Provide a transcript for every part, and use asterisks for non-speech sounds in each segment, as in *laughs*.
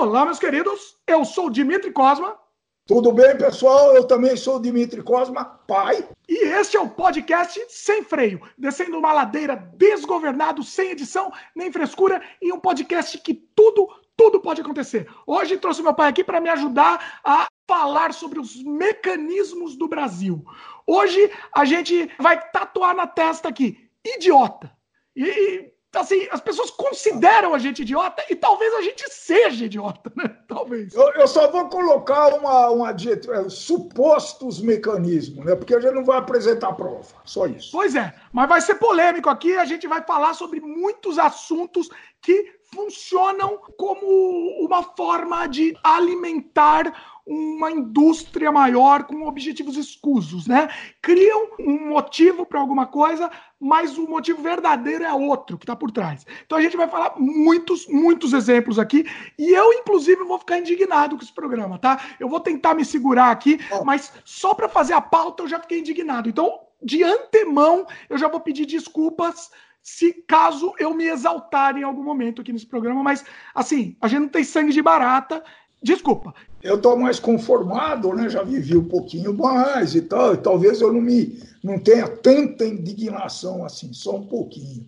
Olá, meus queridos. Eu sou o Dimitri Cosma. Tudo bem, pessoal? Eu também sou o Dimitri Cosma, pai. E este é o podcast Sem Freio, descendo uma ladeira desgovernado, sem edição nem frescura, e um podcast que tudo, tudo pode acontecer. Hoje trouxe meu pai aqui para me ajudar a falar sobre os mecanismos do Brasil. Hoje a gente vai tatuar na testa aqui, idiota. E assim, as pessoas consideram a gente idiota e talvez a gente seja idiota, né? *laughs* Talvez. Eu, eu só vou colocar uma, um adjetivo, é, supostos mecanismos, né? Porque a gente não vai apresentar prova, só isso. Pois é, mas vai ser polêmico aqui, a gente vai falar sobre muitos assuntos que funcionam como uma forma de alimentar uma indústria maior com objetivos escusos, né? Criam um motivo para alguma coisa, mas o motivo verdadeiro é outro que está por trás. Então a gente vai falar muitos, muitos exemplos aqui e eu, inclusive, vou ficar indignado com esse programa, tá? Eu vou tentar me segurar aqui, mas só para fazer a pauta eu já fiquei indignado. Então, de antemão, eu já vou pedir desculpas se caso eu me exaltar em algum momento aqui nesse programa, mas assim, a gente não tem sangue de barata. Desculpa. Eu estou mais conformado, né? Já vivi um pouquinho mais e tal, e talvez eu não me não tenha tanta indignação assim, só um pouquinho.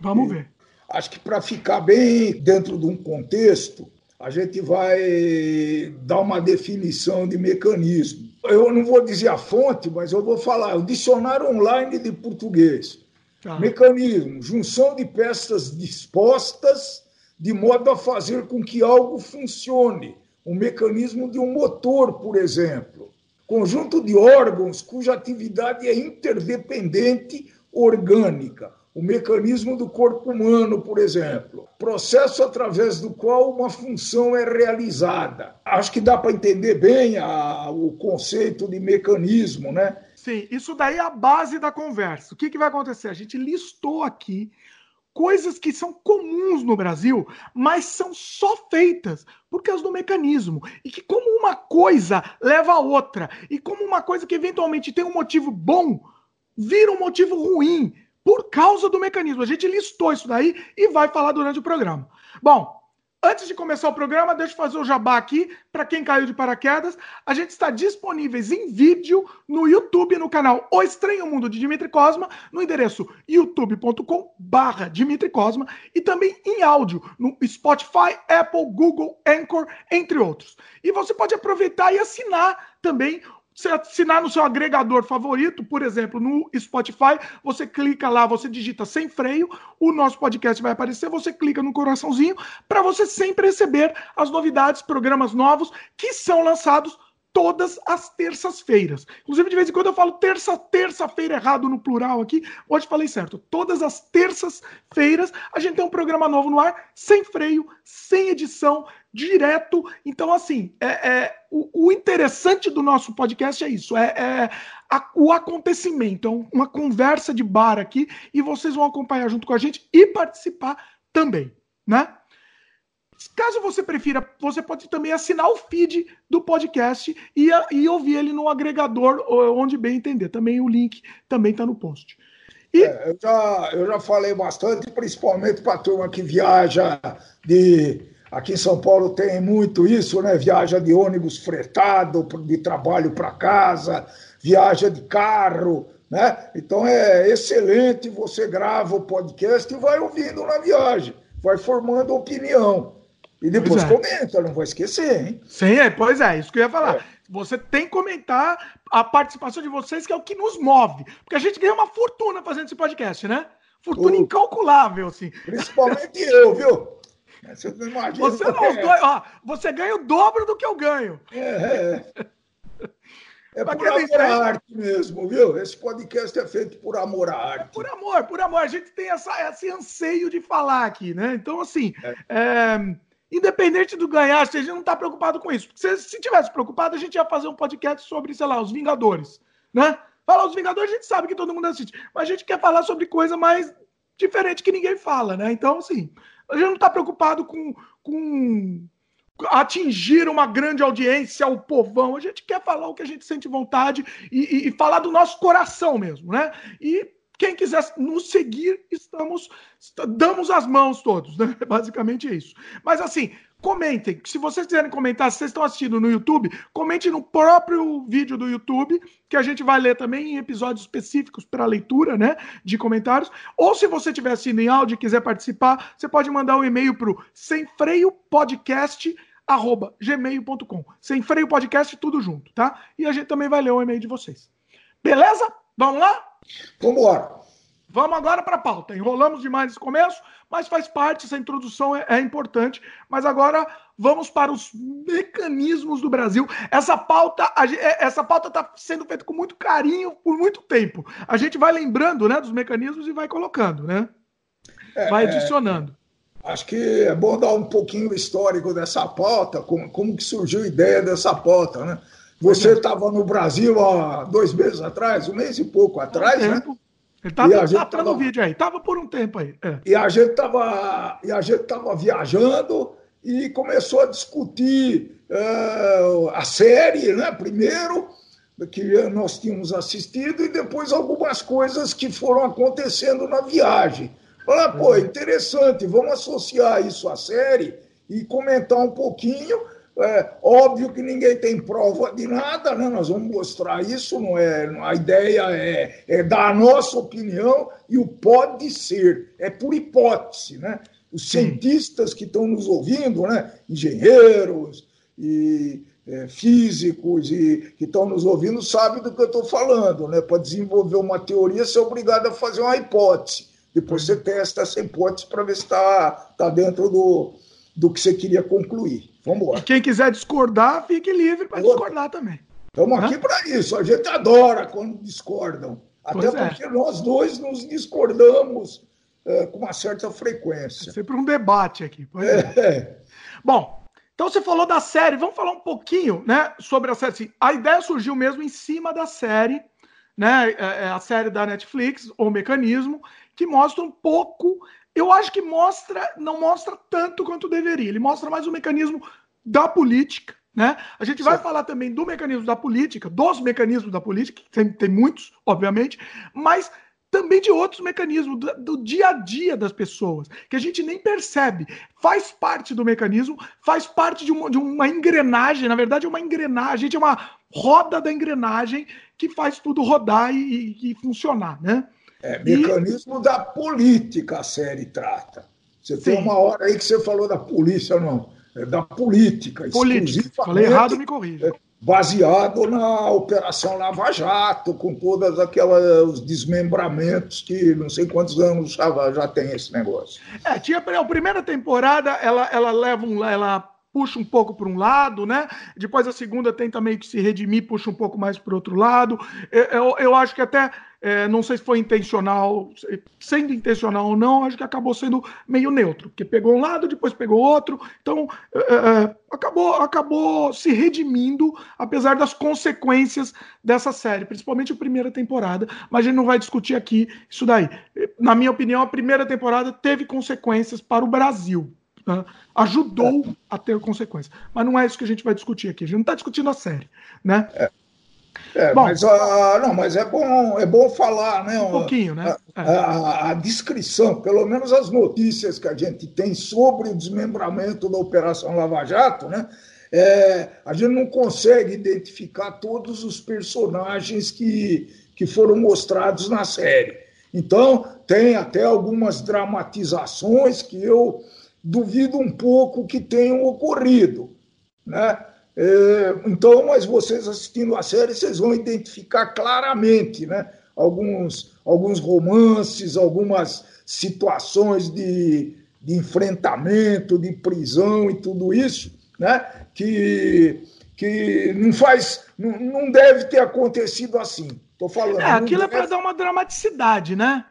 Vamos ver. Acho que para ficar bem dentro de um contexto, a gente vai dar uma definição de mecanismo. Eu não vou dizer a fonte, mas eu vou falar o dicionário online de português. Tá. Mecanismo, junção de peças dispostas de modo a fazer com que algo funcione o mecanismo de um motor, por exemplo. Conjunto de órgãos cuja atividade é interdependente orgânica. O mecanismo do corpo humano, por exemplo. Processo através do qual uma função é realizada. Acho que dá para entender bem a, o conceito de mecanismo, né? Sim, isso daí é a base da conversa. O que, que vai acontecer? A gente listou aqui coisas que são comuns no Brasil, mas são só feitas por causa do mecanismo. E que, como uma coisa leva a outra, e como uma coisa que eventualmente tem um motivo bom, vira um motivo ruim por causa do mecanismo. A gente listou isso daí e vai falar durante o programa. Bom, Antes de começar o programa, deixa eu fazer o jabá aqui para quem caiu de paraquedas. A gente está disponíveis em vídeo no YouTube, no canal O Estranho Mundo de Dimitri Cosma, no endereço youtube.com/barra Dimitri Cosma e também em áudio no Spotify, Apple, Google, Anchor, entre outros. E você pode aproveitar e assinar também você assinar no seu agregador favorito, por exemplo, no Spotify, você clica lá, você digita sem freio, o nosso podcast vai aparecer, você clica no coraçãozinho para você sempre receber as novidades, programas novos que são lançados todas as terças-feiras. Inclusive, de vez em quando eu falo terça, terça-feira errado no plural aqui. Hoje falei certo. Todas as terças-feiras a gente tem um programa novo no ar, sem freio, sem edição, direto. Então, assim, é, é o, o, interessante do nosso podcast é isso: é, é a, o acontecimento, é uma conversa de bar aqui, e vocês vão acompanhar junto com a gente e participar também, né? Caso você prefira, você pode também assinar o feed do podcast e, e ouvir ele no agregador onde bem entender. Também o link também está no post. E... É, eu, já, eu já falei bastante, principalmente para a turma que viaja de. Aqui em São Paulo tem muito isso, né? Viaja de ônibus fretado, de trabalho para casa, viaja de carro, né? Então é excelente, você grava o podcast e vai ouvindo na viagem, vai formando opinião. E depois é. comenta, não vou esquecer, hein? Sim, é, pois é, isso que eu ia falar. É. Você tem que comentar a participação de vocês, que é o que nos move. Porque a gente ganha uma fortuna fazendo esse podcast, né? Fortuna incalculável, assim. Principalmente eu, viu? Você não imagina. Você, não, é. dois, ó, você ganha o dobro do que eu ganho. É, é. É *laughs* por amor à arte mesmo, viu? Esse podcast é feito por amor à arte. É por amor, por amor. A gente tem essa, esse anseio de falar aqui, né? Então, assim, é. É, Independente do ganhar, a gente não está preocupado com isso. Se, se tivesse preocupado, a gente ia fazer um podcast sobre, sei lá, os Vingadores, né? Falar os Vingadores, a gente sabe que todo mundo assiste. Mas a gente quer falar sobre coisa mais diferente que ninguém fala, né? Então, assim, a gente não está preocupado com, com atingir uma grande audiência, o povão. A gente quer falar o que a gente sente vontade e, e, e falar do nosso coração mesmo, né? E quem quiser nos seguir, estamos damos as mãos todos, né? *laughs* Basicamente é isso. Mas assim, comentem. Se vocês quiserem comentar, se vocês estão assistindo no YouTube, comente no próprio vídeo do YouTube, que a gente vai ler também em episódios específicos para leitura, né, de comentários. Ou se você estiver assistindo em áudio e quiser participar, você pode mandar um e-mail para o sem freio podcast arroba gmail.com. Sem freio podcast, tudo junto, tá? E a gente também vai ler o e-mail de vocês. Beleza? Vamos lá? Vamos embora. Vamos agora para a pauta. Enrolamos demais esse começo, mas faz parte, essa introdução é, é, importante. Mas agora vamos para os mecanismos do Brasil. Essa pauta, é, essa pauta está sendo feita com muito carinho por muito tempo. A gente vai lembrando, né, dos mecanismos e vai colocando, né? É, vai é. adicionando. Acho que é bom dar um pouquinho o histórico dessa pauta, como, como que surgiu a ideia dessa pauta, né? Você estava no Brasil há dois meses atrás, um mês e pouco atrás, né? Ele tá, e tá, tava... no vídeo aí, tava por um tempo aí. É. E a gente tava, e a gente tava viajando e começou a discutir uh, a série, né? Primeiro que nós tínhamos assistido e depois algumas coisas que foram acontecendo na viagem. Falar, pô, uhum. interessante, vamos associar isso à série e comentar um pouquinho é, óbvio que ninguém tem prova de nada, né? nós vamos mostrar isso, não é? A ideia é, é dar a nossa opinião e o pode ser, é por hipótese, né? Os cientistas que estão nos ouvindo, né? engenheiros e é, físicos e que estão nos ouvindo sabem do que eu estou falando, né? Para desenvolver uma teoria, você é obrigado a fazer uma hipótese. Depois você testa essa hipótese para ver se está tá dentro do, do que você queria concluir. Vamos. E quem quiser discordar, fique livre para discordar também. Estamos aqui para isso. A gente adora quando discordam. Até pois é. porque é. nós dois nos discordamos é, com uma certa frequência. É sempre um debate aqui. É. é. Bom, então você falou da série. Vamos falar um pouquinho né, sobre a série. A ideia surgiu mesmo em cima da série, né, é, a série da Netflix, O Mecanismo, que mostra um pouco eu acho que mostra, não mostra tanto quanto deveria. Ele mostra mais o mecanismo da política, né? A gente vai falar também do mecanismo da política, dos mecanismos da política, que tem, tem muitos, obviamente, mas também de outros mecanismos do, do, dia a dia das pessoas, que a gente nem percebe. Faz parte do mecanismo, faz parte de uma, de uma engrenagem, na verdade é uma engrenagem, a gente é uma roda da engrenagem que faz tudo rodar e, e, e funcionar, né? É, mecanismo e... da política a série trata. Você Sim. tem uma hora aí que você falou da polícia, não. É da política. Política. Falei errado, me corrija. É, baseado na Operação Lava Jato, com todos aqueles desmembramentos que não sei quantos anos já, já tem esse negócio. É, tinha a primeira temporada, ela, ela leva um. Ela puxa um pouco para um lado, né? Depois a segunda tenta meio que se redimir, puxa um pouco mais para outro lado. Eu, eu, eu, acho que até, é, não sei se foi intencional, sendo intencional ou não, acho que acabou sendo meio neutro, porque pegou um lado, depois pegou outro, então é, é, é acabou, acabou se redimindo, apesar das consequências dessa série, principalmente a primeira temporada, mas a gente não vai discutir aqui isso daí. Na minha opinião, a primeira temporada teve consequências para o Brasil, né? ajudou é. a ter consequências. Mas não é isso que a gente vai discutir aqui. A gente não está discutindo a série, né? É. É, bom, mas, uh, não, mas é bom, é bom falar, né? Um pouquinho, né? A, é. a, a, descrição, pelo menos as notícias que a gente tem sobre o desmembramento da Operação Lava Jato, né? É, a gente não consegue identificar todos os personagens que, que foram mostrados na série. Então, tem até algumas dramatizações que eu duvido um pouco que tenham ocorrido. Né? É, então, mas vocês assistindo a série, vocês vão identificar claramente né? alguns, alguns romances, algumas situações de, de enfrentamento, de prisão e tudo isso, né? que, que não faz, não, não deve ter acontecido assim. Estou falando. É, aquilo é deve... é para dar uma dramaticidade, né?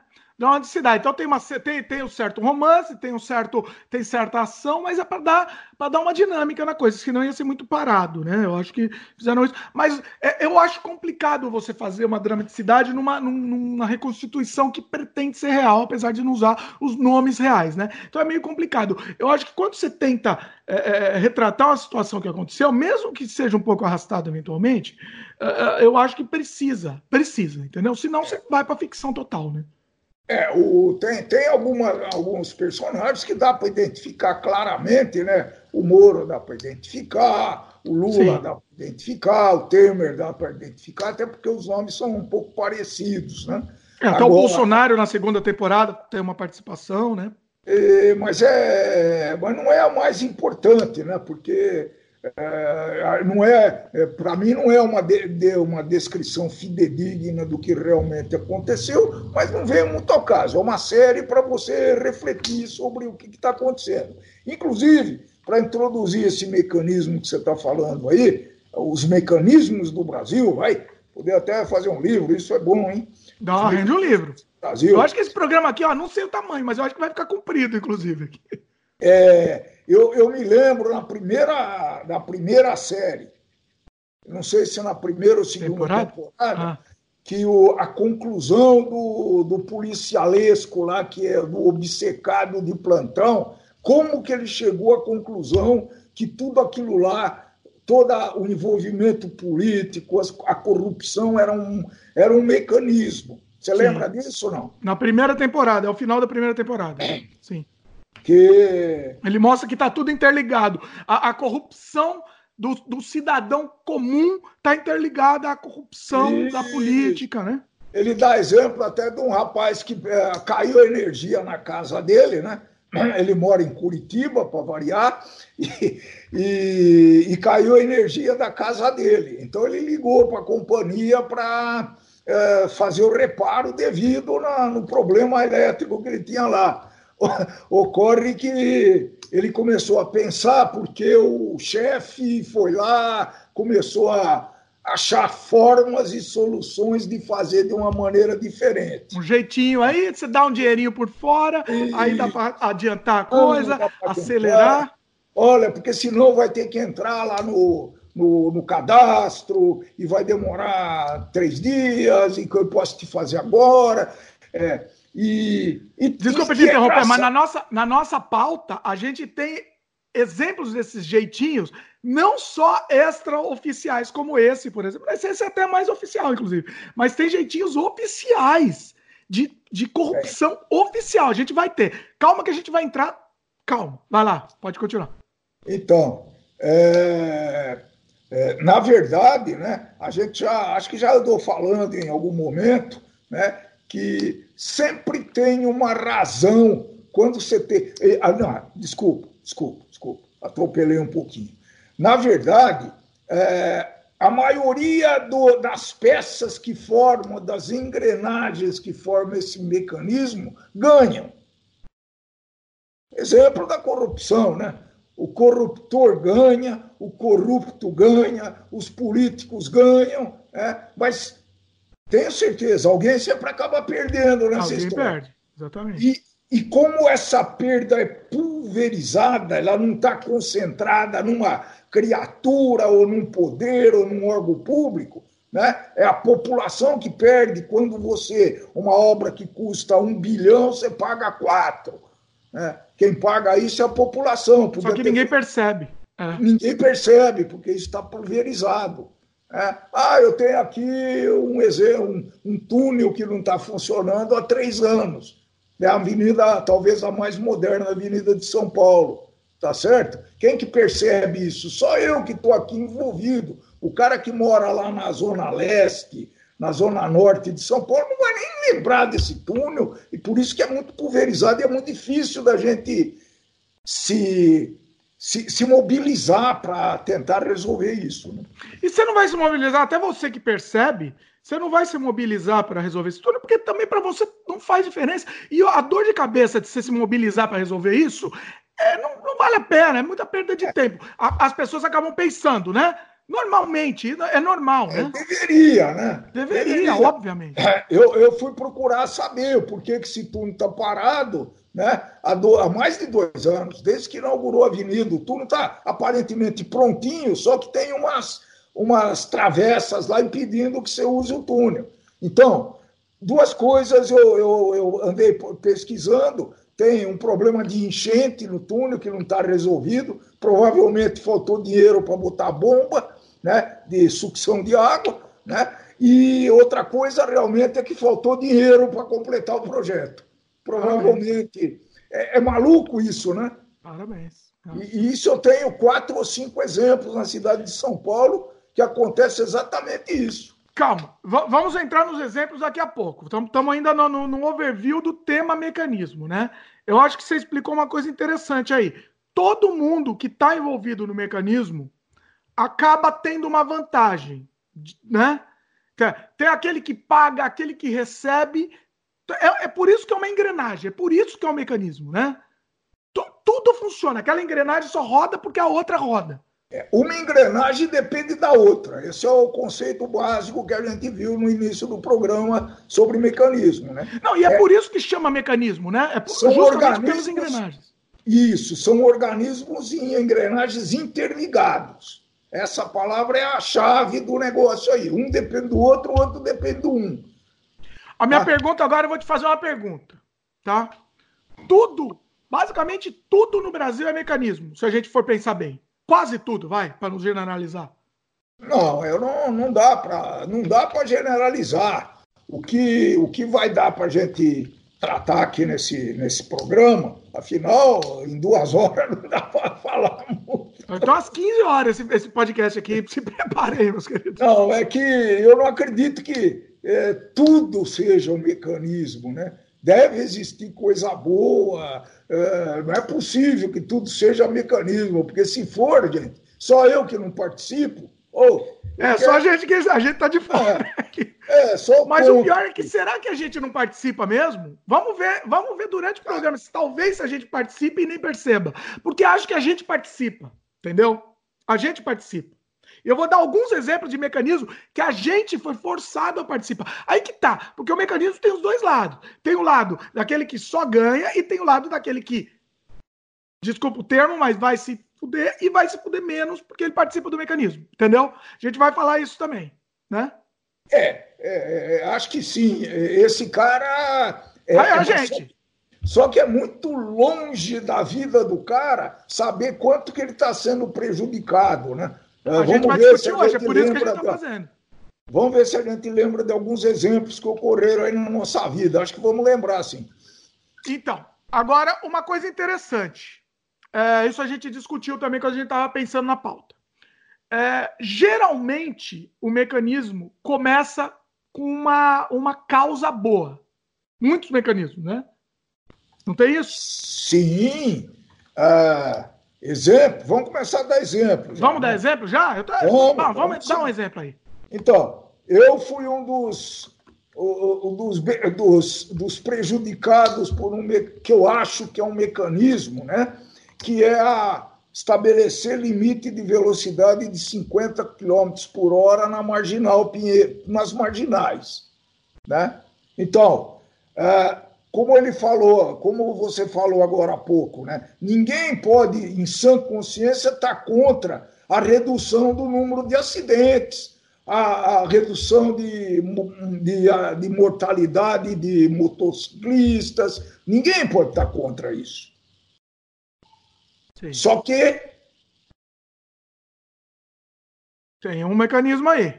Cidade. Então tem, uma, tem, tem um certo romance, tem um certo, tem certa ação, mas é para dar, dar uma dinâmica na coisa, senão ia ser muito parado, né? Eu acho que fizeram isso. Mas é, eu acho complicado você fazer uma dramaticidade numa, numa reconstituição que pretende ser real, apesar de não usar os nomes reais, né? Então é meio complicado. Eu acho que quando você tenta é, é, retratar uma situação que aconteceu, mesmo que seja um pouco arrastado eventualmente, é, é, eu acho que precisa, precisa, entendeu? Senão você vai para ficção total, né? É, o, tem, tem alguma, alguns personagens que dá para identificar claramente, né? O Moro dá para identificar, o Lula Sim. dá para identificar, o Temer dá para identificar, até porque os nomes são um pouco parecidos, né? É, até Agora, o Bolsonaro na segunda temporada tem uma participação, né? É, mas, é, mas não é a mais importante, né? Porque é, não é, é para mim não é uma, de, de, uma descrição fidedigna do que realmente aconteceu, mas não vem muito ao caso. É uma série para você refletir sobre o que está acontecendo. Inclusive, para introduzir esse mecanismo que você está falando aí, os mecanismos do Brasil, vai poder até fazer um livro, isso é bom, hein? Dá, rende um livro. Brasil. Eu acho que esse programa aqui, ó, não sei o tamanho, mas eu acho que vai ficar comprido, inclusive. É, eu, eu me lembro na primeira, na primeira série, não sei se na primeira ou segunda temporada, temporada ah. que o, a conclusão do, do policialesco lá, que é do obcecado de plantão, como que ele chegou à conclusão que tudo aquilo lá, todo o envolvimento político, a corrupção era um, era um mecanismo. Você Sim. lembra disso ou não? Na primeira temporada, é o final da primeira temporada. Sim *clears throat* que. Ele mostra que está tudo interligado. A, a corrupção do, do, cidadão comum está interligada à corrupção e... da política, né? Ele dá exemplo até de um rapaz que é, caiu energia na casa dele, né? *clears throat* Ele mora em Curitiba, para variar, *laughs* e, e, e, caiu a energia da casa dele. Então ele ligou para a companhia para é, fazer o reparo devido na, no problema elétrico que ele tinha lá. Ocorre que ele começou a pensar porque o chefe foi lá, começou a achar formas e soluções de fazer de uma maneira diferente. Um jeitinho aí, você dá um dinheirinho por fora, e... aí dá para adiantar a coisa, acelerar. Olha, porque senão vai ter que entrar lá no, no, no, cadastro e vai demorar três dias, e que eu posso te fazer agora. É, e, e Desculpa te interromper, mas na nossa, na nossa pauta a gente tem exemplos desses jeitinhos, não só extraoficiais como esse, por exemplo. Esse é até mais oficial, inclusive. Mas tem jeitinhos oficiais de, de corrupção é. oficial. A gente vai ter. Calma que a gente vai entrar. Calma. Vai lá, pode continuar. Então, é, é, na verdade, né, a gente já, acho que já andou falando em algum momento, né, que sempre tem uma razão quando você tem. Ah, não, desculpa, desculpa, desculpa, atropelei um pouquinho. Na verdade, é, a maioria do, das peças que formam, das engrenagens que formam esse mecanismo, ganham. Exemplo da corrupção, né? O corruptor ganha, o corrupto ganha, os políticos ganham, né? mas tenho certeza, alguém sempre acaba perdendo nessa alguém história. perde, exatamente. E, e como essa perda é pulverizada, ela não está concentrada numa criatura ou num poder ou num órgão público, né? É a população que perde quando você, uma obra que custa um bilhão, você paga quatro. Né? Quem paga isso é a população. Só que ninguém percebe. É. Ninguém percebe, porque isso está pulverizado. É. Ah, eu tenho aqui um, exemplo, um, túnel que não está funcionando há três anos. É a avenida, talvez a mais moderna avenida de São Paulo. Tá certo? Quem que percebe isso? Só eu que estou aqui envolvido. O cara que mora lá na Zona Leste, na Zona Norte de São Paulo, não vai nem lembrar desse túnel, e por isso que é muito pulverizado e é muito difícil da gente se se, se mobilizar para tentar resolver isso. Né? E você não vai se mobilizar, até você que percebe, você não vai se mobilizar para resolver isso tudo, porque também para você não faz diferença. E a dor de cabeça de você se mobilizar para resolver isso é, não, não, vale a pena, é muita perda de é. tempo. A, as pessoas acabam pensando, né? Normalmente, é normal, é, né? É, deveria, né? Deveria, deveria. obviamente. É, eu, eu fui procurar saber por que, que esse túnel está parado né? Há, do, há, mais de dois anos, desde que inaugurou a avenida. O túnel está aparentemente prontinho, só que tem umas, umas travessas lá impedindo que você use o túnel. Então, duas coisas eu, eu, eu andei pesquisando. Tem um problema de enchente no túnel que não está resolvido. Provavelmente faltou dinheiro para botar bomba né, de sucção de água. Né? E outra coisa realmente é que faltou dinheiro para completar o projeto. Provavelmente. É, é, maluco isso, né? Parabéns. E, e isso eu tenho quatro ou cinco exemplos na cidade de São Paulo que acontece exatamente isso. Calma, v vamos entrar nos exemplos daqui a pouco. Estamos ainda no, no, no, overview do tema mecanismo, né? Eu acho que você explicou uma coisa interessante aí. Todo mundo que está envolvido no mecanismo acaba tendo uma vantagem, né? Tem aquele que paga, aquele que recebe. Por isso que é uma engrenagem, é por isso que é um mecanismo, né? T tudo funciona. Aquela engrenagem só roda porque a outra roda. É, uma engrenagem depende da outra. Esse é o conceito básico que a gente viu no início do programa sobre mecanismo. Né? Não, e é, é por isso que chama mecanismo, né? É por, são justamente pelas engrenagens. Isso, são organismos em engrenagens interligados. Essa palavra é a chave do negócio aí. Um depende do outro, o outro depende do um. A minha ah. pergunta agora, eu vou te fazer uma pergunta, tá? Tudo, basicamente tudo no Brasil é mecanismo, se a gente for pensar bem. Quase tudo, vai, para não generalizar. Não, eu não, não dá para não dá para generalizar. O que, o que vai dar para a gente tratar aqui nesse, nesse programa, afinal, em duas *laughs* horas não dá para falar muito. Então, às 15 horas esse, esse podcast aqui, se preparem, meus queridos. Não, é que eu não acredito que é, tudo seja um mecanismo, né? Deve existir coisa boa, é, não é possível que tudo seja mecanismo, porque se for, gente, só eu que não participo. Ou, é, só a gente que a gente tá de fora. É, é só Mas ponto. o pior é que será que a gente não participa mesmo? Vamos ver, vamos ver durante o programa se talvez a gente participe e nem perceba, porque acho que a gente participa, entendeu? A gente participa. Eu vou dar alguns exemplos de mecanismo que a gente foi forçado a participar. Aí que tá, porque o mecanismo tem os dois lados. Tem o lado daquele que só ganha e tem o lado daquele que, desculpa o termo, mas vai se fuder e vai se fuder menos porque ele participa do mecanismo, entendeu? A gente vai falar isso também, né? É, é, é acho que sim. Esse cara. É, Aí, a gente. Só que é muito longe da vida do cara saber quanto que ele está sendo prejudicado, né? A Vamos gente vai discutir hoje, é por isso que a gente está fazendo. Vamos ver se a gente lembra de alguns exemplos que ocorreram aí na nossa vida. Acho que vamos lembrar, sim. Então, agora uma coisa interessante. É, isso a gente discutiu também quando a gente estava pensando na pauta. É, geralmente, o mecanismo começa com uma, uma causa boa. Muitos mecanismos, né? Não tem isso? Sim. Uh, Exemplo? Vamos começar a dar exemplo. Já, vamos né? dar exemplo já? Tô... Vamos, vamos, vamos dar um exemplo aí. Então, eu fui um dos, um dos, dos, dos prejudicados por um que eu acho que é um mecanismo, né? Que é a estabelecer limite de velocidade de 50 km por hora na marginal nas marginais, né? Então, é, como ele falou, como você falou agora há pouco, né? ninguém pode, em sã consciência, estar tá contra a redução do número de acidentes, a, a redução de, de, de, mortalidade de motociclistas. Ninguém pode estar tá contra isso. Sim. Só que. Tem um mecanismo aí.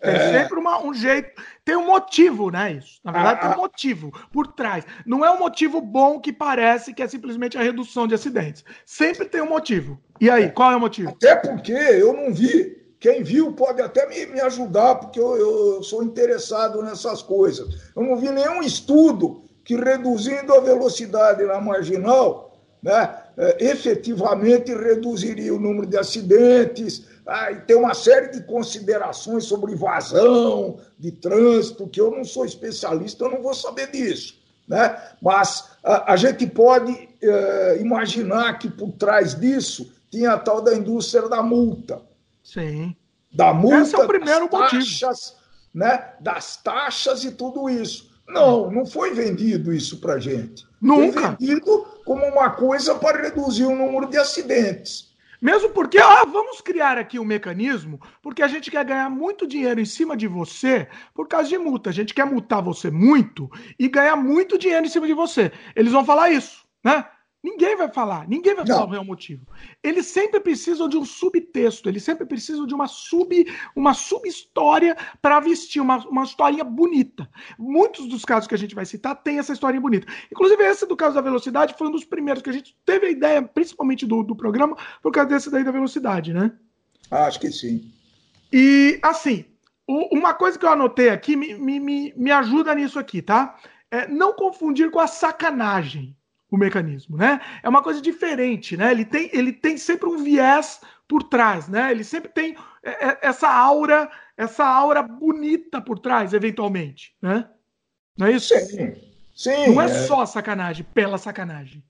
Tem é... sempre uma, um jeito. Tem um motivo, né? Isso. Na verdade, tem um motivo por trás. Não é um motivo bom que parece que é simplesmente a redução de acidentes. Sempre tem um motivo. E aí, qual é o motivo? Até porque eu não vi. Quem viu pode até me, me ajudar, porque eu, eu sou interessado nessas coisas. Eu não vi nenhum estudo que reduzindo a velocidade na marginal, né, é, efetivamente reduziria o número de acidentes, ah, e tem uma série de considerações sobre vazão de trânsito, que eu não sou especialista, eu não vou saber disso. Né? Mas a, a gente pode uh, imaginar que por trás disso tinha a tal da indústria da multa. Sim. Da multa, Esse é o primeiro das taxas, né? das taxas e tudo isso. Não, não foi vendido isso para gente. Nunca. Foi vendido como uma coisa para reduzir o número de acidentes. Mesmo porque, ah, vamos criar aqui um mecanismo, porque a gente quer ganhar muito dinheiro em cima de você por causa de multa. A gente quer multar você muito e ganhar muito dinheiro em cima de você. Eles vão falar isso, né? Ninguém vai falar, ninguém vai falar o real motivo. Eles sempre precisam de um subtexto, eles sempre precisam de uma sub uma sub-história para vestir uma, uma historinha bonita. Muitos dos casos que a gente vai citar tem essa historinha bonita. Inclusive, esse do caso da velocidade foi um dos primeiros que a gente teve a ideia, principalmente do, do programa, por causa desse daí da velocidade, né? Acho que sim. E, assim, o, uma coisa que eu anotei aqui me, me, me ajuda nisso aqui, tá? É não confundir com a sacanagem o mecanismo, né? É uma coisa diferente, né? Ele tem, ele tem sempre um viés por trás, né? Ele sempre tem é, é, essa aura, essa aura bonita por trás, eventualmente, né? Não é isso? Sim, sim. Não é, é só sacanagem pela sacanagem.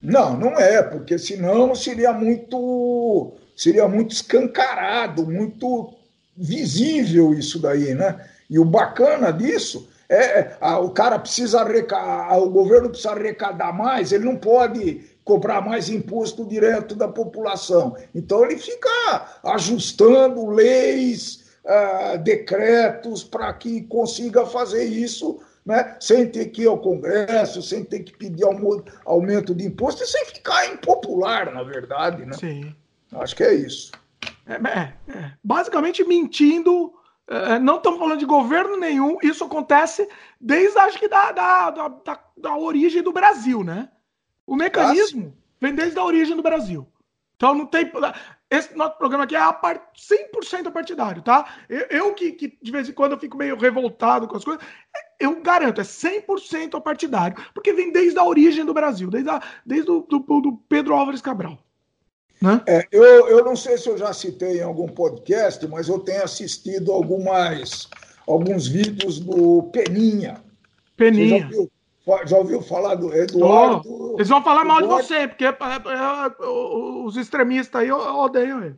Não, não é, porque senão seria muito, seria muito escancarado, muito visível isso daí, né? E o bacana disso é, é, a, o cara precisa arrecadar, o governo precisa arrecadar mais, ele não pode cobrar mais imposto direto da população. Então ele fica ajustando leis, uh, decretos para que consiga fazer isso, né, sem ter que ir ao Congresso, sem ter que pedir aumento de imposto e sem ficar impopular, na verdade. Né? Sim. Acho que é isso. É, é, é. Basicamente mentindo não estamos falando de governo nenhum, isso acontece desde, acho que, da, da, da, da origem do Brasil, né? O mecanismo vem desde a origem do Brasil. Então não tem. Esse nosso programa aqui é a part... 100% partidário, tá? Eu, eu que, que, de vez em quando eu fico meio revoltado com as coisas, eu garanto, é 100% partidário, porque vem desde a origem do Brasil, desde, a, desde o do, do Pedro Álvares Cabral. Né? É, eu, eu não sei se eu já citei em algum podcast, mas eu tenho assistido algumas, alguns vídeos do Peninha. Peninha. Já ouviu, já ouviu, falar do Eduardo? Oh, eles vão falar Eduardo, mal de você, porque é, é, é, os extremistas aí odeiam ele.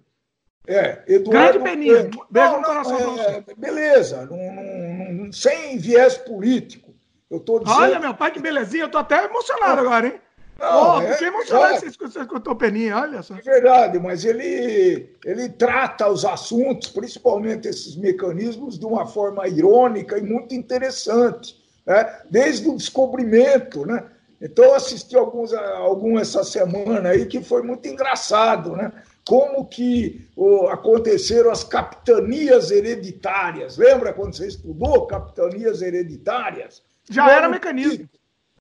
É, Eduardo. Grande Peninha. Beijo no coração é, Beleza, não, não, sem viés político. Eu tô dizendo... Olha, meu pai, que belezinha. Eu tô até emocionado agora, hein? Não, oh, é, fiquei emocionado que você escutou Peninha, olha só. É verdade, mas ele, ele trata os assuntos, principalmente esses mecanismos, de uma forma irônica e muito interessante, né? desde o descobrimento. Né? Então, eu assisti alguns, algum essa semana aí que foi muito engraçado, né? Como que oh, aconteceram as capitanias hereditárias. Lembra quando você estudou capitanias hereditárias? Já era mecanismo.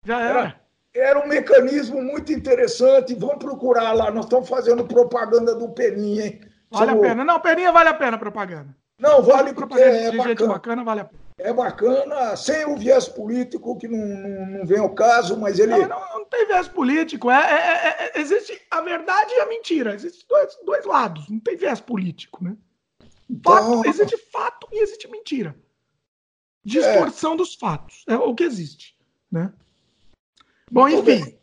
Já era. era era um mecanismo muito interessante. Vamos procurar lá. Nós estamos fazendo propaganda do Peninha, hein? Vale a pena. Não, Peninha vale a pena propaganda. Não, vale porque é bacana. bacana, vale a pena. É bacana, sem o viés político, que não, não, não vem ao caso, mas ele. Não, não, não tem viés político. É, é, é, é, existe a verdade e a mentira. Existem dois, dois lados. Não tem viés político, né? Fato, então... Existe fato e existe mentira. Distorção é. dos fatos. É o que existe. Né? Bom, enfim.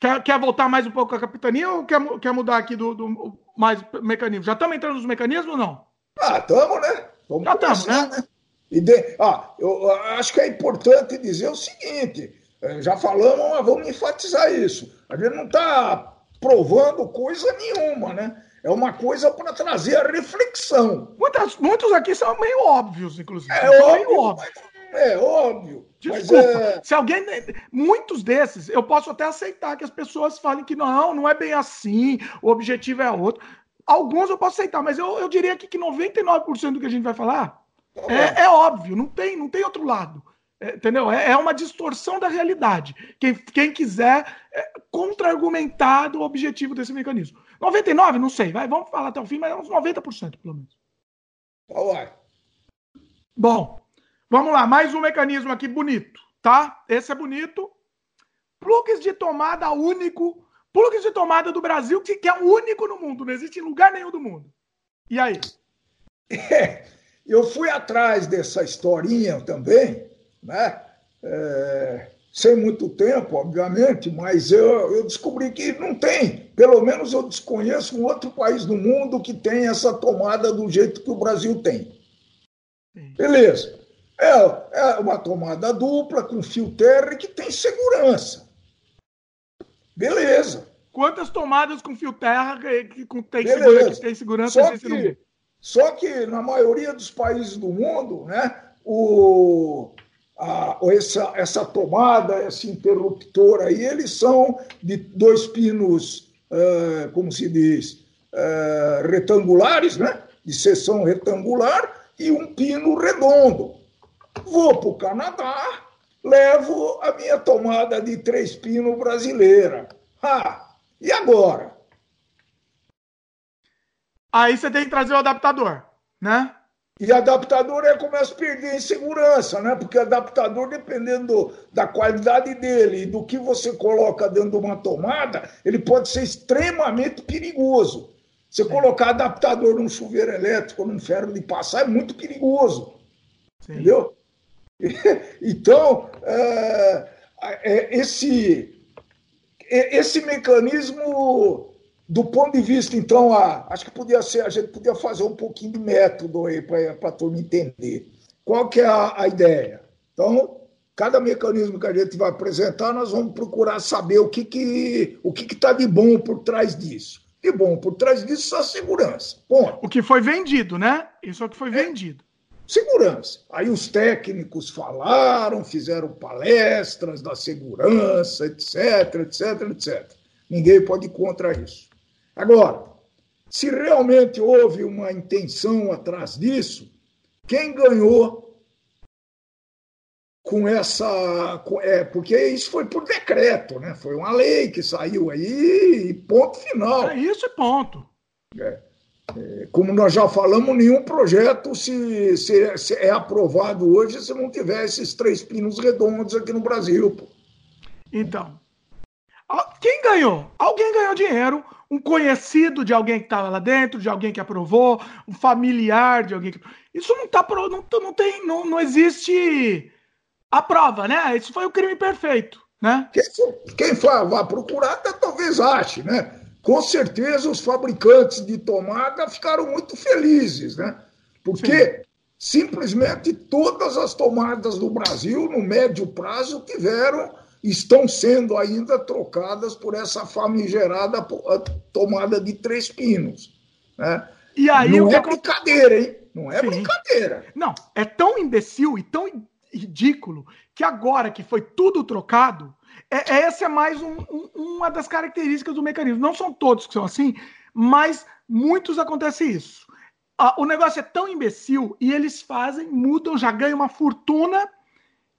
Quer, quer voltar mais um pouco à capitania ou quer, quer mudar aqui do, do mais mecanismo? Já estamos entrando nos mecanismos ou não? Ah, estamos, né? Vamos Já estamos, né? né? E de... ah, eu acho que é importante dizer o seguinte: eh, já falamos, mas vamos enfatizar isso. A gente não está provando coisa nenhuma, né? É uma coisa para trazer a reflexão. Muitas, muitos aqui são meio óbvios, inclusive. É óbvio, meio óbvio. É óbvio. Desculpa. É... Se alguém. Muitos desses, eu posso até aceitar que as pessoas falem que não, não é bem assim, o objetivo é outro. Alguns eu posso aceitar, mas eu, eu diria que, que 99% do que a gente vai falar é, é óbvio, não tem, não tem outro lado. É, entendeu? É, é, uma distorção da realidade. Quem, quem quiser é, contra-argumentar do objetivo desse mecanismo. 99%, não sei, vai, vamos falar até o fim, mas é uns 90% pelo menos. Vai. Bom, Vamos lá, mais um mecanismo aqui bonito, tá? Esse é bonito. Plugs de tomada único. Plugs de tomada do Brasil, que, que é o único no mundo, não existe em lugar nenhum do mundo. E aí? É, eu fui atrás dessa historinha também, né? É, sem muito tempo, obviamente, mas eu, eu descobri que não tem. Pelo menos eu desconheço um outro país do mundo que tem essa tomada do jeito que o Brasil tem. Beleza. É, é uma tomada dupla com fio terra que tem segurança. Beleza. Quantas tomadas com fio terra que, tem, segurança, que tem segurança? Só que, só que na maioria dos países do mundo, né, o, a, essa, essa tomada, esse interruptor aí, eles são de dois pinos, uh, como se diz, uh, retangulares, né? de seção retangular, e um pino redondo. Vou para o Canadá, levo a minha tomada de três pinos brasileira. Ah, e agora? Aí você tem que trazer o adaptador, né? E adaptador é começa a perder em segurança, né? Porque adaptador, dependendo da qualidade dele e do que você coloca dentro de uma tomada, ele pode ser extremamente perigoso. Você Sim. colocar adaptador num chuveiro elétrico, num ferro de passar, é muito perigoso. Sim. Entendeu? *laughs* Então, é, é, esse, é, esse mecanismo do ponto de vista, então, a, acho que podia ser, a gente podia fazer um pouquinho de método aí para a turma entender. Qual que é a, a, ideia? Então, cada mecanismo que a gente vai apresentar, nós vamos procurar saber o que que o que está de bom por trás disso. De bom por trás disso a segurança. Ponto. O que foi vendido, né? Isso é o que foi é. vendido. Segurança. Aí os técnicos falaram, fizeram palestras da segurança, etc, etc, etc. Ninguém pode ir contra isso. Agora, se realmente houve uma intenção atrás disso, quem ganhou com essa. Com, é, porque isso foi por decreto, né? Foi uma lei que saiu aí e ponto final. É isso e ponto. É. É, como nós já falamos, nenhum projeto se, se, se, é aprovado hoje se não tiver esses três pinos redondos aqui no Brasil. Pô. Então, quem ganhou? Alguém ganhou dinheiro um conhecido de alguém que estava lá dentro, de alguém que aprovou, um familiar de alguém que. Isso não tá não, não tem, não, não existe a prova, né? Isso foi o crime perfeito, né? Quem, quem vá procurar talvez ache, né? Com certeza os fabricantes de tomada ficaram muito felizes, né? Porque Sim. simplesmente todas as tomadas do Brasil, no médio prazo, tiveram estão sendo ainda trocadas por essa famigerada tomada de três pinos. Né? E aí, não é brincadeira, hein? Não é Sim. brincadeira. Não, é tão imbecil e tão ridículo que agora que foi tudo trocado, é, é essa é mais um, um, uma das características do mecanismo. Não são todos que são assim, mas muitos acontece isso. Ah, o negócio é tão imbecil e eles fazem, mudam, já ganham uma fortuna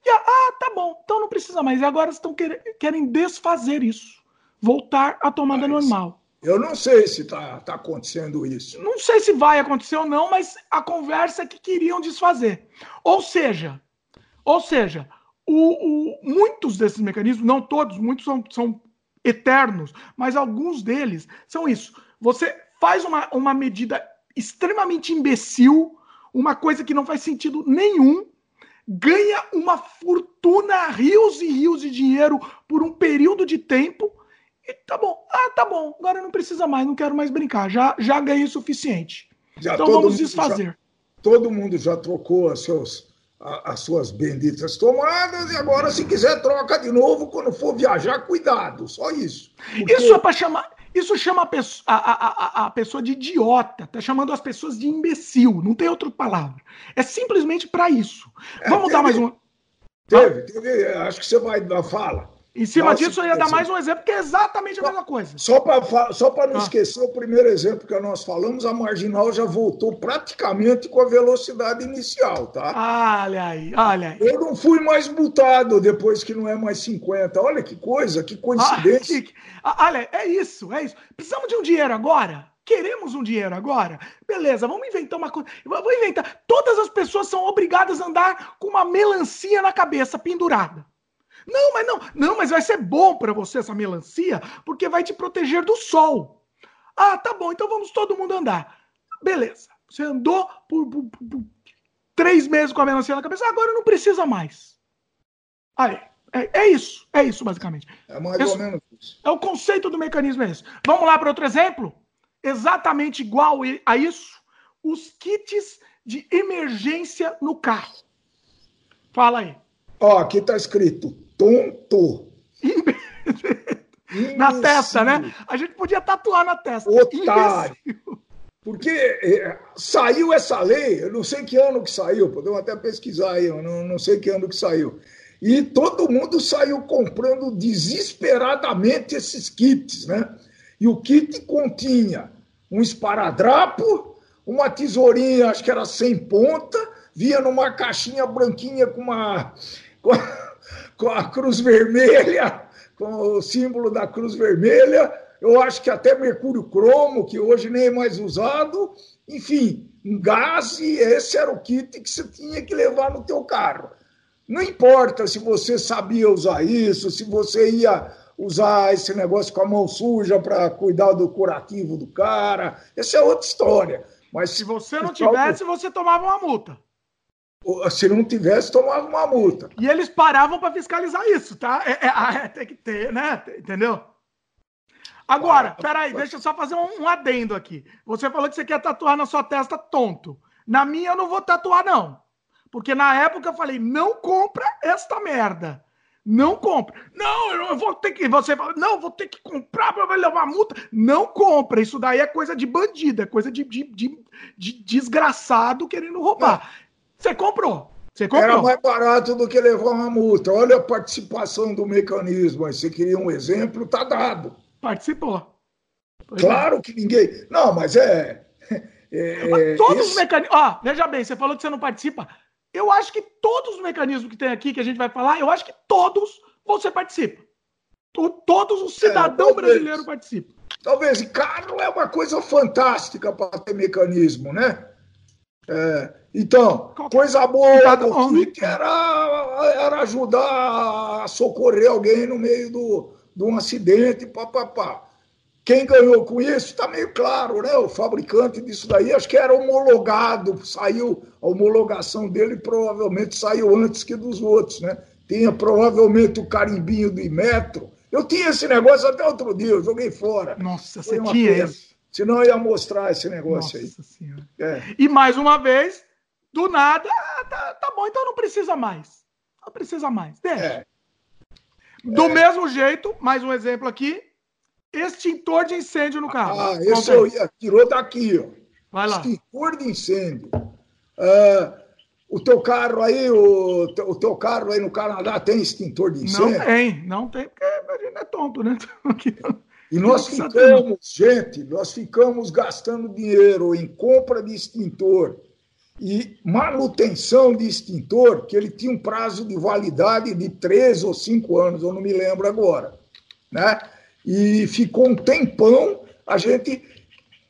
e, ah, tá bom, então não precisa mais. E agora estão quer, querem desfazer isso. Voltar à tomada mas, normal. Eu não sei se está tá acontecendo isso. Não sei se vai acontecer ou não, mas a conversa é que queriam desfazer. Ou seja, ou seja, o, o, muitos desses mecanismos, não todos, muitos são, são eternos, mas alguns deles são isso. Você faz uma, uma medida extremamente imbecil, uma coisa que não faz sentido nenhum, ganha uma fortuna, rios e rios de dinheiro por um período de tempo. E tá bom, ah, tá bom, agora não precisa mais, não quero mais brincar, já, já ganhei o suficiente. Já então vamos desfazer. Já, todo mundo já trocou as, as suas benditas tomadas e agora, se quiser, troca de novo. Quando for viajar, cuidado, só isso. Porque... Isso é para chamar. Isso chama a pessoa, a, a, a pessoa de idiota, tá chamando as pessoas de imbecil, não tem outra palavra. É simplesmente para isso. É, Vamos teve, dar mais um. Teve, teve, acho que você vai dar fala. Em cima Nossa, disso, eu ia dar mais um exemplo, que é exatamente a mesma coisa. Só para só não ah. esquecer o primeiro exemplo que nós falamos, a marginal já voltou praticamente com a velocidade inicial, tá? Olha aí, olha aí. Eu não fui mais multado depois que não é mais 50. Olha que coisa, que coincidência. Ah, olha, é isso, é isso. Precisamos de um dinheiro agora? Queremos um dinheiro agora? Beleza, vamos inventar uma coisa. Vamos inventar. Todas as pessoas são obrigadas a andar com uma melancia na cabeça pendurada. Não, mas não, não, mas vai ser bom para você essa melancia, porque vai te proteger do sol. Ah, tá bom, então vamos todo mundo andar. Beleza. Você andou por, por, por três meses com a melancia na cabeça, agora não precisa mais. Aí, é, é isso, é isso basicamente. É mais ou menos isso. É o conceito do mecanismo é esse. Vamos lá para outro exemplo? Exatamente igual a isso, os kits de emergência no carro. Fala aí. Ó, aqui está escrito tonto. *laughs* na testa, né? A gente podia tatuar na testa. Otário. Imbecil. Porque é, saiu essa lei, eu não sei que ano que saiu, podemos até pesquisar aí, eu não, não sei que ano que saiu. E todo mundo saiu comprando desesperadamente esses kits, né? E o kit continha um esparadrapo, uma tesourinha, acho que era sem ponta, via numa caixinha branquinha com uma com a, cruz vermelha, com o símbolo da cruz vermelha, eu acho que até mercúrio cromo, que hoje nem é mais usado, enfim, um gás, e esse era o kit que você tinha que levar no teu carro. Não importa se você sabia usar isso, se você ia usar esse negócio com a mão suja para cuidar do curativo do cara, essa é outra história. Mas se você não tivesse, você tomava uma multa. Se não tivesse, tomava uma multa. E eles paravam para fiscalizar isso, tá? É, é, é, tem que ter, né? Entendeu? Agora, peraí, deixa eu só fazer um, um, adendo aqui. Você falou que você quer tatuar na sua testa tonto. Na minha eu não vou tatuar, não. Porque na época eu falei, não compra esta merda. Não compra. Não, eu vou ter que. Você fala, não, vou ter que comprar para levar multa. Não compra. Isso daí é coisa de bandido, é coisa de, de, de, de desgraçado querendo roubar. É. Você comprou. Você comprou. Era mais barato do que levar uma multa. Olha a participação do mecanismo. Você queria um exemplo, tá dado. Participou. Pois claro é. que ninguém. Não, mas é. é mas todos esse... os mecanismos. Ó, veja bem, você falou que você não participa. Eu acho que todos os mecanismos que tem aqui, que a gente vai falar, eu acho que todos você participa. Todos os cidadãos é, brasileiros participam. Talvez. Carro é uma coisa fantástica para ter mecanismo, né? É, então, coisa boa do FIC era, era ajudar a socorrer alguém no meio do, de um acidente, papapá. Quem ganhou com isso está meio claro, né? O fabricante disso daí, acho que era homologado, saiu, a homologação dele provavelmente saiu antes que dos outros, né? Tinha provavelmente o carimbinho do Imetro. Eu tinha esse negócio até outro dia, eu joguei fora. Nossa, Foi você tinha isso. Senão eu ia mostrar esse negócio Nossa aí. Senhora. É. E mais uma vez, do nada, ah, tá, tá, bom, então não precisa mais. Não precisa mais. Deixa. É. Do é. mesmo jeito, mais um exemplo aqui, extintor de incêndio no carro. Ah, esse eu ia, tirou daqui, ó. Vai lá. Extintor de incêndio. Uh, o teu carro aí, o, o teu carro aí no Canadá tem extintor de incêndio? Não tem, não tem, porque a gente é tonto, né? *laughs* E nós ficamos, gente, nós ficamos gastando dinheiro em compra de extintor e manutenção de extintor, que ele tinha um prazo de validade de três ou cinco anos, eu não me lembro agora. Né? E ficou um tempão, a gente.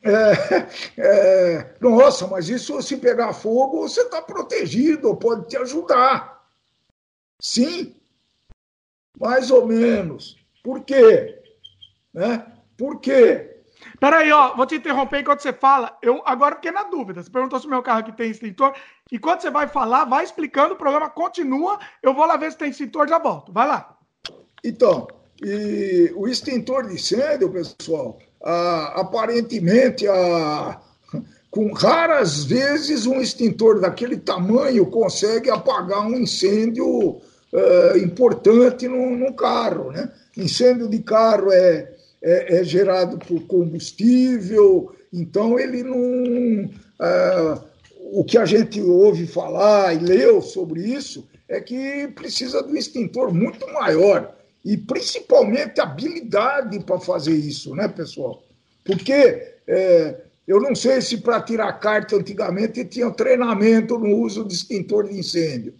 É, *laughs* é, nossa, mas isso se pegar fogo, você está protegido, pode te ajudar. Sim, mais ou menos. Por quê? Né? Por quê? Peraí, ó, vou te interromper enquanto você fala. Eu agora fiquei na dúvida. Você perguntou se o meu carro aqui tem extintor. Enquanto você vai falar, vai explicando, o programa continua. Eu vou lá ver se tem extintor, já volto. Vai lá. Então, e o extintor de incêndio, pessoal, aparentemente, com raras vezes um extintor daquele tamanho consegue apagar um incêndio é, importante no carro, né? Incêndio de carro é é, é gerado por combustível, então ele não. É, o que a gente ouve falar e leu sobre isso é que precisa de um extintor muito maior e principalmente habilidade para fazer isso, né, pessoal? Porque é, eu não sei se para tirar carta antigamente tinha treinamento no uso de extintor de incêndio.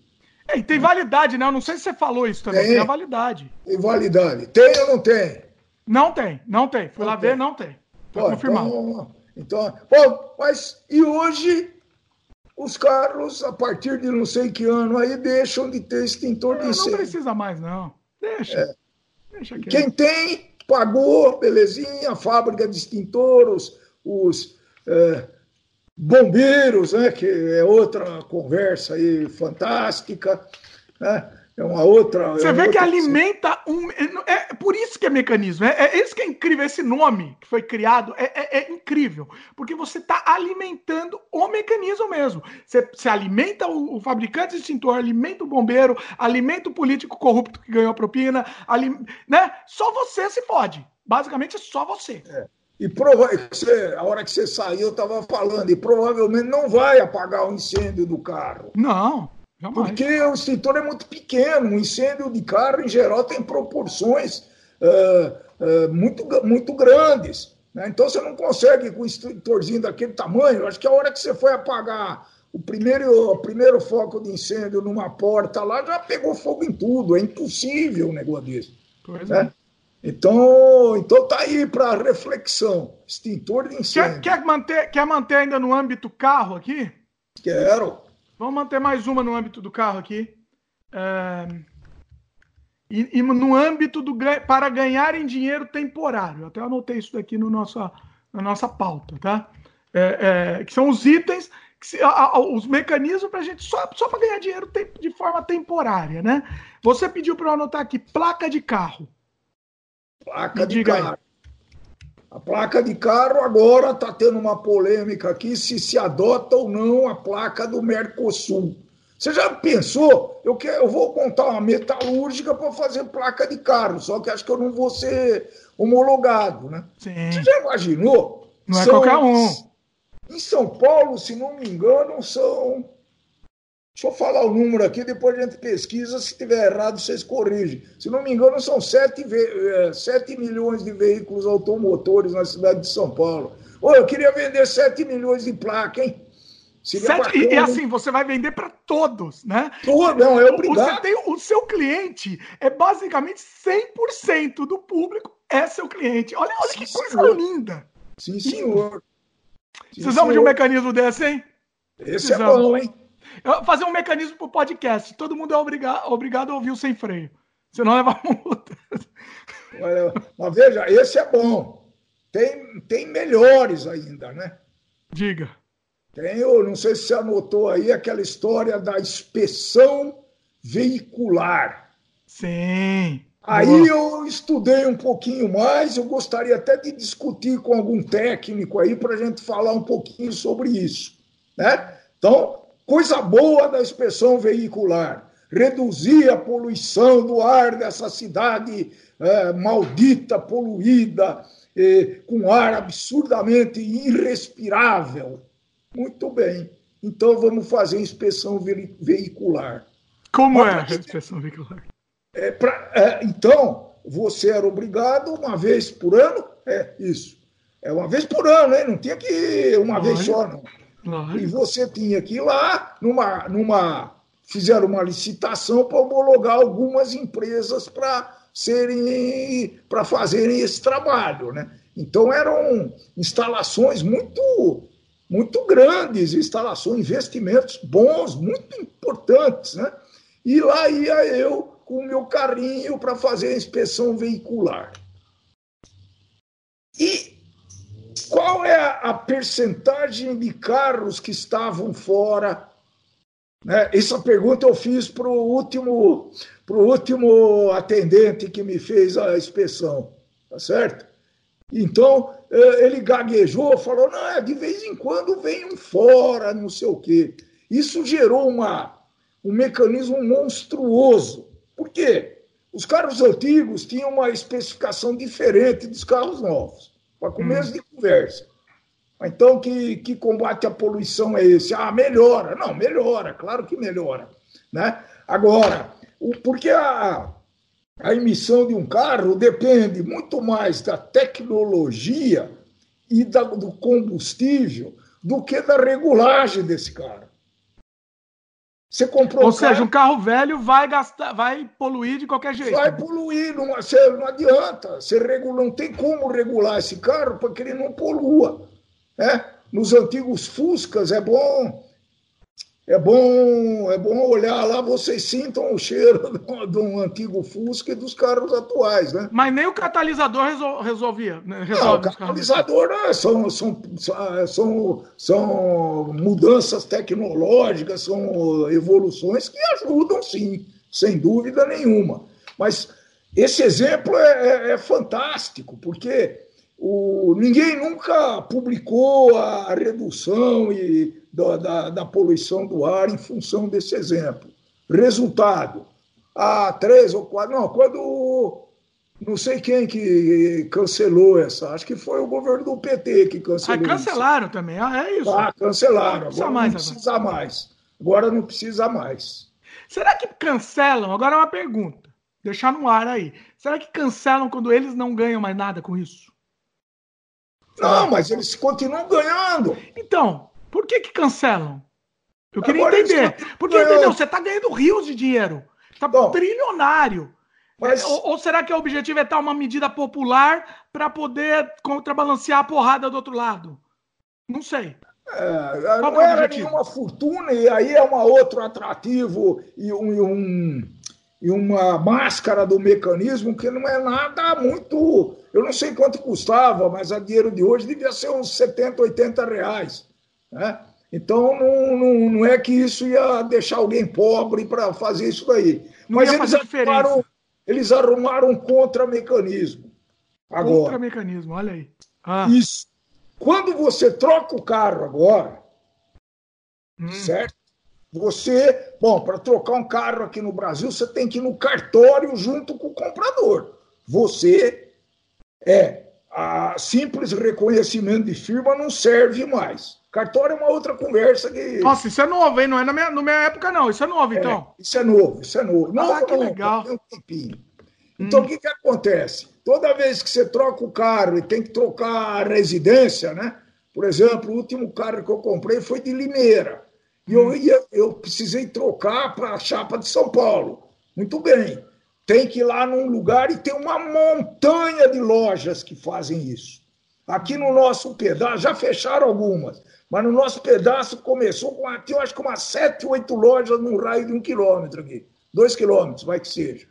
É, e tem validade, né? Eu não sei se você falou isso também. Tem, tem validade. Tem validade. Tem ou não tem? Não tem, não tem. Fui não lá tem. ver, não tem. Tá confirmado. Então, então, bom, mas e hoje os carros, a partir de não sei que ano aí, deixam de ter extintor de incêndio. Não precisa mais, não. Deixa. É. Deixa Quem tem, pagou, belezinha, fábrica de extintor, os, os é, bombeiros, né, que é outra conversa aí fantástica, né? É uma outra. Você é vê outra que alimenta um. É, é, por isso que é mecanismo. É, é isso que é incrível. Esse nome que foi criado é, é, é incrível. Porque você está alimentando o mecanismo mesmo. Você, você alimenta o, o, fabricante de extintor, alimenta o bombeiro, alimenta o político corrupto que ganhou a propina. Alim, né? Só você se fode. Basicamente é só você. É. E prova você, a hora que você saiu, eu estava falando, e provavelmente não vai apagar o incêndio do carro. Não, jamais. Porque o extintor é muito pequeno. Um incêndio de carro, em geral, tem proporções uh, uh, muito, muito grandes. Né? Então você não consegue com um extintorzinho daquele tamanho. Acho que a hora que você foi apagar o primeiro, o primeiro foco de incêndio numa porta lá já pegou fogo em tudo. É impossível um negócio desse. Pois né? é. Então, então tá aí para reflexão. Extintor de incêndio. Quer, quer, manter, quer manter ainda no âmbito carro aqui? Quero. Vamos manter mais uma no âmbito do carro aqui. É... E, e, no âmbito do para ganhar em dinheiro temporário. Eu até anotei isso daqui no nossa, na nossa pauta, tá? É, é, que são os itens, se, a, a, os mecanismos para a gente só, só para ganhar dinheiro tem, de forma temporária, né? Você pediu para eu anotar aqui placa de carro. Placa de carro. Aí. A placa de carro agora está tendo uma polêmica aqui se se adota ou não a placa do Mercosul. Você já pensou? Eu, quero, eu vou montar uma metalúrgica para fazer placa de carro, só que acho que eu não vou ser homologado, né? Sim. Você já imaginou? Não é são, qualquer um. Em São Paulo, se não me engano, são. Deixa eu falar o número aqui, depois a gente pesquisa. Se tiver errado, vocês corrigem. Se não me engano, são 7, 7 é, milhões de veículos automotores na cidade de São Paulo. Ô, eu queria vender 7 milhões de placas, hein? Sete, e, e, assim, você vai vender para todos, né? Todo, não, é obrigado. Você tem, o seu cliente é basicamente 100% do público é seu cliente. Olha, olha Sim, que coisa senhor. linda. Sim, senhor. Sim, Precisamos senhor. de um mecanismo desse, hein? Esse Precisamos. é bom, hein? Fazer um mecanismo para o podcast. Todo mundo é obrigado, obrigado a ouvir o sem freio. Senão leva multa. Olha, mas veja, esse é bom. Tem, tem melhores ainda, né? Diga. Tem, eu não sei se você anotou aí aquela história da inspeção veicular. Sim. Aí Boa. eu estudei um pouquinho mais, eu gostaria até de discutir com algum técnico aí para a gente falar um pouquinho sobre isso. Né? Então, coisa boa da inspeção veicular. Reduzir a poluição do ar dessa cidade é, maldita, poluída, é, com ar absurdamente irrespirável. Muito bem. Então vamos fazer inspeção veicular. Como é a inspeção veicular? É pra, é, então, você era obrigado uma vez por ano? É isso. É uma vez por ano, hein? Não tinha que ir uma Olha. vez só, não. Olha. E você tinha que ir lá numa. numa fizeram uma licitação para homologar algumas empresas para serem para fazerem esse trabalho, né? Então eram instalações muito muito grandes, instalações, investimentos bons, muito importantes, né? E lá ia eu com o meu carrinho para fazer a inspeção veicular. E qual é a percentagem de carros que estavam fora? Né? Essa pergunta eu fiz para o último, pro último atendente que me fez a inspeção, tá certo? Então, eh, ele gaguejou, falou: não, é, de vez em quando vem um fora, não sei o quê. Isso gerou uma, um mecanismo monstruoso. Por quê? Os carros antigos tinham uma especificação diferente dos carros novos, para começo hum. de conversa. Então, que, que combate à poluição é esse? Ah, melhora. Não, melhora, claro que melhora. Né? Agora, o, porque a, a emissão de um carro depende muito mais da tecnologia e da, do combustível do que da regulagem desse carro. Você comprou Ou um seja, carro, um carro velho vai gastar, vai poluir de qualquer jeito. Vai poluir, não, você, não adianta. Você regula, não tem como regular esse carro para que ele não polua. Né? Nos antigos Fuscas é bom é bom, é bom olhar lá, vocês sintam o cheiro *laughs* de um antigo Fusca e dos carros atuais, né? Mas nem o catalisador resol resolvia. Né? Não, o catalisador né, são, são, são, são mudanças tecnológicas, são evoluções que ajudam, sim, sem dúvida nenhuma. Mas esse exemplo é, é, é fantástico, porque o, ninguém nunca publicou a redução e da, da, da, poluição do ar em função desse exemplo. Resultado: há três ou quatro. Não, quando Não sei quem que cancelou essa. Acho que foi o governo do PT que cancelou. Ah, cancelaram isso. também. Ah, é isso. Ah, cancelaram. Não agora mais, não precisa agora. mais. Agora não precisa mais. Será que cancelam? Agora é uma pergunta. Deixar no ar aí. Será que cancelam quando eles não ganham mais nada com isso? Não, mas eles continuam ganhando. Então, por que que cancelam? Eu queria Agora entender. Porque, entendeu? Você está ganhando rios de dinheiro. Está trilionário. Mas... Ou, ou, será que o objetivo é estar uma medida popular para poder contrabalancear a porrada do outro lado? Não sei. É, não era nenhuma fortuna, e aí é um outro atrativo e, um, e, um, e uma máscara do mecanismo que não é nada muito. Eu não sei quanto custava, mas a dinheiro de hoje devia ser uns 70, 80 reais. Né? Então não, não, não é que isso ia deixar alguém pobre para fazer isso daí. Não mas eles arrumaram, eles arrumaram um contra-mecanismo. Contra-mecanismo, olha aí. Ah. Isso. Quando você troca o carro agora, hum. certo? Você, bom, para trocar um carro aqui no Brasil, você tem que ir no cartório junto com o comprador. Você é a simples reconhecimento de firma não serve mais. Cartório é uma outra conversa que. Nossa, isso é novo, hein? Não é na minha, na minha época, não. Isso é novo, é, então. Isso é novo, isso é novo. Não, ah, que não, legal. Tem um tempinho. Então, hum. o que, que acontece? Toda vez que você troca o carro e tem que trocar a residência, né? Por exemplo, o último carro que eu comprei foi de Limeira. E eu, ia, eu precisei trocar para a chapa de São Paulo. Muito bem. Tem que ir lá num lugar e tem uma montanha de lojas que fazem isso. Aqui no nosso pedaço, já fecharam algumas, mas no nosso pedaço começou com, eu acho que umas sete, oito lojas num raio de um quilômetro aqui. Dois quilômetros, vai que seja.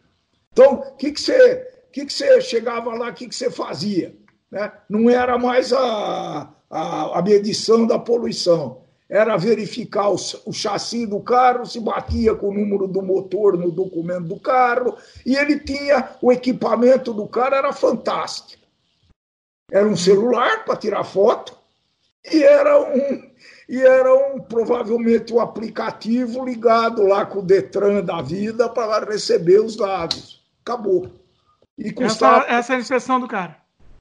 Então, o que, que, você, que, que você chegava lá, o que, que você fazia? Né? Não era mais a, a, a medição da poluição, era verificar o, o chassi do carro, se batia com o número do motor no documento do carro, e ele tinha o equipamento do carro, era fantástico. Era um celular para tirar foto e era um e era um provavelmente um aplicativo ligado lá com o Detran da vida para receber os dados acabou. E custava, essa, essa é a inspeção do cara.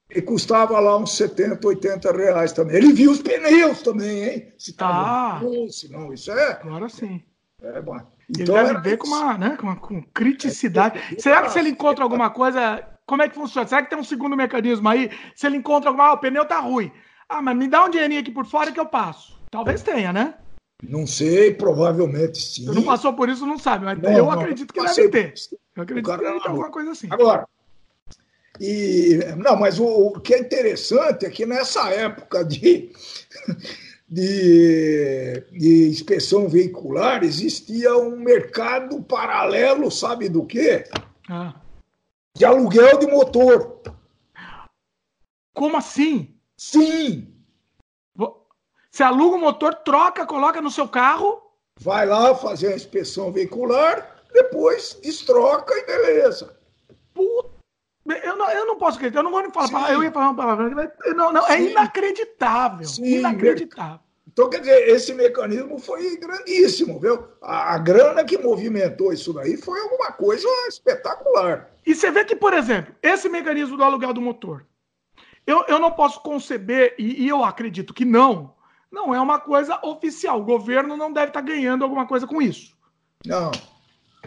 E custava lá uns 70, 80 reais também. Ele viu os pneus também, hein? Se tá. se não, isso é. Agora sim. É, bom. Então, ele deve ver com uma, né, com uma com criticidade. É, Será que se ele encontra alguma coisa, como é que funciona? Será que tem um segundo mecanismo aí? Se ele encontra alguma, ah, o pneu tá ruim. Ah, mas me dá um dinheirinho aqui por fora que eu passo. Talvez tenha, né? Não sei, provavelmente sim. Você não passou por isso, não sabe, mas não, eu não, acredito que deve ter. Eu acredito que deve ter alguma coisa assim. Agora, e, não, mas o, o, que é interessante é que nessa época de, *laughs* de, de inspeção veicular existia um mercado paralelo, sabe do quê? Ah. De aluguel de motor. Como assim? Sim. Você aluga o motor, troca, coloca no seu carro. Vai lá fazer a inspeção veicular, depois destroca e beleza. Puta. Eu não, eu não posso acreditar, eu não vou nem falar, eu ia falar uma palavra, não, não, é inacreditável. Sim, inacreditável. Então, quer dizer, esse mecanismo foi grandíssimo, viu? A, a, grana que movimentou isso daí foi alguma coisa espetacular. E você vê que, por exemplo, esse mecanismo do aluguel do motor, eu, eu não posso conceber, e, e eu acredito que não, não é uma coisa oficial. O governo não deve estar ganhando alguma coisa com isso. Não.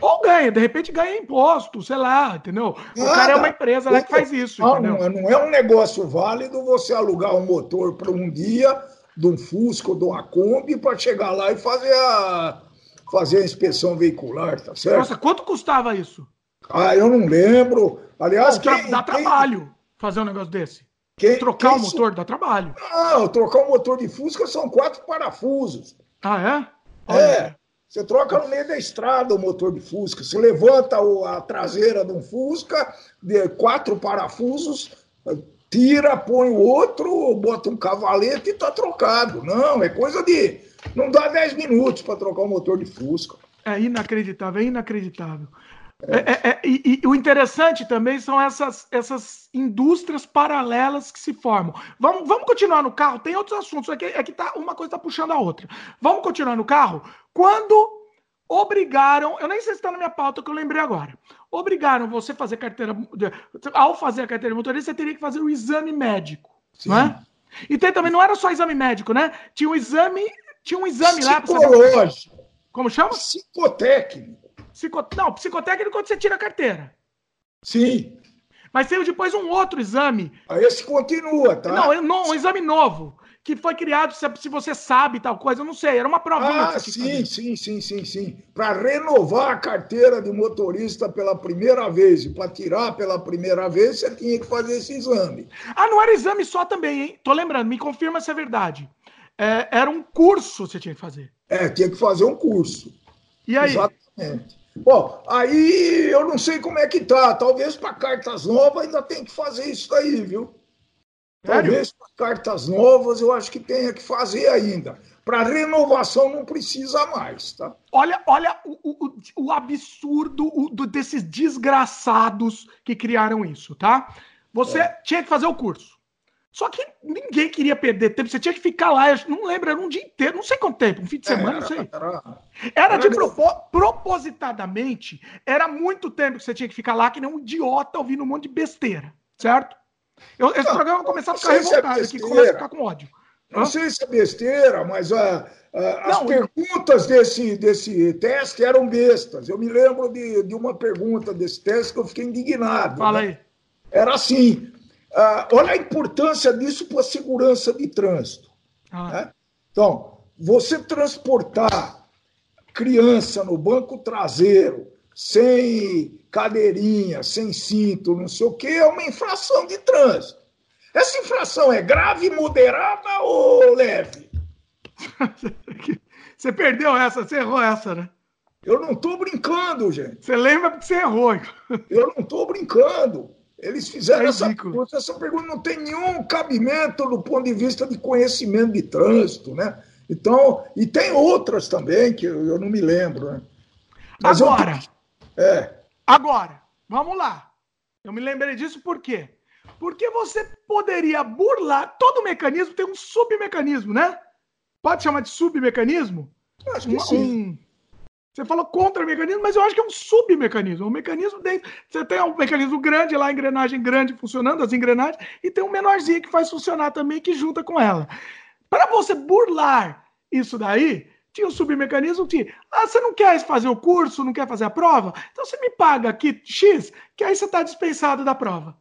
Ou ganha, de repente ganha imposto, sei lá, entendeu? O cara é uma empresa lá que faz isso. Não, não, não é um negócio válido você alugar um motor para um dia de um Fusca ou de uma Kombi para chegar lá e fazer a, fazer a inspeção veicular, tá certo? Nossa, quanto custava isso? Ah, eu não lembro. Aliás, não, quem, dá quem... trabalho fazer um negócio desse. Quem, trocar quem o motor dá trabalho. Não, trocar o motor de Fusca são quatro parafusos. Ah, é? É. Você troca no meio da estrada o motor de Fusca. Você levanta a traseira de um Fusca, de quatro parafusos, tira, põe o outro, bota um cavalete e tá trocado. Não, é coisa de. Não dá 10 minutos para trocar o motor de Fusca. É inacreditável, é inacreditável. É, é, é, e, e, o interessante também são essas, essas indústrias paralelas que se formam. Vamos, vamos continuar no carro, tem outros assuntos, aqui, é que tá, uma coisa está puxando a outra. Vamos continuar no carro? Quando obrigaram, eu nem sei se está na minha pauta que eu lembrei agora, obrigaram você a fazer carteira. Ao fazer a carteira de motorista, você teria que fazer o exame médico. Sim. Não é? E tem também, não era só exame médico, né? Tinha um exame, tinha um exame lá. Psicológico. Como chama? Psicotécnico. Psico... Não, psicotécnico quando você tira a carteira. Sim. Mas tem depois um outro exame. Ah, esse continua, tá? Não, um exame novo que foi criado, se, se você sabe tal coisa, eu não sei, era uma provinha. Ah, sim, sim, sim, sim, sim. Para renovar a carteira de motorista pela primeira vez e para tirar pela primeira vez, você tinha que fazer esse exame. Ah, não era exame só também, hein? Tô lembrando, me confirma se é verdade. É, era um curso que você tinha que fazer. É, tinha que fazer um curso. E aí? Exatamente. Bom, aí eu não sei como é que tá. Talvez para cartas novas ainda tem que fazer isso aí, viu? Talvez para cartas novas eu acho que tenha que fazer ainda. Para renovação não precisa mais, tá? Olha, olha o, o, o absurdo o, do, desses desgraçados que criaram isso, tá? Você é. tinha que fazer o curso. Só que ninguém queria perder tempo. Você tinha que ficar lá, não lembro, era um dia inteiro, não sei quanto tempo, um fim de semana, é, não sei. Era, era de propo, propositadamente, era muito tempo que você tinha que ficar lá, que nem um idiota ouvindo um monte de besteira, certo? Eu, esse não, programa vai começar a ficar é revoltado é aqui, começa a ficar com ódio. Não Hã? sei se é besteira, mas a, a, as perguntas desse, desse teste eram bestas. Eu me lembro de, de uma pergunta desse teste que eu fiquei indignado. Fala né? aí. Era assim: uh, olha a importância disso para a segurança de trânsito. Ah. Né? Então, você transportar criança no banco traseiro sem cadeirinha, sem cinto, não sei o quê, é uma infração de trânsito. Essa infração é grave, moderada ou leve? *laughs* Você perdeu essa, você errou essa, né? Eu não estou brincando, gente. Você lembra porque você errou. Eu não estou brincando. Eles fizeram é essa pergunta. Essa pergunta não tem nenhum cabimento do ponto de vista de conhecimento de trânsito, né? Então, e tem outras também que eu, eu não me lembro, né? Mas Agora, eu, é. Agora, vamos lá. Eu me lembrei disso por quê? Porque você poderia burlar. Todo mecanismo tem um submecanismo, né? Pode chamar de submecanismo? Acho que um, sim. Um... Você falou contra mecanismo, mas eu acho que é um submecanismo. Um mecanismo dentro. Você tem um mecanismo grande lá, engrenagem grande funcionando, as engrenagens, e tem um menorzinho que faz funcionar também, que junta com ela. Para você burlar isso daí, tinha um submecanismo que, ah, você não quer fazer o curso, não quer fazer a prova? Então você me paga aqui X, que aí você está dispensado da prova.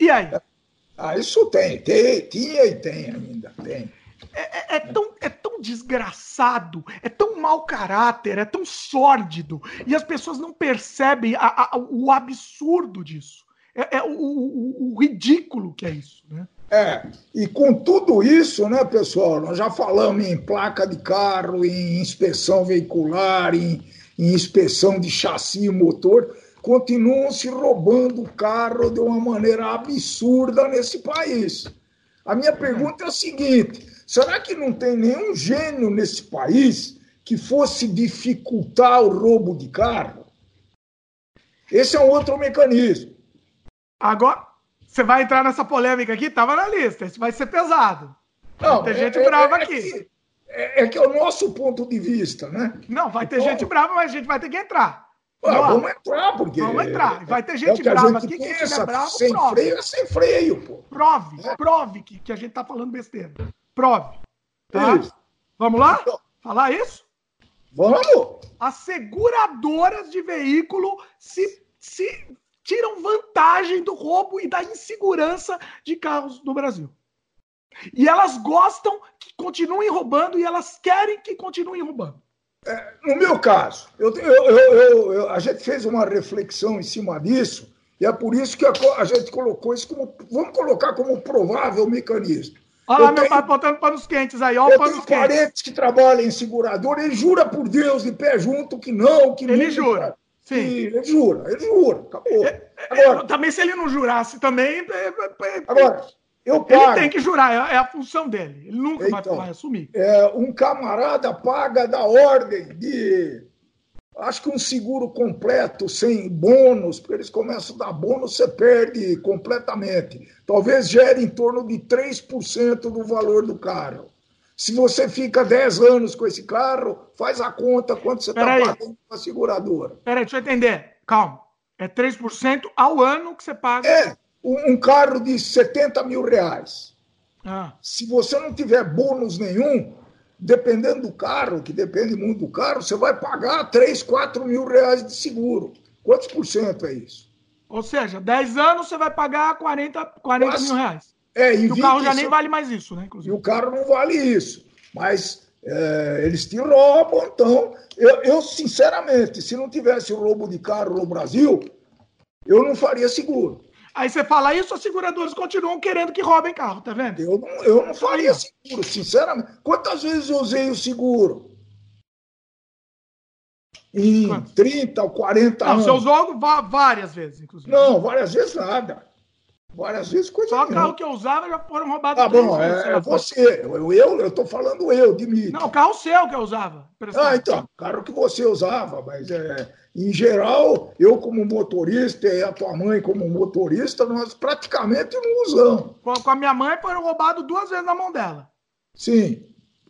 E aí? Ah, isso tem, tem, tinha e tem ainda, tem. É, é, é, tão, é desgraçado, é tão mau caráter, é tão sórdido, e as pessoas não percebem a, a, o absurdo disso. É, é o, o, o, ridículo que é isso, né? É, e com tudo isso, né, pessoal, nós já falamos em placa de carro, em inspeção veicular, em, em inspeção de chassi e motor, continuam se roubando o carro de uma maneira absurda nesse país. A minha pergunta é a seguinte: será que não tem nenhum gênio nesse país que fosse dificultar o roubo de carro? Esse é um outro mecanismo. Agora, você vai entrar nessa polêmica aqui? Tava na lista. Isso vai ser pesado. Não, vai ter é, gente é, brava é, aqui. Que, é, é, que é o nosso ponto de vista, né? Não, vai ter então, gente brava, mas a gente vai ter que entrar. Ah, vamos entrar, porque. Vamos entrar. Vai ter gente é brava aqui que pensa, bravo, sem prove. freio é sem freio, pô. Prove, é. prove que, que a gente tá falando besteira. Prove. Tá? Isso. Vamos lá? Falar isso? Vamos! As seguradoras de veículo se, se tiram vantagem do roubo e da insegurança de carros no Brasil. E elas gostam que continuem roubando e elas querem que continuem roubando. É, no meu caso, eu, eu, eu, a gente fez uma reflexão em cima disso, e é por isso que a, a gente colocou isso como. Vamos colocar como provável mecanismo. Olha lá, meu pai botando panos quentes aí, olha eu panos tenho parentes que trabalham em seguradora, ele jura por Deus, de pé junto, que não, que Ele jura. Sim. ele jura, ele jura, acabou. É, é, agora, também se ele não jurasse também. É, é, agora, eu pago. Ele tem que jurar, é, a função dele. Ele nunca então, vai, vai, assumir. É, um camarada paga da ordem de. Acho que um seguro completo, sem bônus, porque eles começam a dar bônus, você perde completamente. Talvez gere em torno de 3% do valor do carro. Se você fica 10 anos com esse carro, faz a conta quanto você está pagando para a seguradora. Peraí, deixa eu entender. Calma. É 3% ao ano que você paga. É, um, carro de 70 mil reais. Ah. Se você não tiver bônus nenhum, dependendo do carro, que depende muito do carro, você vai pagar 3, 4 mil reais de seguro. Quantos por cento é isso? Ou seja, 10 anos você vai pagar 40, 40 Quase. mil reais. É, E o carro já isso- nem vale mais isso, né? E Inclusive. o carro não vale isso. Mas é, eles te roubam, então. Eu, eu, sinceramente, se não tivesse roubo de carro no Brasil, eu não faria seguro. Aí você fala isso, as seguradoras continuam querendo que roubem carro, tá vendo? Eu não, eu não faria seguro, sinceramente. Quantas vezes eu usei o seguro? Em Quantas? 30 ou 40 Não, anos. você usou várias vezes, inclusive. Não, várias vezes nada. Várias vezes coisa Só nenhuma. carro que eu usava já foram roubados. Tá bom, é, é você. Eu, eu, tô falando eu, Dimitri. Não, o carro seu que eu usava. Ah, então, carro que você usava, mas é, em geral, eu como motorista e a tua mãe como motorista, nós praticamente não usamos. Com, com a minha mãe foram roubados duas vezes na mão dela. Sim,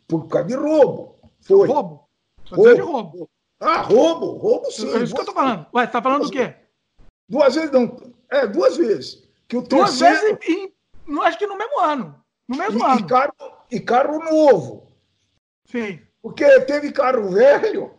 por causa de roubo. Foi. Roubo. Dizendo de roubo. Ah, roubo, roubo sim. É isso que eu tô falando. Ué, você tá falando do quê? Duas vezes não. É, duas vezes. Que o Duas terceiro, vezes em, acho que no mesmo ano. No mesmo e, ano. e carro, e carro novo. Sim. Porque teve carro velho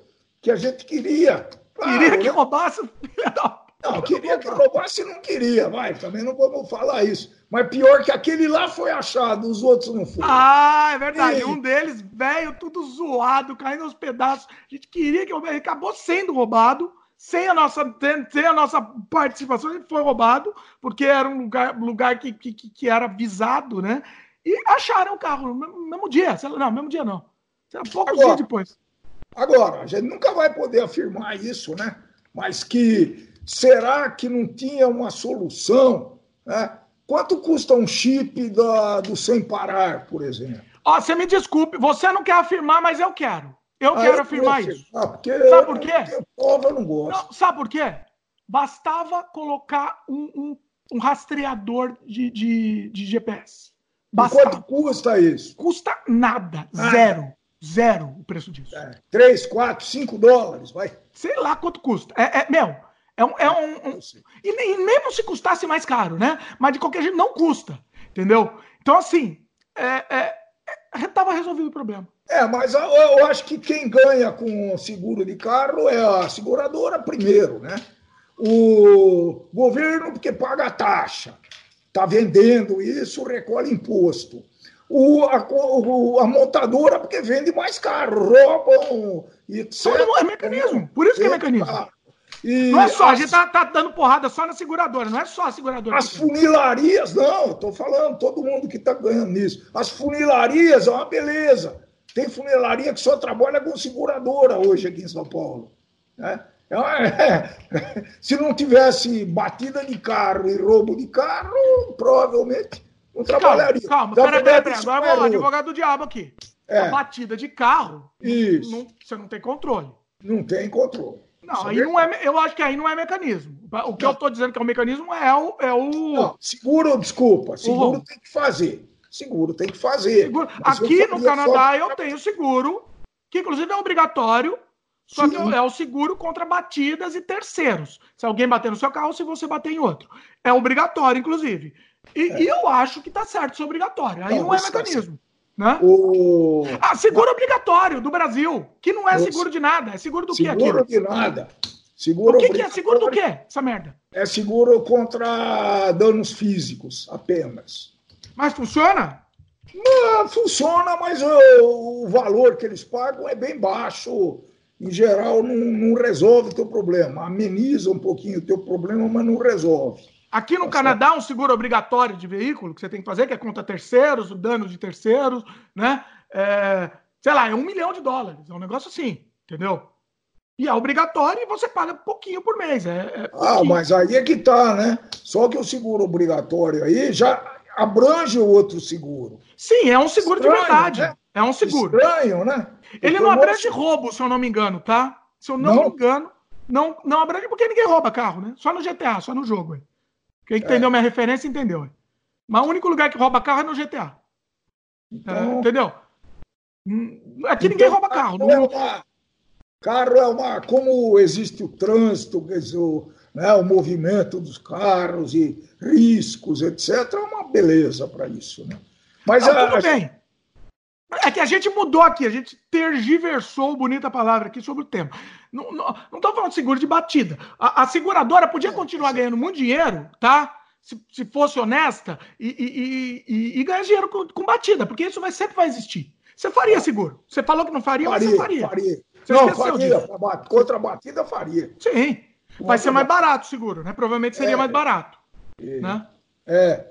que a gente queria. Claro, Queria que roubasse. filha da- Não, queria que roubasse, não queria, vai, também não vamos falar isso. Mas pior que aquele lá foi achado, os outros não foram. Ah, é verdade. Sim. Um deles, velho, tudo zoado, caindo aos pedaços. A gente queria que roubesse. Acabou sendo roubado. Sem a, nossa, sem a nossa participação, ele foi roubado, porque era um lugar, lugar que, que, que- era visado, né? E acharam o carro no mesmo, dia. Não, mesmo dia não. Lá, Poucos Agora. dias depois. Agora, a gente nunca vai poder afirmar isso, né? Mas que será que não tinha uma solução? Né? Quanto custa um chip da, do Sem Parar, por exemplo? Ó, você me desculpe, você não quer afirmar, mas eu quero. Eu Ah, quero eu afirmar isso. porque Sabe por quê? prova, não gosto. Não, sabe por quê? Bastava colocar um, um- um rastreador de, de, de GPS. Bastava. quanto custa isso? Custa nada. Nada. Zero. Zero o preço disso. É, 3, 4, 5 dólares, vai. Sei lá quanto custa. É, é- meu, é um. É um, um- e, nem, e mesmo se custasse mais caro, né? Mas de qualquer jeito não custa. Entendeu? Então, assim, é, é, é, tava resolvido o problema. É, mas eu, acho que quem ganha com seguro de carro é a seguradora primeiro, né? O governo, porque paga a taxa, está vendendo isso, recolhe imposto. O, a, o- a montadora, porque vende mais carro, roubam etc. É mecanismo. Por isso que é mecanismo. E Não é só, a as- gente tá, tá dando porrada só na seguradora, não é só a seguradora. As funilarias, não, estou falando, todo mundo que está ganhando nisso. As funilarias é uma beleza. Tem funilaria que só trabalha com seguradora hoje aqui em São Paulo. né? É uma- *laughs* Se não tivesse batida de carro e roubo de carro, provavelmente não Calma, trabalharia. calma, Então, peraí, peraí, peraí. Agora é vamos lá, outro. advogado do diabo aqui. É. A batida de carro, Isso. não- você não tem controle. Não tem controle. Não, Isso aí não é, eu acho que aí não é mecanismo. O que eu tô dizendo que é o mecanismo é o. É o Não, seguro, desculpa, seguro tem que fazer. Seguro tem que fazer. seguro. Aqui no Canadá só- eu tenho seguro, que inclusive é obrigatório, só que Sim. é o seguro contra batidas e terceiros. Se alguém bater no seu carro, se você bater em outro. É obrigatório, inclusive. E, e eu acho que tá certo ser obrigatório. Aí Não, não, é isso tá mecanismo. Né? O... Ah, seguro obrigatório do Brasil, que não é Nossa. seguro de nada. É seguro do que Seguro aquilo? de nada. Seguro O que, que é seguro do quê? Essa merda. É seguro contra danos físicos apenas. Mas funciona? Ah, funciona, mas o, o valor que eles pagam é bem baixo. Em geral, não, não resolve o teu problema. Ameniza um pouquinho o teu problema, mas não resolve. Aqui no Tá Canadá, um seguro obrigatório de veículo que você tem que fazer, que é contra terceiros, danos de terceiros, né? É, sei lá, é um milhão de dólares. É um negócio assim, entendeu? E é obrigatório e você paga pouquinho por mês. É, é Ah, pouquinho. mas aí é que tá, né? Só que o seguro obrigatório aí já abrange o outro seguro. Sim, é um seguro de Estranho, verdade. né? É um seguro. Estranho, né? Ele não abrange roubo, se eu não me engano, tá? Se eu não, Não? me engano, não, não abrange porque ninguém rouba carro, né? Só no GTA, só no jogo. Ué. Quem É. entendeu minha referência entendeu. ué. Mas o único lugar que rouba carro é no GTA. É, Então, entendeu? Hum, Aqui ninguém Então, rouba carro. Carro é uma, carro é uma. Como existe o trânsito, o- né, o movimento dos carros e riscos, etc., é uma beleza para isso. Né? Mas Não, a, tudo bem. É que a gente mudou aqui, a gente tergiversou, bonita palavra aqui, sobre o tema. Não estou falando de seguro de batida. A, a seguradora podia continuar ganhando muito dinheiro, tá? Se, se fosse honesta e, e, e, e ganhar dinheiro com, com, batida, porque isso vai, sempre vai existir. Você faria seguro. Você falou que não faria, faria mas você faria. faria. Você não, faria. Disso. Contra a batida, faria. Sim. Vai ser mais barato o seguro, né? Provavelmente seria é, mais barato. É. Né? É.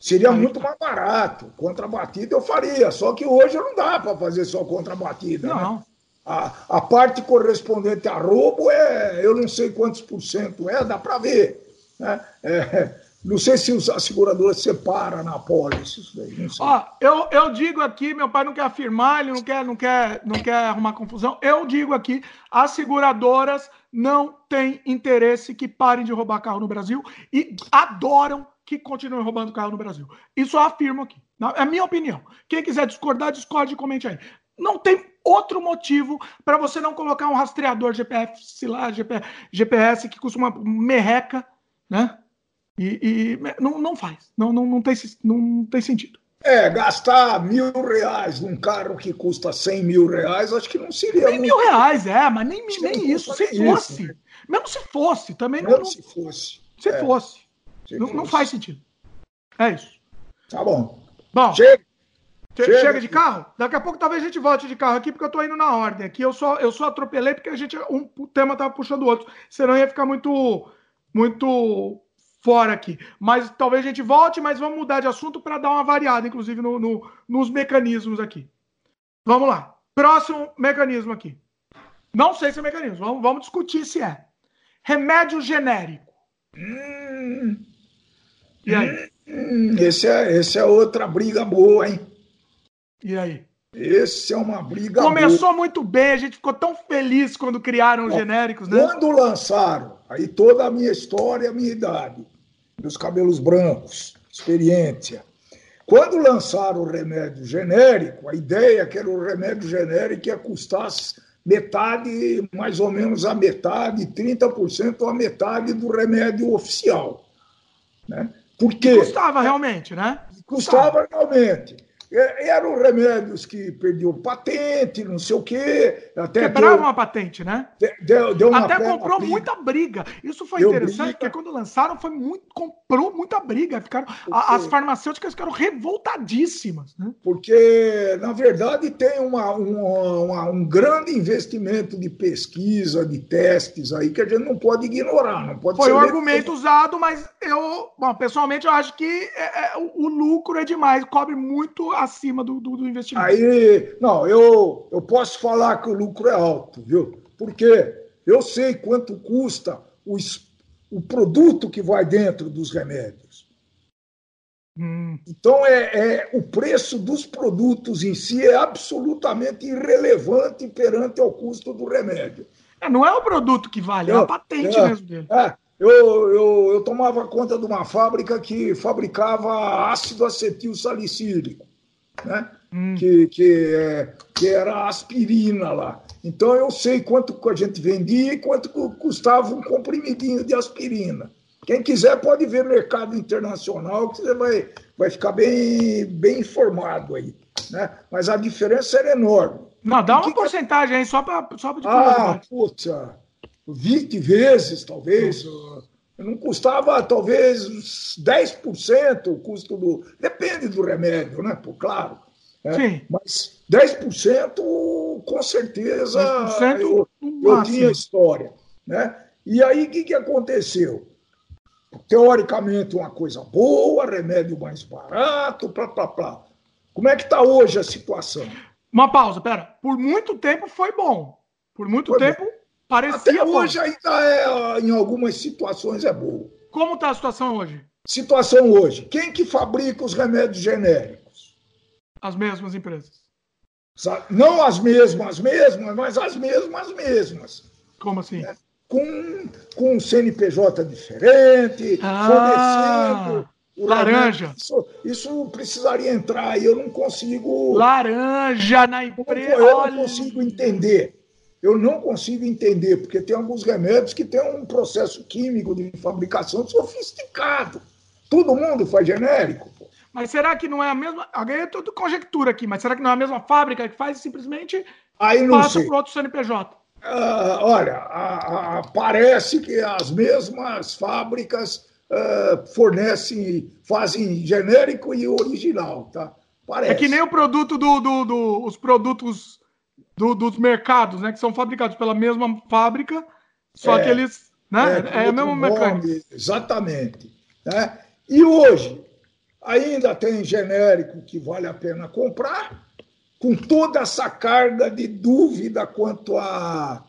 Seria muito mais barato. Contrabatida eu faria, só que hoje não dá para fazer só contrabatida. Né? Não. Né? A, a parte correspondente a roubo é, eu não sei quantos por cento é, dá para ver. Né? É, não sei se a seguradora separa na apólice isso daí. Ó, eu, eu digo aqui, meu pai não quer afirmar, ele não quer, não quer, não quer arrumar confusão. Eu digo aqui, as seguradoras não têm interesse que parem de roubar carro no Brasil e adoram que continuem roubando carro no Brasil. Isso eu afirmo aqui. É a minha opinião. Quem quiser discordar, discorde e comente aí. Não tem outro motivo para você não colocar um rastreador GPS lá, GPS que custa uma merreca, né? E, e não, não faz. Não, não, não, tem, não tem sentido. É, gastar mil reais num carro que custa cem mil reais, acho que não seria. Nem muito... mil reais, é, mas nem, nem isso. Se fosse. Isso, né? Mesmo se fosse, também Mesmo não. se fosse. Se é. fosse. Não, não, faz sentido. É isso. Tá bom. Bom. Chega. Chega, chega de carro? Daqui a pouco talvez a gente volte de carro aqui, porque eu tô indo na ordem aqui. Eu só, eu só atropelei porque a gente. Um, o tema tava puxando o outro. Senão ia ficar muito. Muito fora aqui. Mas talvez a gente volte, mas vamos mudar de assunto para dar uma variada, inclusive, no, no, nos mecanismos aqui. Vamos lá. Próximo mecanismo aqui. Não sei se é mecanismo. Vamos, vamos discutir se é. Remédio genérico. Hum. E aí? Hum, esse, é, esse é outra briga boa, hein? E aí? Esse é uma briga Começou boa. muito bem, a gente ficou tão feliz quando criaram os genéricos, né? Quando lançaram, aí toda a minha história, a minha idade, meus cabelos brancos, experiência. Quando lançaram o remédio genérico, a ideia é que era o remédio genérico ia custar metade, mais ou menos a metade, 30% a metade do remédio oficial. Né? Porque custava realmente, né? Custava, custava realmente. É, eram remédios que perdiam patente, não sei o quê. Até Quebravam deu, a patente, né? Deu, deu até comprou briga. muita briga. Isso foi deu interessante, briga. porque quando lançaram, foi muito, comprou muita briga. Ficaram, as farmacêuticas ficaram revoltadíssimas. Né? Porque, na verdade, tem uma, uma, um grande investimento de pesquisa, de testes aí, que a gente não pode ignorar. Não pode foi um argumento usado, mas eu, bom, pessoalmente, eu acho que é, é, o, o lucro é demais, cobre muito acima do, do, do, investimento. Aí, não, eu, eu posso falar que o lucro é alto, viu? Porque eu sei quanto custa o, o produto que vai dentro dos remédios. Hum. Então, é, é, o preço dos produtos em si é absolutamente irrelevante perante ao custo do remédio. É, não é o produto que vale, é, é a patente é, mesmo dele. É, eu, eu, eu tomava conta de uma fábrica que fabricava ácido acetil salicílico né? Hum. Que, que, é, que era aspirina lá. Então eu sei quanto a gente vendia e quanto custava um comprimidinho de aspirina. Quem quiser pode ver mercado internacional, que você vai, vai ficar bem, bem informado aí. Né? Mas a diferença era enorme. Não, dá uma que porcentagem aí, só para só Ah, puta, 20 vezes, talvez. Não custava, talvez, 10% o custo do. Depende do remédio, né? Pô, claro. Né? Sim. Mas 10%, com certeza, 10% eu, eu tinha história. Né? E aí, o que, que aconteceu? Teoricamente, uma coisa boa, remédio mais barato, plá, plá, plá. Como é que está hoje a situação? Uma pausa, pera. Por muito tempo foi bom. Por muito foi tempo bom. Parecia Até hoje bom. ainda é, em algumas situações é boa. Como está a situação hoje? Situação hoje. Quem que fabrica os remédios genéricos? As mesmas empresas. Não as mesmas mesmas, mas as mesmas mesmas. Como assim? É, com, com um CNPJ diferente, ah, fornecendo. Laranja. Isso, isso, precisaria entrar e eu não consigo. Laranja na empresa. Eu não consigo entender. Eu não consigo entender, porque tem alguns remédios que têm um processo químico de fabricação sofisticado. Todo mundo faz genérico. Pô. Mas será que não é a mesma. Alguém é tudo conjectura aqui, mas será que não é a mesma fábrica que faz e simplesmente Aí passa para outro CNPJ? Uh, olha, a, a, parece que as mesmas fábricas uh, fornecem, fazem genérico e original, tá? Parece. É que nem o produto do, do, do os produtos do, dos mercados, né? Que são fabricados pela mesma fábrica, só é, que eles. Né? É, é a mesma mecânica. Exatamente. Né? E hoje, ainda tem genérico que vale a pena comprar, com toda essa carga de dúvida quanto a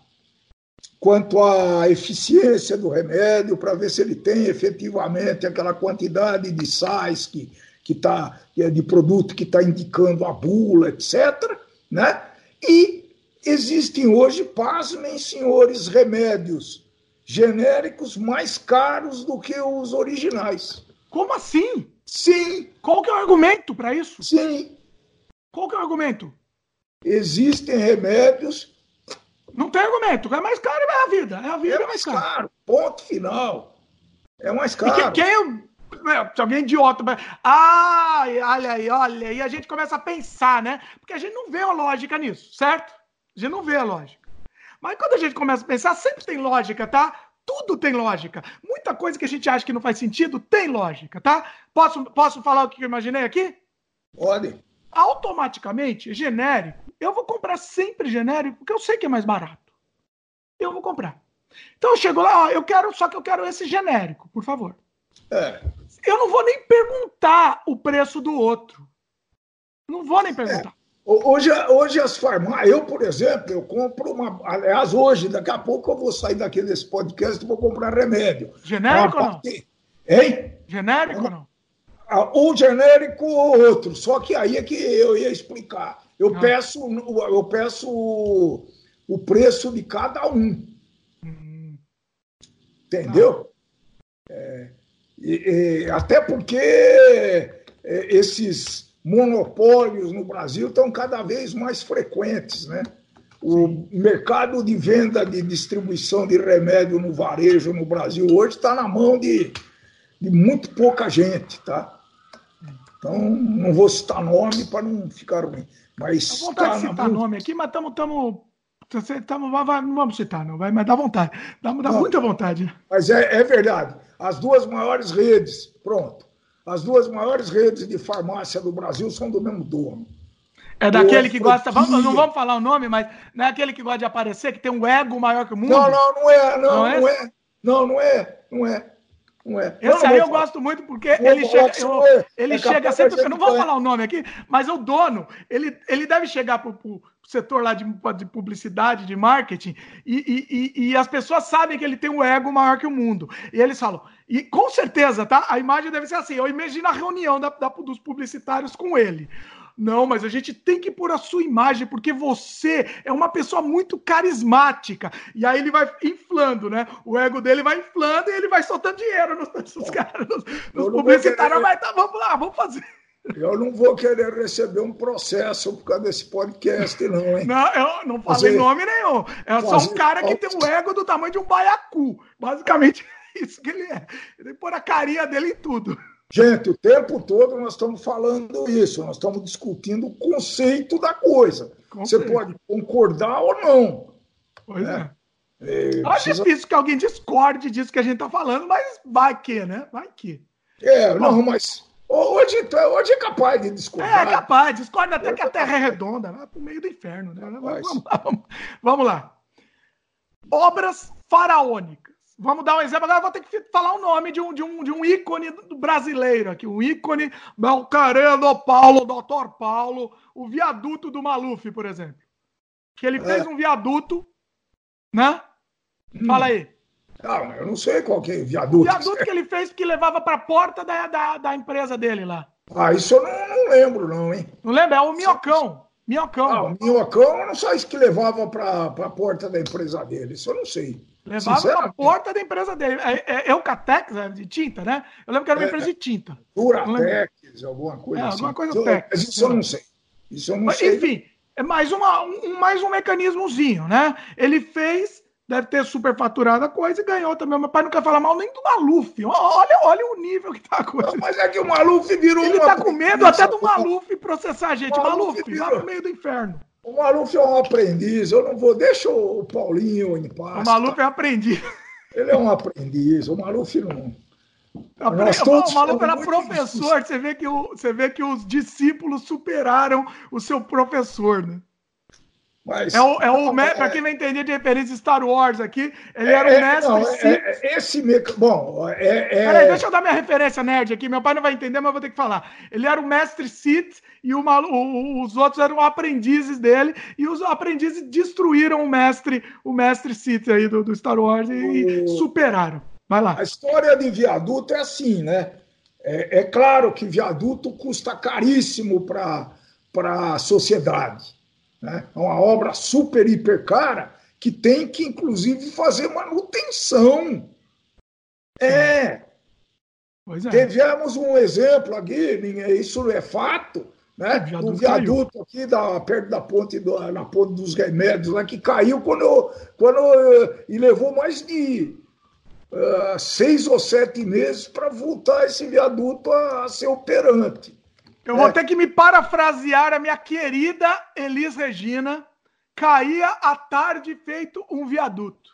quanto à eficiência do remédio, para ver se ele tem efetivamente aquela quantidade de sais que, que tá, é de produto que está indicando a bula, etc. Né? E existem hoje, pasmem, senhores, remédios genéricos mais caros do que os originais. Como assim? Sim. Qual que é o argumento para isso? Sim. Qual que é o argumento? Existem remédios. Não tem argumento. É mais caro, é a vida. É a vida é, é mais, caro. caro. Ponto final. É mais caro. E quem, se alguém idiota. Ah, olha aí, olha aí. A gente começa a pensar, né? Porque a gente não vê a lógica nisso, certo? A gente não vê a lógica. Mas quando a gente começa a pensar, sempre tem lógica, tá? Tudo tem lógica. Muita coisa que a gente acha que não faz sentido tem lógica, tá? Posso, posso falar o que eu imaginei aqui? Pode. Automaticamente, genérico. Eu vou comprar sempre genérico, porque eu sei que é mais barato. Eu vou comprar. Então eu chego lá, ó, eu quero, só que eu quero esse genérico, por favor. É. Eu não vou nem perguntar o preço do outro. Não vou nem perguntar. É. Hoje, hoje as farmácias, eu, por exemplo, eu compro uma. Aliás, hoje, daqui a pouco eu vou sair daqui desse podcast e vou comprar remédio. Genérico ou não? Hein? Genérico ou não? Ou genérico ou outro. Só que aí é que eu ia explicar. Eu ah. peço, eu peço o, o preço de cada um. Hum. Entendeu? Ah. É, e, e, até porque é, esses monopólios no Brasil estão cada vez mais frequentes, né? O mercado de venda de distribuição de remédio no varejo no Brasil hoje está na mão de, de muito pouca gente, tá? Então, não vou citar nome para não ficar ruim. Mas dá vontade tá de citar mão... nome aqui, mas estamos. Tamo, tamo, não vamos citar, não, vai, mas dá vontade. Dá, dá muita vontade. Mas é, é verdade. As duas maiores redes, pronto. As duas maiores redes de farmácia do Brasil são do mesmo dono. É daquele que gosta. Vamos, não vamos falar o nome, mas não é aquele que gosta de aparecer, que tem um ego maior que o mundo? Não, não, não é. Não, não, é? Não, é. não, não é. Não é. É. Esse aí eu gosto muito porque ele chega, eu, ele é chega sempre. Eu não vou falar o nome aqui, mas o dono, ele, ele deve chegar para o setor lá de, de, publicidade, de marketing, e, e, e, as pessoas sabem que ele tem um ego maior que o mundo. E eles falam, e com certeza, tá? A imagem deve ser assim. Eu imagino a reunião da, da, dos publicitários com ele. Não, mas a gente tem que pôr a sua imagem, porque você é uma pessoa muito carismática. E aí ele vai inflando, né? O ego dele vai inflando e ele vai soltando dinheiro nos, nos caras, nos, nos publicitários. Querer... Mas tá, vamos lá, vamos fazer. Eu não vou querer receber um processo por causa desse podcast, não, hein? Não, eu não falei fazer... nome nenhum. É só um cara que tem um ego do tamanho de um baiacu. Basicamente *laughs* isso que ele é. Ele pôr a carinha dele em tudo. Gente, o tempo todo nós estamos falando isso, nós estamos discutindo o conceito da coisa. Você pode concordar ou não. Pois é. é. é Acho precisa... difícil que alguém discorde disso que a gente está falando, mas vai que, né? Vai que. É, Bom, não, mas hoje, hoje é capaz de discordar. É, capaz, discorda até é que a Terra é redonda, vai para o meio do inferno. Né? Vamos lá, vamos, *laughs* vamos lá. Obras faraônicas. Vamos dar um exemplo. Agora vou ter que falar o nome de um, de um, de um ícone brasileiro aqui. Um ícone, meu querido Paulo, doutor Paulo, o viaduto do Maluf, por exemplo. Que ele fez é. um viaduto, né? Hum. Fala aí. Não, eu não sei qual que é o viaduto. O viaduto que ele fez que levava para a porta da, da, da, empresa dele lá. Ah, isso eu não, não, lembro, não, hein? Não lembro? É o Minhocão. Minhocão. Ah, o Minhocão, não sei se que levava para a porta da empresa dele. Isso eu não sei. Levava na porta da empresa dele. É, é, é o Catex, é de tinta, né? Eu lembro que era uma é, empresa de tinta. Duratex, alguma coisa é, assim. Alguma coisa Tex. Mas isso eu não sei. Isso eu não Mas, sei. Enfim, É mais, uma, um, mais um mecanismozinho, né? Ele fez, deve ter superfaturado a coisa e ganhou também. Meu pai não quer falar mal nem do Maluf. Olha, olha o nível que tá a coisa. Não, mas é que o Maluf virou Ele tá com medo até do Maluf processar a gente. Maluf, Maluf virou... lá no meio do inferno. O Maluf é um aprendiz, eu não vou. Deixa o Paulinho em paz. O Maluf tá? é aprendiz. Ele é um aprendiz, o Maluf não. Nós todos o Maluf era professor, você vê, que o, você vê que os discípulos superaram o seu professor, né? Mas, é o, é o é, para quem vai entender de referência Star Wars aqui, ele é, era o mestre não, Sith. É, é, esse meca... bom, é, Peraí, deixa eu dar minha referência nerd aqui. Meu pai não vai entender, mas eu vou ter que falar. Ele era o mestre Sith e o, os outros eram aprendizes dele e os aprendizes destruíram o mestre, o mestre Sith aí do, do Star Wars e, o... e, superaram. Vai lá. A história de viaduto é assim, né? É, claro que viaduto custa caríssimo para a sociedade né? É uma obra super, hiper cara que tem que, inclusive, fazer manutenção. É. Pois é. Tivemos um exemplo aqui, isso é fato, né? Um viaduto caiu. aqui da, perto da ponte, do, na ponte dos remédios, lá, que caiu quando, quando e levou mais de uh, seis ou sete meses para voltar esse viaduto a, a ser operante. Eu vou é. ter que me parafrasear a minha querida Elis Regina. Caía à tarde feito um viaduto.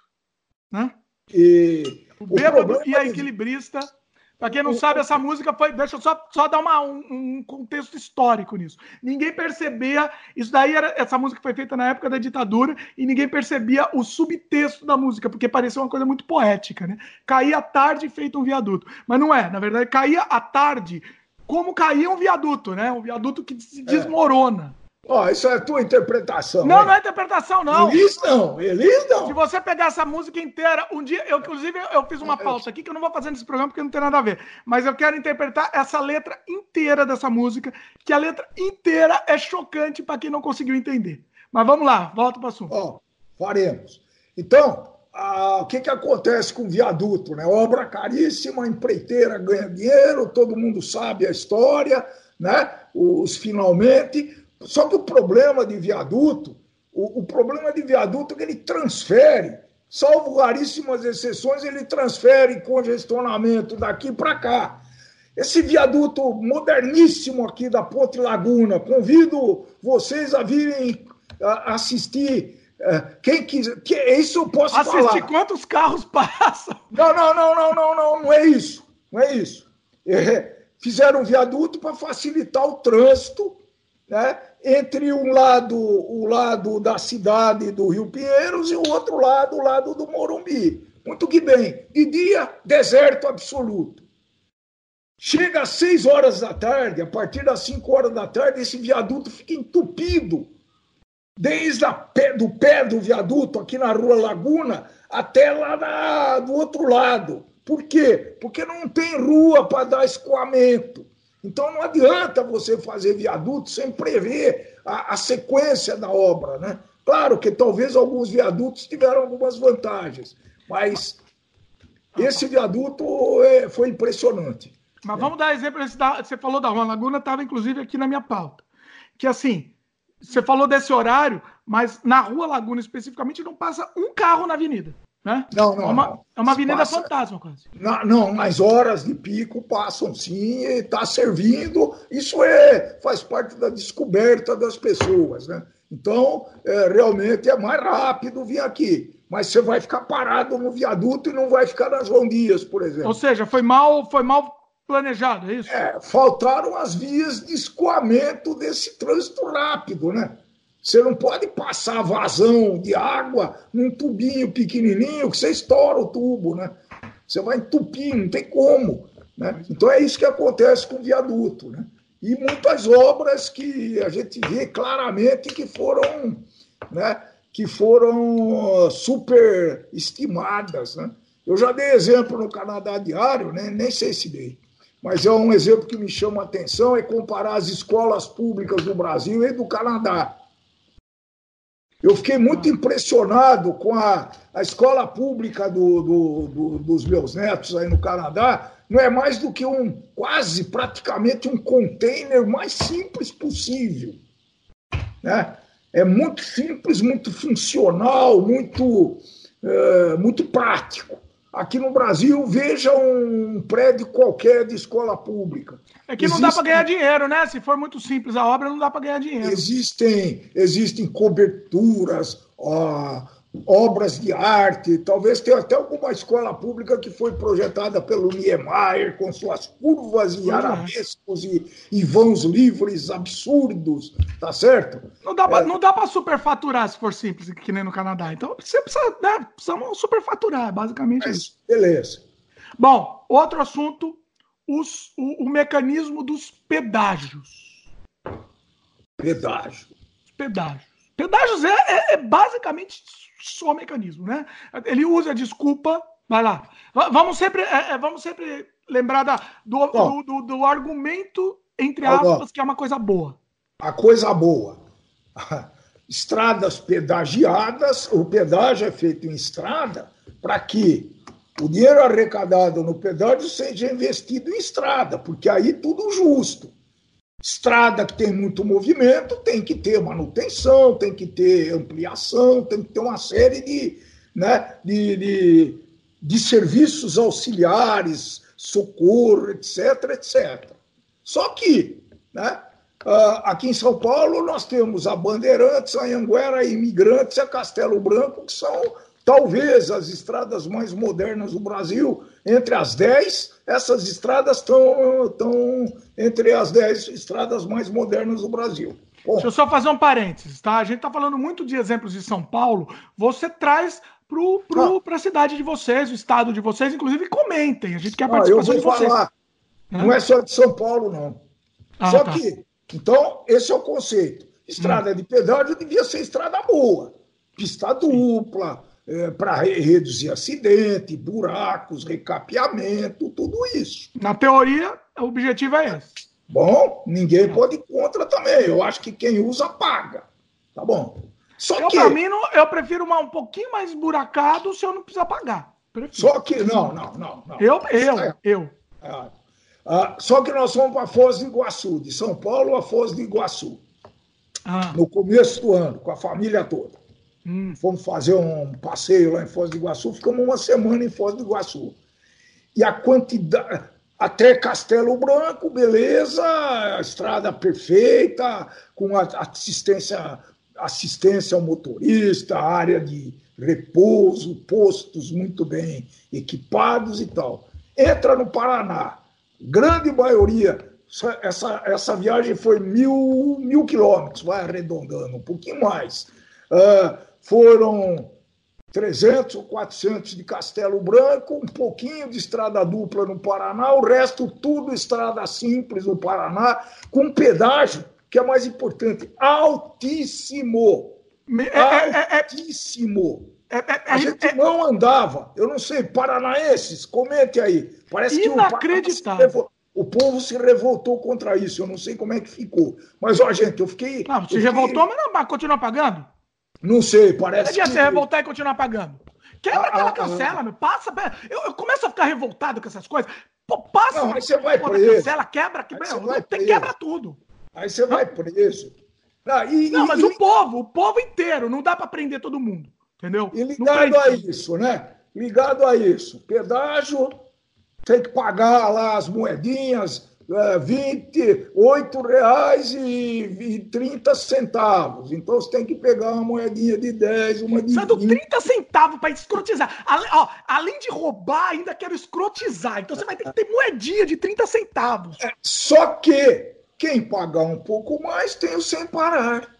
Né? E o bêbado e a é equilibrista. Para quem não sabe, essa música foi. Deixa eu só, só dar uma, um, um, contexto histórico nisso. Ninguém percebia. Isso daí era. Essa música foi feita na época da ditadura e ninguém percebia o subtexto da música, porque parecia uma coisa muito poética, né? Caía à tarde feito um viaduto. Mas não é. Na verdade, caía à tarde como cair um viaduto, né? Um viaduto que se desmorona. Ó, oh, isso é a tua interpretação. Não, hein? não é interpretação, não. Eles não, eles não. Se você pegar essa música inteira, um dia, eu, inclusive, eu fiz uma pauta aqui que eu não vou fazer nesse programa porque não tem nada a ver. Mas eu quero interpretar essa letra inteira dessa música, que a letra inteira é chocante para quem não conseguiu entender. Mas vamos lá, volta para o assunto. Ó, oh, faremos. Então, ah, o que, que acontece com o viaduto? Né? Obra caríssima, empreiteira ganha dinheiro, todo mundo sabe a história, né? os finalmente. Só que o problema de viaduto, o, o problema de viaduto é que ele transfere, salvo raríssimas exceções, ele transfere congestionamento daqui para cá. Esse viaduto moderníssimo aqui da Ponte Laguna, convido vocês a virem assistir quem quiser. Que, isso eu posso Assistir falar. Assistir quantos carros *laughs* passam. Não, não, não, não, não, não, não é isso. Não é isso. É, fizeram um viaduto para facilitar o trânsito né, entre um lado, o lado da cidade do Rio Pinheiros e o outro lado, o lado do Morumbi. Muito que bem. De dia, deserto absoluto. Chega às seis horas da tarde, a partir das cinco horas da tarde, esse viaduto fica entupido desde a pé, do pé do viaduto aqui na Rua Laguna até lá na, do outro lado. Por quê? Porque não tem rua para dar escoamento. Então não adianta você fazer viaduto sem prever a, a, sequência da obra. Né? Claro que talvez alguns viadutos tiveram algumas vantagens, mas esse viaduto é, foi impressionante. Mas vamos dar exemplo. Você falou da Rua Laguna, estava inclusive aqui na minha pauta. Que assim, você falou desse horário, mas na Rua Laguna especificamente não passa um carro na avenida. Né? Não, não. É uma, não. É uma avenida passa, fantasma, quase. Não, não, nas horas de pico passam sim, está servindo. Isso é, faz parte da descoberta das pessoas. Né? Então, é, realmente é mais rápido vir aqui. Mas você vai ficar parado no viaduto e não vai ficar nas rondias, por exemplo. Ou seja, foi mal, foi mal planejado, é isso? É, faltaram as vias de escoamento desse trânsito rápido, né? Você não pode passar vazão de água num tubinho pequenininho que você estoura o tubo, né? Você vai entupir, não tem como. Né? Então é isso que acontece com o viaduto. Né? E muitas obras que a gente vê claramente que foram, né, que foram super estimadas. Né? Eu já dei exemplo no Canadá Diário, né? nem sei se dei, mas é um exemplo que me chama a atenção é comparar as escolas públicas do Brasil e do Canadá. Eu fiquei muito impressionado com a, a escola pública do, do, do, dos meus netos aí no Canadá. Não é mais do que um, quase, praticamente um container mais simples possível. Né? é muito simples, muito funcional, muito, é, muito prático. Aqui no Brasil, veja um prédio qualquer de escola pública. É que não dá para ganhar dinheiro, né? Se for muito simples a obra, não dá para ganhar dinheiro. Existem, existem coberturas, ó, obras de arte, talvez tenha até alguma escola pública que foi projetada pelo Niemeyer, com suas curvas e arabescos e, e vãos livres absurdos, tá certo? Não dá para é. Não superfaturar se for simples, que nem no Canadá. Então você precisa, né, precisamos superfaturar, basicamente Mas, isso. Beleza. Bom, outro assunto, os, o, o mecanismo dos pedágios. Pedágio. Pedágios. Pedágios é, é, é basicamente só mecanismo, né? Ele usa a desculpa. Vai lá. Vamos sempre, é, é, vamos sempre lembrar da, do, do, do, do, argumento, entre aspas, que é uma coisa boa. A coisa boa. *laughs* Estradas pedagiadas, o pedágio é feito em estrada para que o dinheiro arrecadado no pedágio seja investido em estrada, porque aí tudo justo. Estrada que tem muito movimento tem que ter manutenção, tem que ter ampliação, tem que ter uma série de, né, de, de, de serviços auxiliares, socorro, etc, etc. Só que, né, ah, aqui em São Paulo, nós temos a Bandeirantes, a Anguera, a Imigrantes e a Castelo Branco, que são talvez as estradas mais modernas do Brasil. Entre as dez, essas estradas estão, entre as dez estradas mais modernas do Brasil. Bom, Deixa eu só fazer um parênteses, tá? A gente está falando muito de exemplos de São Paulo. Você traz para a cidade de vocês, o estado de vocês, inclusive comentem. A gente quer a participação eu vou de vocês. Falar. Não é só de São Paulo, não. Ah, só tá. que, então, esse é o conceito. Estrada hum. de pedágio devia ser estrada boa. Pista dupla, é, para reduzir acidente, buracos, recapeamento, tudo isso. Na teoria, o objetivo é esse. Bom, ninguém é. pode ir contra também. Eu acho que quem usa paga. Tá bom. Só eu, que. Pra mim, eu prefiro uma, um pouquinho mais buracado se eu não precisar pagar. Prefiro. Só que. Não, não, não. não. Eu, eu, é. eu. É. Ah, só que nós fomos para a Foz do Iguaçu, de São Paulo a Foz do Iguaçu. Ah. No começo do ano, com a família toda. Hum. Fomos fazer um passeio lá em Foz do Iguaçu, ficamos uma semana em Foz do Iguaçu. E a quantidade. Até Castelo Branco, beleza, estrada perfeita, com assistência, assistência ao motorista, área de repouso, postos muito bem equipados e tal. Entra no Paraná, grande maioria, essa, essa viagem foi mil, mil quilômetros, vai arredondando, um pouquinho mais. Uh, foram 300 ou 400 de Castelo Branco, um pouquinho de estrada dupla no Paraná, o resto tudo estrada simples no Paraná, com pedágio, que é mais importante, altíssimo. É, é, é, altíssimo. a gente não andava, eu não sei, paranaenses, comente aí. Parece que o, o povo se revoltou contra isso, eu não sei como é que ficou. Mas, ó, gente, eu fiquei. Não, se fiquei... revoltou, mas não, continua pagando? Não sei, parece. Podia que... se revoltar e continuar pagando. Quebra ah, aquela ah, cancela, ah, meu. Passa. Eu, eu, começo a ficar revoltado com essas coisas. Pô, passa. Não, aí você vai pô, preso. Cancela, quebra, quebra, não, tem, quebra tudo. Aí você vai preso. Ah, e, não, e, mas e... o povo, o povo inteiro, não dá para prender todo mundo. Entendeu? E ligado a isso, né? Ligado a isso. Pedágio, tem que pagar lá as moedinhas, 28 reais e, 30 centavos. Então você tem que pegar uma moedinha de 10, uma de Sendo 30 centavos para escrotizar. Além, ó, além de roubar, ainda quero escrotizar. Então você vai ter que ter moedinha de 30 centavos. É, só que quem pagar um pouco mais tem o sem parar.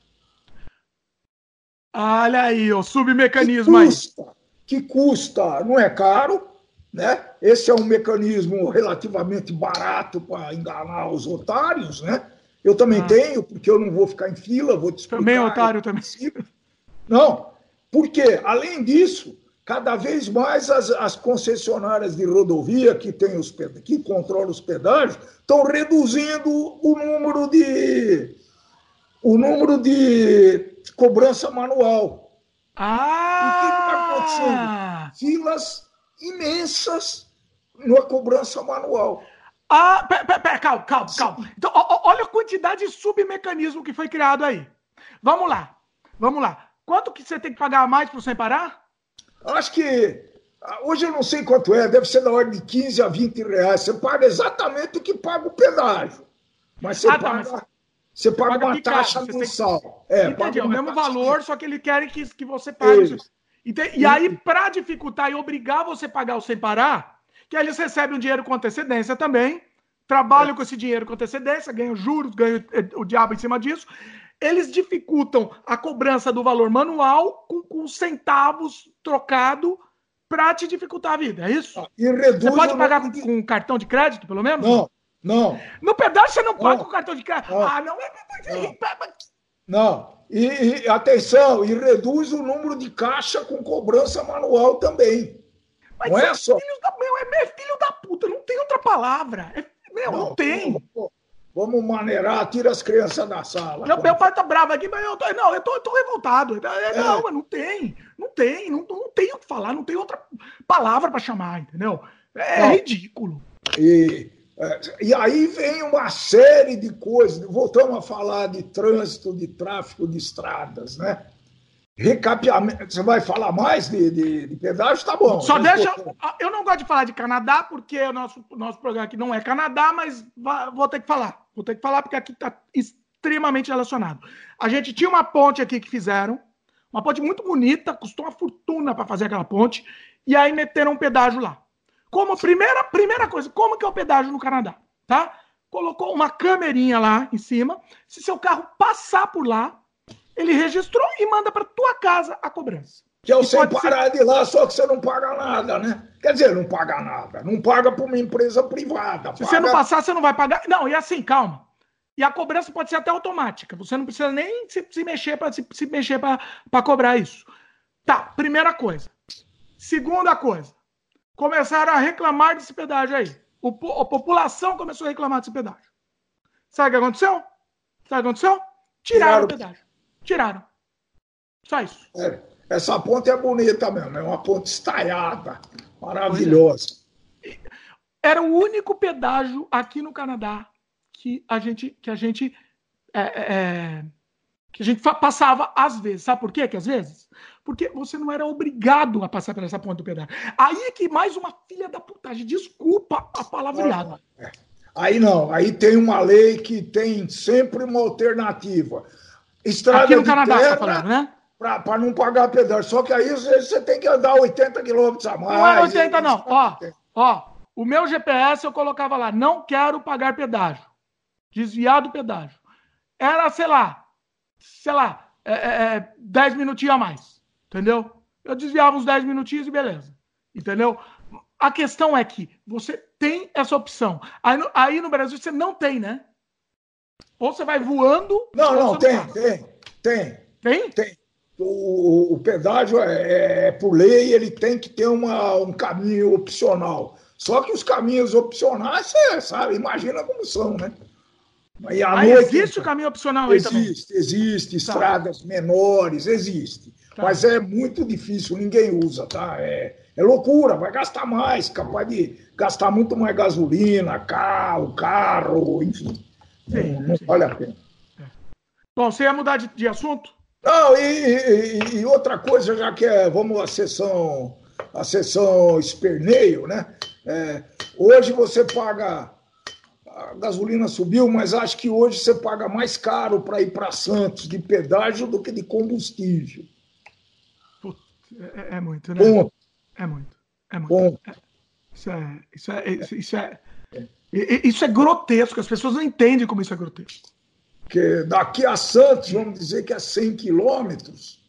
Olha aí, o submecanismo que custa, aí. Que custa, não é caro, né? Esse é um mecanismo relativamente barato para enganar os otários. Né? Eu também ah. tenho, porque eu não vou ficar em fila, vou te explicar. Também otário também. Não, porque, além disso, cada vez mais as, as concessionárias de rodovia que, tem os, que controlam os pedágios estão reduzindo o número de o número de cobrança manual. Ah! O que está acontecendo? Filas imensas na cobrança manual. Ah, pera, pera, calma, calma, calma. Então, olha a quantidade de submecanismo que foi criado aí. Vamos lá. Vamos lá. Quanto que você tem que pagar a mais para sem parar? Acho que ah, hoje eu não sei quanto é, deve ser da ordem de 15 a 20 reais. Você paga exatamente o que paga o pedágio. Mas você ah, tá, paga, mas... você paga, paga uma picado, taxa mensal. Tem... É, Entendi, é o mesmo valor, só que ele quer que, que você pague. E aí, para dificultar e obrigar você a pagar o sem parar, que aí eles recebem o dinheiro com antecedência também, trabalham é. com esse dinheiro com antecedência, ganham juros, ganham eh, o diabo em cima disso. Eles dificultam a cobrança do valor manual com, com centavos trocado para te dificultar a vida, é isso? Ah, e reduz você pode pagar com, com cartão de crédito, pelo menos? Não, não. No pedaço você não paga com cartão de crédito. Não. Ah, não é. Não. E, e, atenção, e reduz o número de caixa com cobrança manual também. Mas não é, é só. Filho da, meu, é filho da puta, não tem outra palavra. É, meu, não, não tem. Pô, vamos maneirar, tira as crianças da sala. Meu, meu pai tá bravo aqui, mas eu tô, não, eu tô, eu tô revoltado. É, é. Não, mas não tem. Não tem, não, não tem o que falar, não tem outra palavra para chamar, entendeu? É não. ridículo. E é, e aí vem uma série de coisas. Voltamos a falar de trânsito, de tráfego de estradas, né? Recapeamento. Você vai falar mais de, de, de pedágio? Tá bom. Só deixa. Eu não gosto de falar de Canadá, porque o nosso, nosso programa aqui não é Canadá, mas vou ter que falar. Vou ter que falar, porque aqui está extremamente relacionado. A gente tinha uma ponte aqui que fizeram, uma ponte muito bonita, custou uma fortuna para fazer aquela ponte, e aí meteram um pedágio lá. Como primeira, primeira coisa, como que é o pedágio no Canadá, tá? Colocou uma câmerinha lá em cima. Se seu carro passar por lá, ele registrou e manda para tua casa a cobrança. Que é o sem parar ser... de lá, só que você não paga nada, né? Quer dizer, não paga nada. Não paga para uma empresa privada. Se paga... você não passar, você não vai pagar. Não, e assim, calma. E a cobrança pode ser até automática. Você não precisa nem se, se mexer para se, se, mexer para cobrar isso. Tá, primeira coisa. Segunda coisa começaram a reclamar desse pedágio aí. O, a população começou a reclamar desse pedágio. Sabe o que aconteceu? Sabe o que aconteceu? Tiraram, Tiraram. o pedágio. Tiraram. Só isso. É, essa ponte é bonita mesmo, é uma ponte estaiada, maravilhosa. Era o único pedágio aqui no Canadá que a gente, que a gente, é, é, é que a gente passava às vezes. Sabe por quê? Que às vezes porque você não era obrigado a passar por essa ponte do pedágio. Aí é que mais uma filha da putagem, desculpa a palavreada. É. Aí não, aí tem uma lei que tem sempre uma alternativa. Estrada Aqui no Canadá, terra, tá falando, né? Para não pagar pedágio. Só que aí você tem que andar 80 quilômetros a mais. Não é 80, não. Ó, ó, o meu GPS eu colocava lá, não quero pagar pedágio. Desviar do pedágio. Era, sei lá, sei lá, é, é, 10 é, minutinhos a mais. Entendeu? Eu desviava uns 10 minutinhos e beleza. Entendeu? A questão é que você tem essa opção. Aí no, aí no Brasil você não tem, né? Ou você vai voando. Não, não, tem, tem, tem. Tem? Tem. O, o pedágio é, é, por lei, ele tem que ter uma, um caminho opcional. Só que os caminhos opcionais, você sabe, imagina como são, né? Aí, noite, existe o caminho opcional existe, aí também? Existe, existe, tá. estradas menores, existe. Tá. Mas é muito difícil, ninguém usa, tá? É, é loucura, vai gastar mais, capaz de gastar muito mais gasolina, carro, carro, enfim. Sim, não, não sim. vale a pena. É. Bom, você ia mudar de, de assunto? Não, e, e, e, outra coisa, já que é, vamos à sessão, a sessão esperneio, né? É, hoje você paga. A gasolina subiu, mas acho que hoje você paga mais caro para ir para Santos de pedágio do que de combustível. É, é, muito, né? Ponto. É muito. É muito. É, isso, é, isso, é, isso, é, isso é grotesco. As pessoas não entendem como isso é grotesco. Porque daqui a Santos, vamos dizer que é 100 quilômetros.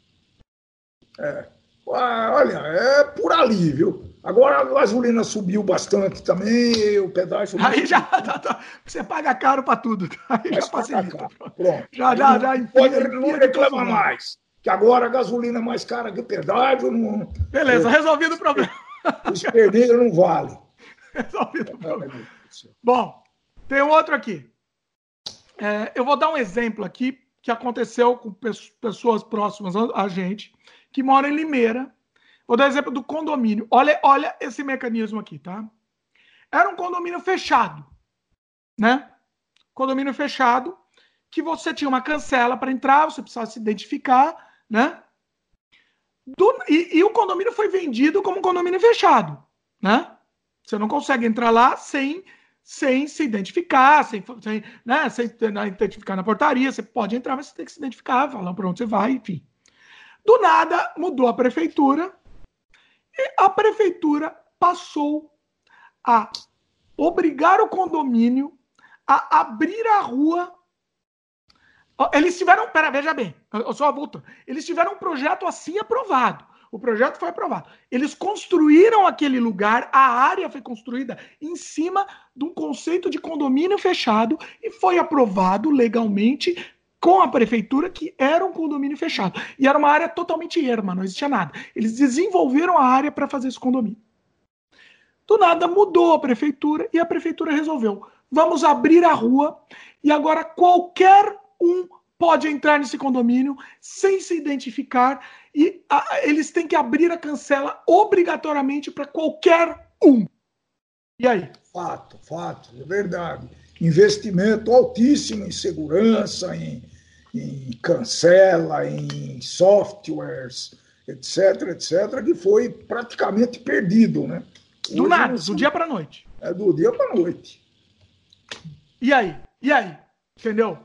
É, olha, é por ali, viu? Agora a gasolina subiu bastante também, o pedágio. Aí já tá, tá, você paga caro para tudo. Tá? Aí já facilita. Pronto. Já, já, já, pode, não reclama mais que agora a gasolina é mais cara que o pedágio. Não, Beleza, resolvido o problema. *laughs* Os perdidos não vale. Resolvido o problema. Bom, tem outro aqui. É, eu vou dar um exemplo aqui que aconteceu com pessoas próximas a gente, que moram em Limeira. Vou dar exemplo do condomínio. Olha, olha esse mecanismo aqui, tá? Era um condomínio fechado, né? Condomínio fechado, que você tinha uma cancela para entrar, você precisava se identificar, né? Do, e, e, o condomínio foi vendido como um condomínio fechado, né? Você não consegue entrar lá sem, sem se identificar, sem, sem, né, sem né, identificar na portaria. Você pode entrar, mas você tem que se identificar, falar para onde você vai, enfim. Do nada, mudou a prefeitura e a prefeitura passou a obrigar o condomínio a abrir a rua. Eles tiveram, pera, veja bem, eu só volto. Eles tiveram um projeto assim aprovado. O projeto foi aprovado. Eles construíram aquele lugar, a área foi construída em cima de um conceito de condomínio fechado e foi aprovado legalmente com a prefeitura que era um condomínio fechado. E era uma área totalmente erma, não existia nada. Eles desenvolveram a área para fazer esse condomínio. Do nada mudou a prefeitura e a prefeitura resolveu: vamos abrir a rua e agora qualquer um pode entrar nesse condomínio sem se identificar e a, eles têm que abrir a cancela obrigatoriamente para qualquer um. E aí? Fato, fato, é verdade. Investimento altíssimo em segurança, em, em cancela, em softwares, etc, etc, que foi praticamente perdido, né? Do Hoje, nada, do dia para noite. É do dia para noite. E aí? E aí? Entendeu?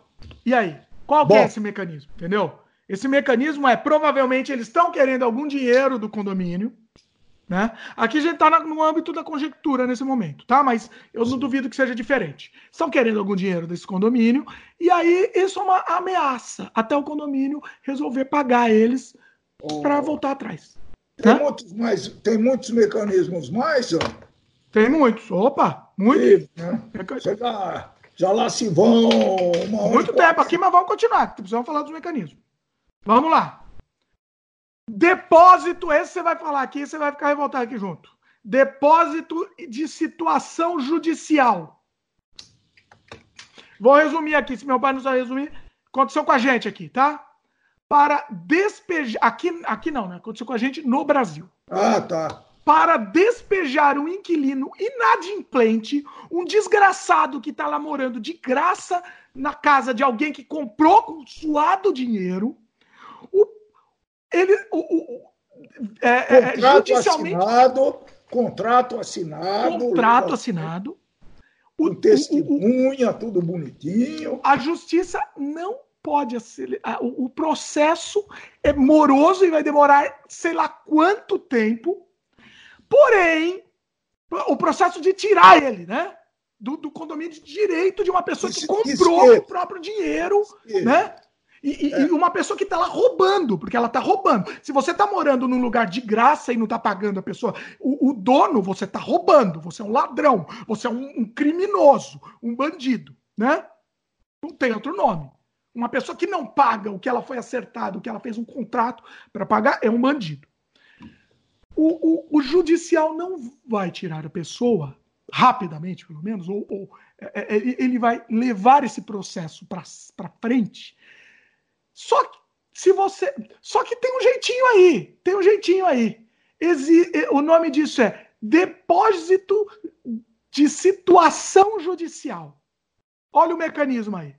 E aí? Qual é esse mecanismo? Entendeu? Esse mecanismo é provavelmente eles estão querendo algum dinheiro do condomínio. Né? Aqui a gente está no âmbito da conjectura nesse momento, tá? Mas eu não duvido que seja diferente. Estão querendo algum dinheiro desse condomínio, e aí isso é uma ameaça até o condomínio resolver pagar eles oh. para voltar atrás. Tem, né? muitos mais, tem muitos mecanismos mais, ó. Tem muitos. Opa, muitos. Né? Já, já lá se vão. Muito tempo aqui, mas vamos continuar. Precisamos falar dos mecanismos. Vamos lá. Depósito, esse você vai falar aqui, você vai ficar revoltado aqui junto. Depósito de situação judicial. Vou resumir aqui, se meu pai não sabe resumir. Aconteceu com a gente aqui, tá? Para despejar. Aqui, aqui não, né? Aconteceu com a gente no Brasil. Ah, tá. Para despejar um inquilino inadimplente, um desgraçado que tá lá morando de graça na casa de alguém que comprou com suado dinheiro o, ele, o, o, é, é, contrato judicialmente. Assinado, contrato assinado. Contrato assinado. O, testemunha, o, tudo bonitinho. A justiça não pode acelerar. O, o processo é moroso e vai demorar sei lá quanto tempo. Porém, o processo de tirar ele, né? Do, do condomínio de direito de uma pessoa que comprou o próprio dinheiro, né? E, é. e, uma pessoa que está lá roubando, porque ela está roubando. Se você está morando num lugar de graça e não está pagando a pessoa, o, o dono, você está roubando, você é um ladrão, você é um, um, criminoso, um bandido, né? Não tem outro nome. Uma pessoa que não paga o que ela foi acertado, o que ela fez um contrato para pagar, é um bandido. O, o, o, judicial não vai tirar a pessoa rapidamente, pelo menos, ou, ou é, é ele vai levar esse processo para frente só que se você, só que tem um jeitinho aí, tem um jeitinho aí. Exi, o nome disso é depósito de situação judicial. Olha o mecanismo aí.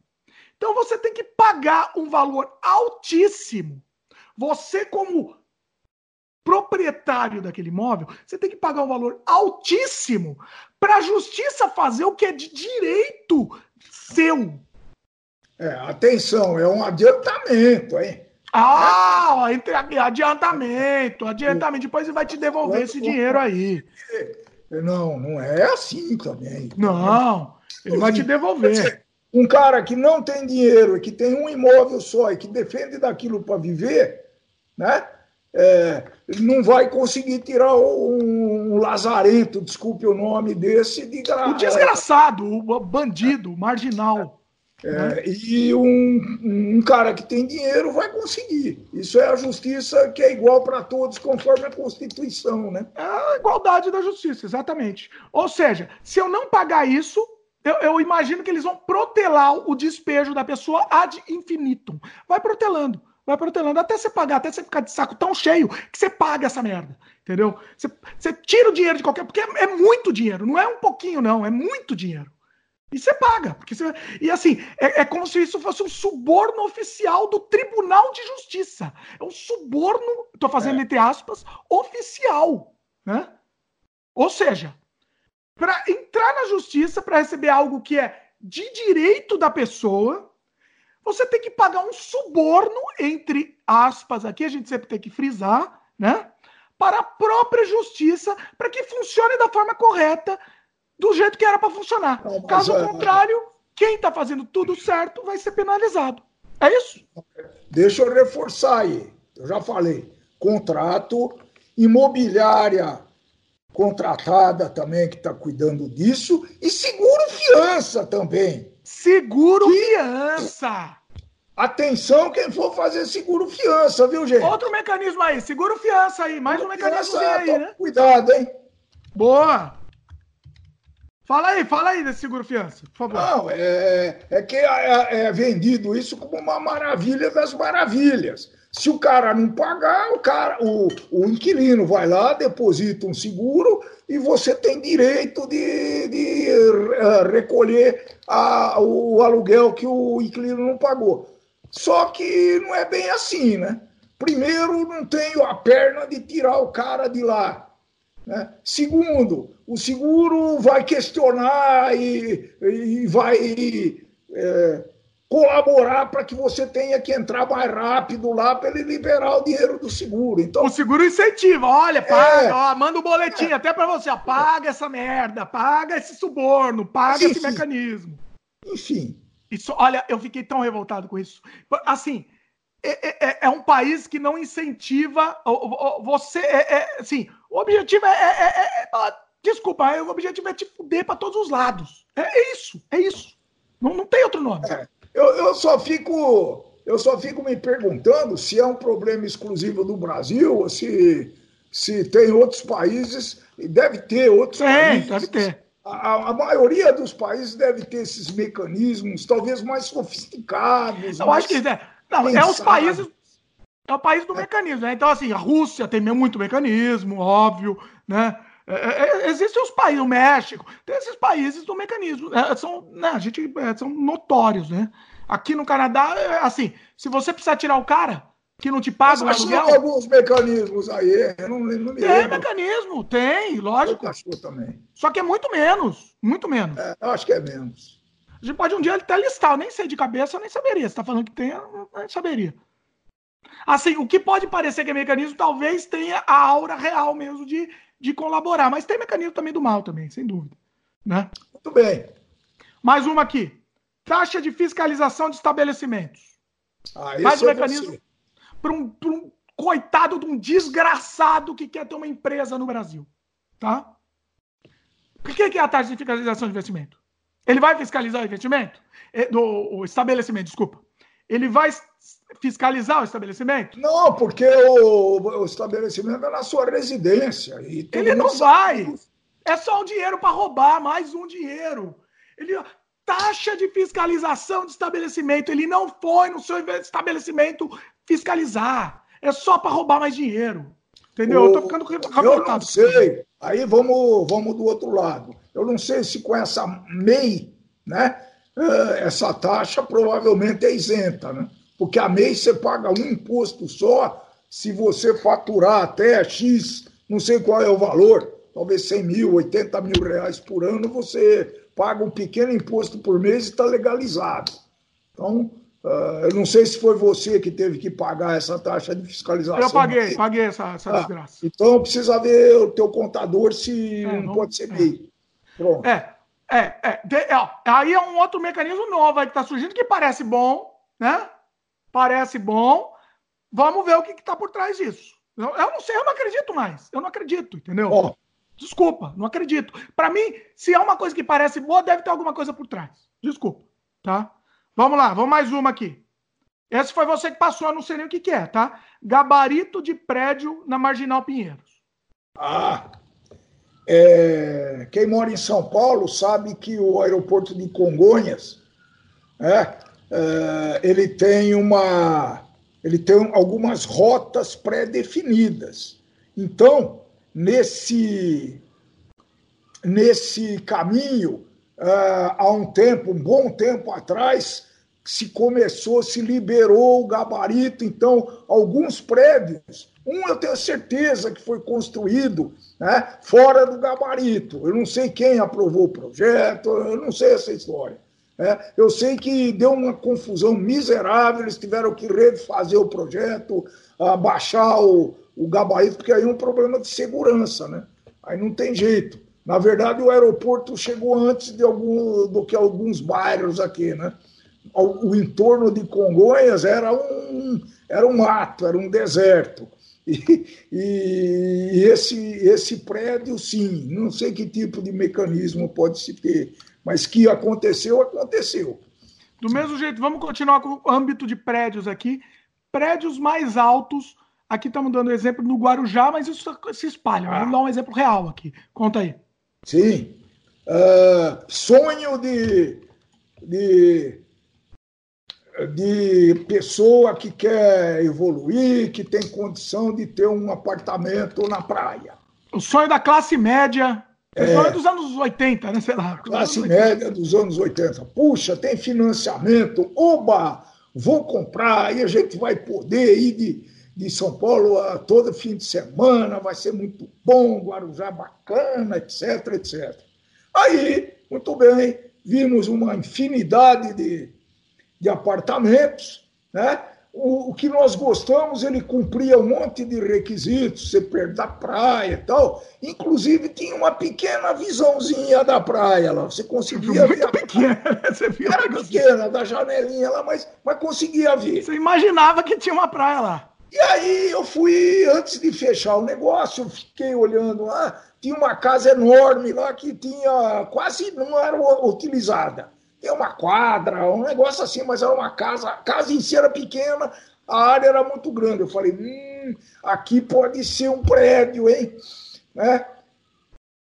Então você tem que pagar um valor altíssimo. Você como proprietário daquele imóvel, você tem que pagar um valor altíssimo para a justiça fazer o que é de direito seu. É, atenção, é um adiantamento, hein? Ah, adiantamento, adiantamento. Depois ele vai te devolver esse dinheiro aí. Não, não é assim também. Não, ele vai te devolver. Um cara que não tem dinheiro e que tem um imóvel só e que defende daquilo para viver, né? É, não vai conseguir tirar um, um lazarento, desculpe o nome desse, de gra... O desgraçado, o bandido, o marginal. É, e um, um, cara que tem dinheiro vai conseguir. Isso é a justiça que é igual para todos, conforme a Constituição, né? É a igualdade da justiça, exatamente. Ou seja, se eu não pagar isso, eu, eu imagino que eles vão protelar o despejo da pessoa ad infinitum. Vai protelando, vai protelando, até você pagar, até você ficar de saco tão cheio que você paga essa merda. Entendeu? Você, você tira o dinheiro de qualquer. Porque é, é muito dinheiro, não é um pouquinho, não, é muito dinheiro. E você paga. Porque você... E assim, é, é, como se isso fosse um suborno oficial do Tribunal de Justiça. É um suborno, estou fazendo é. entre aspas, oficial. Né? Ou seja, para entrar na justiça, para receber algo que é de direito da pessoa, você tem que pagar um suborno, entre aspas, aqui a gente sempre tem que frisar, né? Para a própria justiça, para que funcione da forma correta, do jeito que era para funcionar. Caso é... contrário, quem está fazendo tudo certo vai ser penalizado. É isso? Deixa eu reforçar aí. Eu já falei. Contrato, imobiliária contratada também que está cuidando disso e seguro fiança também. Seguro que... fiança. Atenção quem for fazer seguro fiança, viu, gente? Outro mecanismo aí, seguro fiança aí, mais seguro um mecanismo aí, né? Cuidado, hein? Boa. Fala aí, fala aí desse seguro fiança, por favor. Não, é, é que é, é vendido isso como uma maravilha das maravilhas. Se o cara não pagar, o, cara, o, o inquilino vai lá, deposita um seguro e você tem direito de, de uh, recolher a, o aluguel que o inquilino não pagou. Só que não é bem assim, né? Primeiro, não tenho a perna de tirar o cara de lá. Né? Segundo, o seguro vai questionar e, e vai é, colaborar para que você tenha que entrar mais rápido lá para ele liberar o dinheiro do seguro. Então, o seguro incentiva, olha, paga, é, ó, manda um boletim é, até para você, paga essa merda, paga esse suborno, paga esse mecanismo. Enfim. Isso, olha, eu fiquei tão revoltado com isso. Assim, é, é, é, um país que não incentiva você. É, é, assim, o objetivo é, é, é desculpa, o objetivo é te fuder para todos os lados. É, isso, é isso. Não, não tem outro nome. Eu, eu só fico. Eu só fico me perguntando se é um problema exclusivo do Brasil ou se, se tem outros países, e deve ter outros tem, países. Deve ter. A, a, maioria dos países deve ter esses mecanismos, talvez mais sofisticados. Eu mais... acho que é. Não, é os países. É o país do mecanismo, né? Então, assim, a Rússia tem muito mecanismo, óbvio, né? É, é, é existem os países, o México, tem esses países do mecanismo. É, são, né, a gente, é, são notórios, né? Aqui no Canadá, é, assim, se você precisar tirar o cara que não te paga o aluguel... Tem alguns mecanismos aí, eu não, não me Tem lembro. mecanismo, tem, lógico. também. Só que é muito menos, muito menos. eu acho que é menos. A gente pode um dia até listar, eu nem sei de cabeça, eu nem saberia. Você tá falando que tem, eu nem saberia. Assim, o que pode parecer que é mecanismo, talvez tenha a aura real mesmo de, de colaborar. Mas tem mecanismo também do mal também, sem dúvida. Né? Muito bem. Mais uma aqui. Taxa de fiscalização de estabelecimentos. Ah, Mais um mecanismo para um, um coitado de um desgraçado que quer ter uma empresa no Brasil. Tá? Por que, é a taxa de fiscalização de investimento? Ele vai fiscalizar o investimento? É, do, o estabelecimento, desculpa. Ele vai fiscalizar o estabelecimento? Não, porque o, o estabelecimento é na sua residência. ele não vai. É só um dinheiro para roubar, mais um dinheiro. Ele, taxa de fiscalização de estabelecimento. Ele não foi no seu estabelecimento fiscalizar. É só para roubar mais dinheiro. Entendeu? O, eu tô ficando revoltado. Eu não sei. Aí vamos, vamos do outro lado. Eu não sei se com essa MEI, né? Eh, essa taxa provavelmente é isenta, né? Porque a MEI você paga um imposto só se você faturar até X, não sei qual é o valor, talvez 100 mil, 80 mil reais por ano, você paga um pequeno imposto por mês e está legalizado. Então, Uh, eu não sei se foi você que teve que pagar essa taxa de fiscalização. Eu paguei, paguei essa, essa ah, desgraça. Então precisa ver o teu contador se é, não, não, pode ser MEI. É. Pronto. É, é, é, de, ó, aí é um outro mecanismo novo que está surgindo que parece bom, né? Parece bom. Vamos ver o que está por trás disso. Eu, eu, não sei, eu não acredito mais. Eu não acredito, entendeu? Oh. Desculpa, não acredito. Para mim, se é uma coisa que parece boa, deve ter alguma coisa por trás. Desculpa, tá? Vamos lá, vamos mais uma aqui. Esse foi você que passou, eu não sei nem o que, que é, tá? Gabarito de prédio na Marginal Pinheiros. Ah, é, quem mora em São Paulo sabe que o aeroporto de Congonhas, é, é ele tem uma, ele tem algumas rotas pré-definidas. Então, nesse nesse caminho uh, há um tempo, um bom tempo atrás, se começou, se liberou o gabarito, então alguns prédios, um eu tenho certeza que foi construído né, fora do gabarito. Eu não sei quem aprovou o projeto, eu não sei essa história. Né? Eu sei que deu uma confusão miserável, eles tiveram que refazer o projeto, abaixar o, o gabarito, porque aí é um problema de segurança, né? Aí não tem jeito. Na verdade, o aeroporto chegou antes de algum, do que alguns bairros aqui, né? O, o entorno de Congonhas era um, era um mato, era um deserto. E, e, esse, esse prédio, sim, não sei que tipo de mecanismo pode se ter, mas que aconteceu, aconteceu. Do mesmo jeito, vamos continuar com o âmbito de prédios aqui. Prédios mais altos, aqui estamos dando exemplo no Guarujá, mas isso se espalha. Vamos dar um exemplo real aqui. Conta aí. Sim. Uh, sonho de, de de pessoa que quer evoluir, que tem condição de ter um apartamento na praia. O sonho da classe média. É, sonho dos anos 80, né? Sei lá. Classe média dos anos 80. Puxa, tem financiamento. Oba! Vou comprar, aí a gente vai poder ir de, de São Paulo a todo fim de semana, vai ser muito bom, Guarujá bacana, etc, etc. Aí, muito bem, vimos uma infinidade de, de apartamentos, né? O, o, que nós gostamos, ele cumpria um monte de requisitos, ser perto da praia e tal. Inclusive, tinha uma pequena visãozinha da praia lá. Você conseguia Muito ver. Pequena, *laughs* você viu Era pequena, da janelinha lá, mas, mas conseguia ver. Você imaginava que tinha uma praia lá. E aí eu fui, antes de fechar o negócio, fiquei olhando lá, tinha uma casa enorme lá que tinha quase não era utilizada tem uma quadra, um negócio assim, mas era uma casa, a casa em si era pequena, a área era muito grande. Eu falei, hum, aqui pode ser um prédio, hein? Né?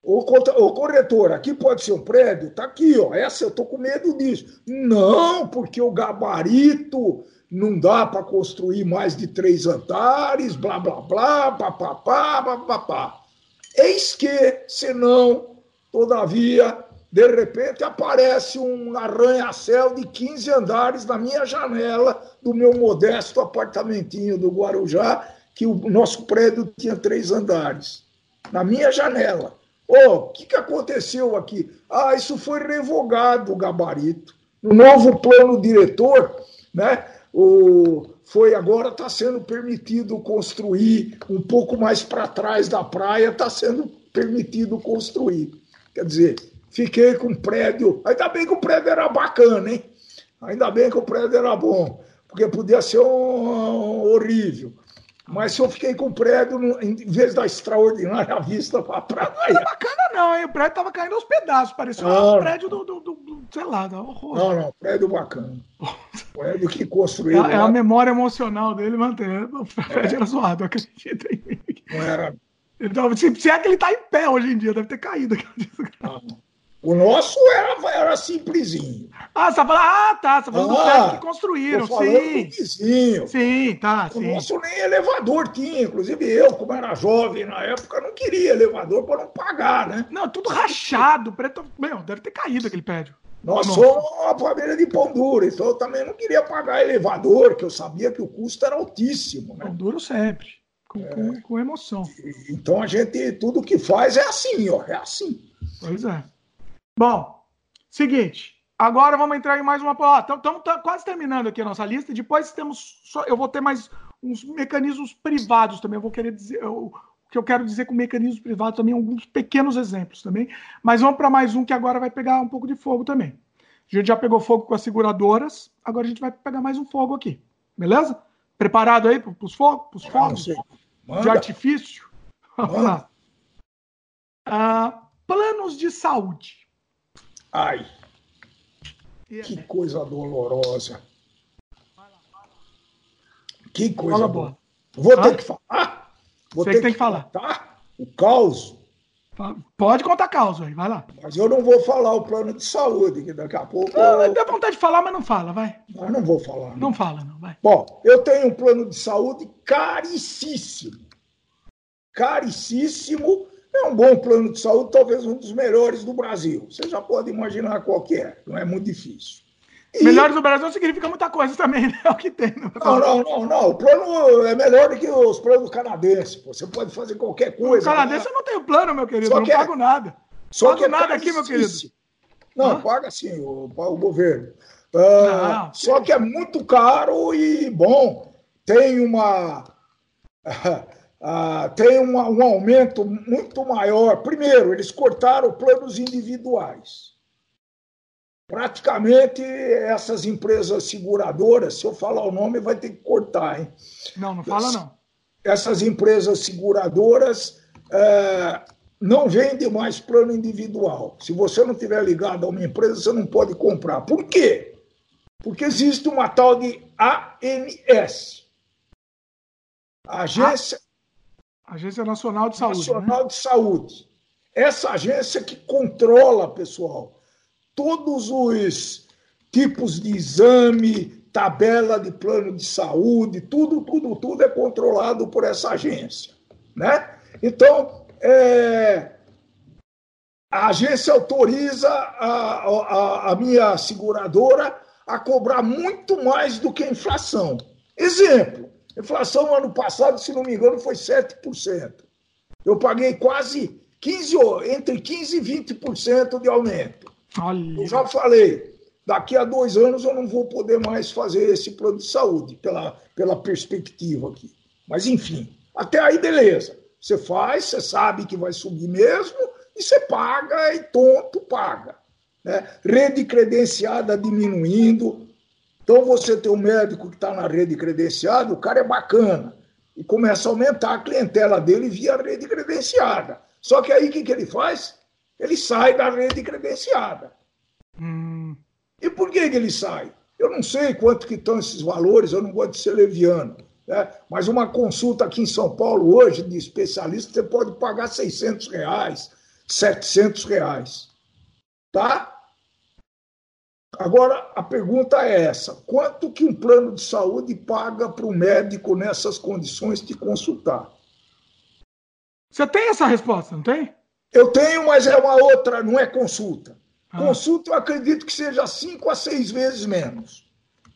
Ô corretor, aqui pode ser um prédio? Tá aqui, ó. Essa eu tô com medo disso. Não, porque o gabarito não dá para construir mais de três andares, blá, blá, blá, papapá, papapá. Eis que, senão, todavia, de repente aparece um arranha-céu de 15 andares na minha janela do meu modesto apartamentinho do Guarujá, que o nosso prédio tinha três andares. Na minha janela. Oh, o que, que aconteceu aqui? Ah, isso foi revogado o gabarito. No novo plano diretor, né? O, foi agora está sendo permitido construir um pouco mais para trás da praia, está sendo permitido construir. Quer dizer, Fiquei com o prédio. Ainda bem que o prédio era bacana, hein? Ainda bem que o prédio era bom, porque podia ser um, um horrível. Mas se eu fiquei com o prédio, em vez da extraordinária vista para a praia. Não era bacana, não, hein? O prédio estava caindo aos pedaços, parecia um prédio do, do, do, do, sei lá, da horror. Não, não, prédio bacana. prédio que construiu. É, é a memória emocional dele mantendo. O prédio é. era zoado, acredita em mim. Não era. Então, se, se é que ele está em pé hoje em dia, deve ter caído. Não. O nosso era, era simplesinho. Ah, você tá falando, ah, tá, você tá falando ah, do prédio que construíram, sim. Vizinho. Sim, tá, o sim. nosso nem elevador tinha, inclusive eu, como era jovem na época, não queria elevador para não pagar, né? Não, tudo rachado, preto, meu, deve ter caído aquele prédio. Nós somos uma família de pão duro, então eu também não queria pagar elevador, que eu sabia que o custo era altíssimo. Né? Pão duro sempre, com, é. com, com emoção. Então a gente, tudo que faz é assim, ó, é assim. Pois é. Bom, seguinte. Agora vamos entrar em mais uma. Estamos quase terminando aqui a nossa lista. Depois temos. Só, eu vou ter mais uns mecanismos privados também. Eu vou querer dizer. Eu, o que eu quero dizer com mecanismos privados também, alguns pequenos exemplos também. Mas vamos para mais um que agora vai pegar um pouco de fogo também. A gente já pegou fogo com as seguradoras, agora a gente vai pegar mais um fogo aqui. Beleza? Preparado aí para os fogos? fogos de artifício? *laughs* Vamos lá. Ah, planos de saúde. Ai, que coisa dolorosa. Que coisa Fala boa. Vou ter que falar. Vou Você ter que, tem que falar. Contar o caos. Pode contar caos aí, vai lá. Mas eu não vou falar o plano de saúde, que daqui a pouco. Eu... Dá vontade de falar, mas não fala, vai. Mas não vou falar. Não, não fala, não, vai. Bom, eu tenho um plano de saúde caricíssimo. Caricíssimo É um bom plano de saúde, talvez um dos melhores do Brasil. Você já pode imaginar qual que é, não é muito difícil. E... Melhores do Brasil significa muita coisa também, né? *laughs* É o que tem. Não, não, não, não. O plano é melhor do que os planos canadenses. Você pode fazer qualquer coisa. O canadense né? eu não tenho plano, meu querido. Só eu não é... pago nada. Só pago que é nada aqui, meu querido. Não, Hã? paga sim, o, o governo. Uh, só que é muito caro e, bom, tem uma. *laughs* Uh, tem uma, um aumento muito maior. Primeiro, eles cortaram planos individuais. Praticamente essas empresas seguradoras, se eu falar o nome, vai ter que cortar, hein? Não, não fala não. Essas empresas seguradoras uh, não vendem mais plano individual. Se você não tiver ligado a uma empresa, você não pode comprar. Por quê? Porque existe uma tal de ANS. Agência, agência Nacional de Saúde. Nacional né? de Saúde. Essa agência que controla, pessoal, todos os tipos de exame, tabela de plano de saúde, tudo, tudo, tudo é controlado por essa agência. Né? Então, é, a agência autoriza a, a, a minha seguradora a cobrar muito mais do que a inflação. Exemplo, inflação ano passado, se não me engano, foi 7%. Eu paguei quase 15, entre 15% e 20% de aumento. Olha. Eu já falei, daqui a dois anos eu não vou poder mais fazer esse plano de saúde, pela, pela perspectiva aqui. Mas, enfim, até aí, beleza. Você faz, você sabe que vai subir mesmo, e você paga, e tonto paga né? rede credenciada diminuindo. Então você tem um médico que está na rede credenciada, o cara é bacana, e começa a aumentar a clientela dele via rede credenciada. Só que aí o que, que ele faz? Ele sai da rede credenciada. Hum. E por que, que ele sai? Eu não sei quanto que estão esses valores, eu não gosto de ser leviano. Né? Mas uma consulta aqui em São Paulo hoje de especialista, você pode pagar 600 reais, 700 reais. Tá? Agora, a pergunta é essa: quanto que um plano de saúde paga para o médico nessas condições de consultar? Você tem essa resposta, não tem? Eu tenho, mas é uma outra, não é consulta. Ah. Consulta, eu acredito que seja cinco a seis vezes menos.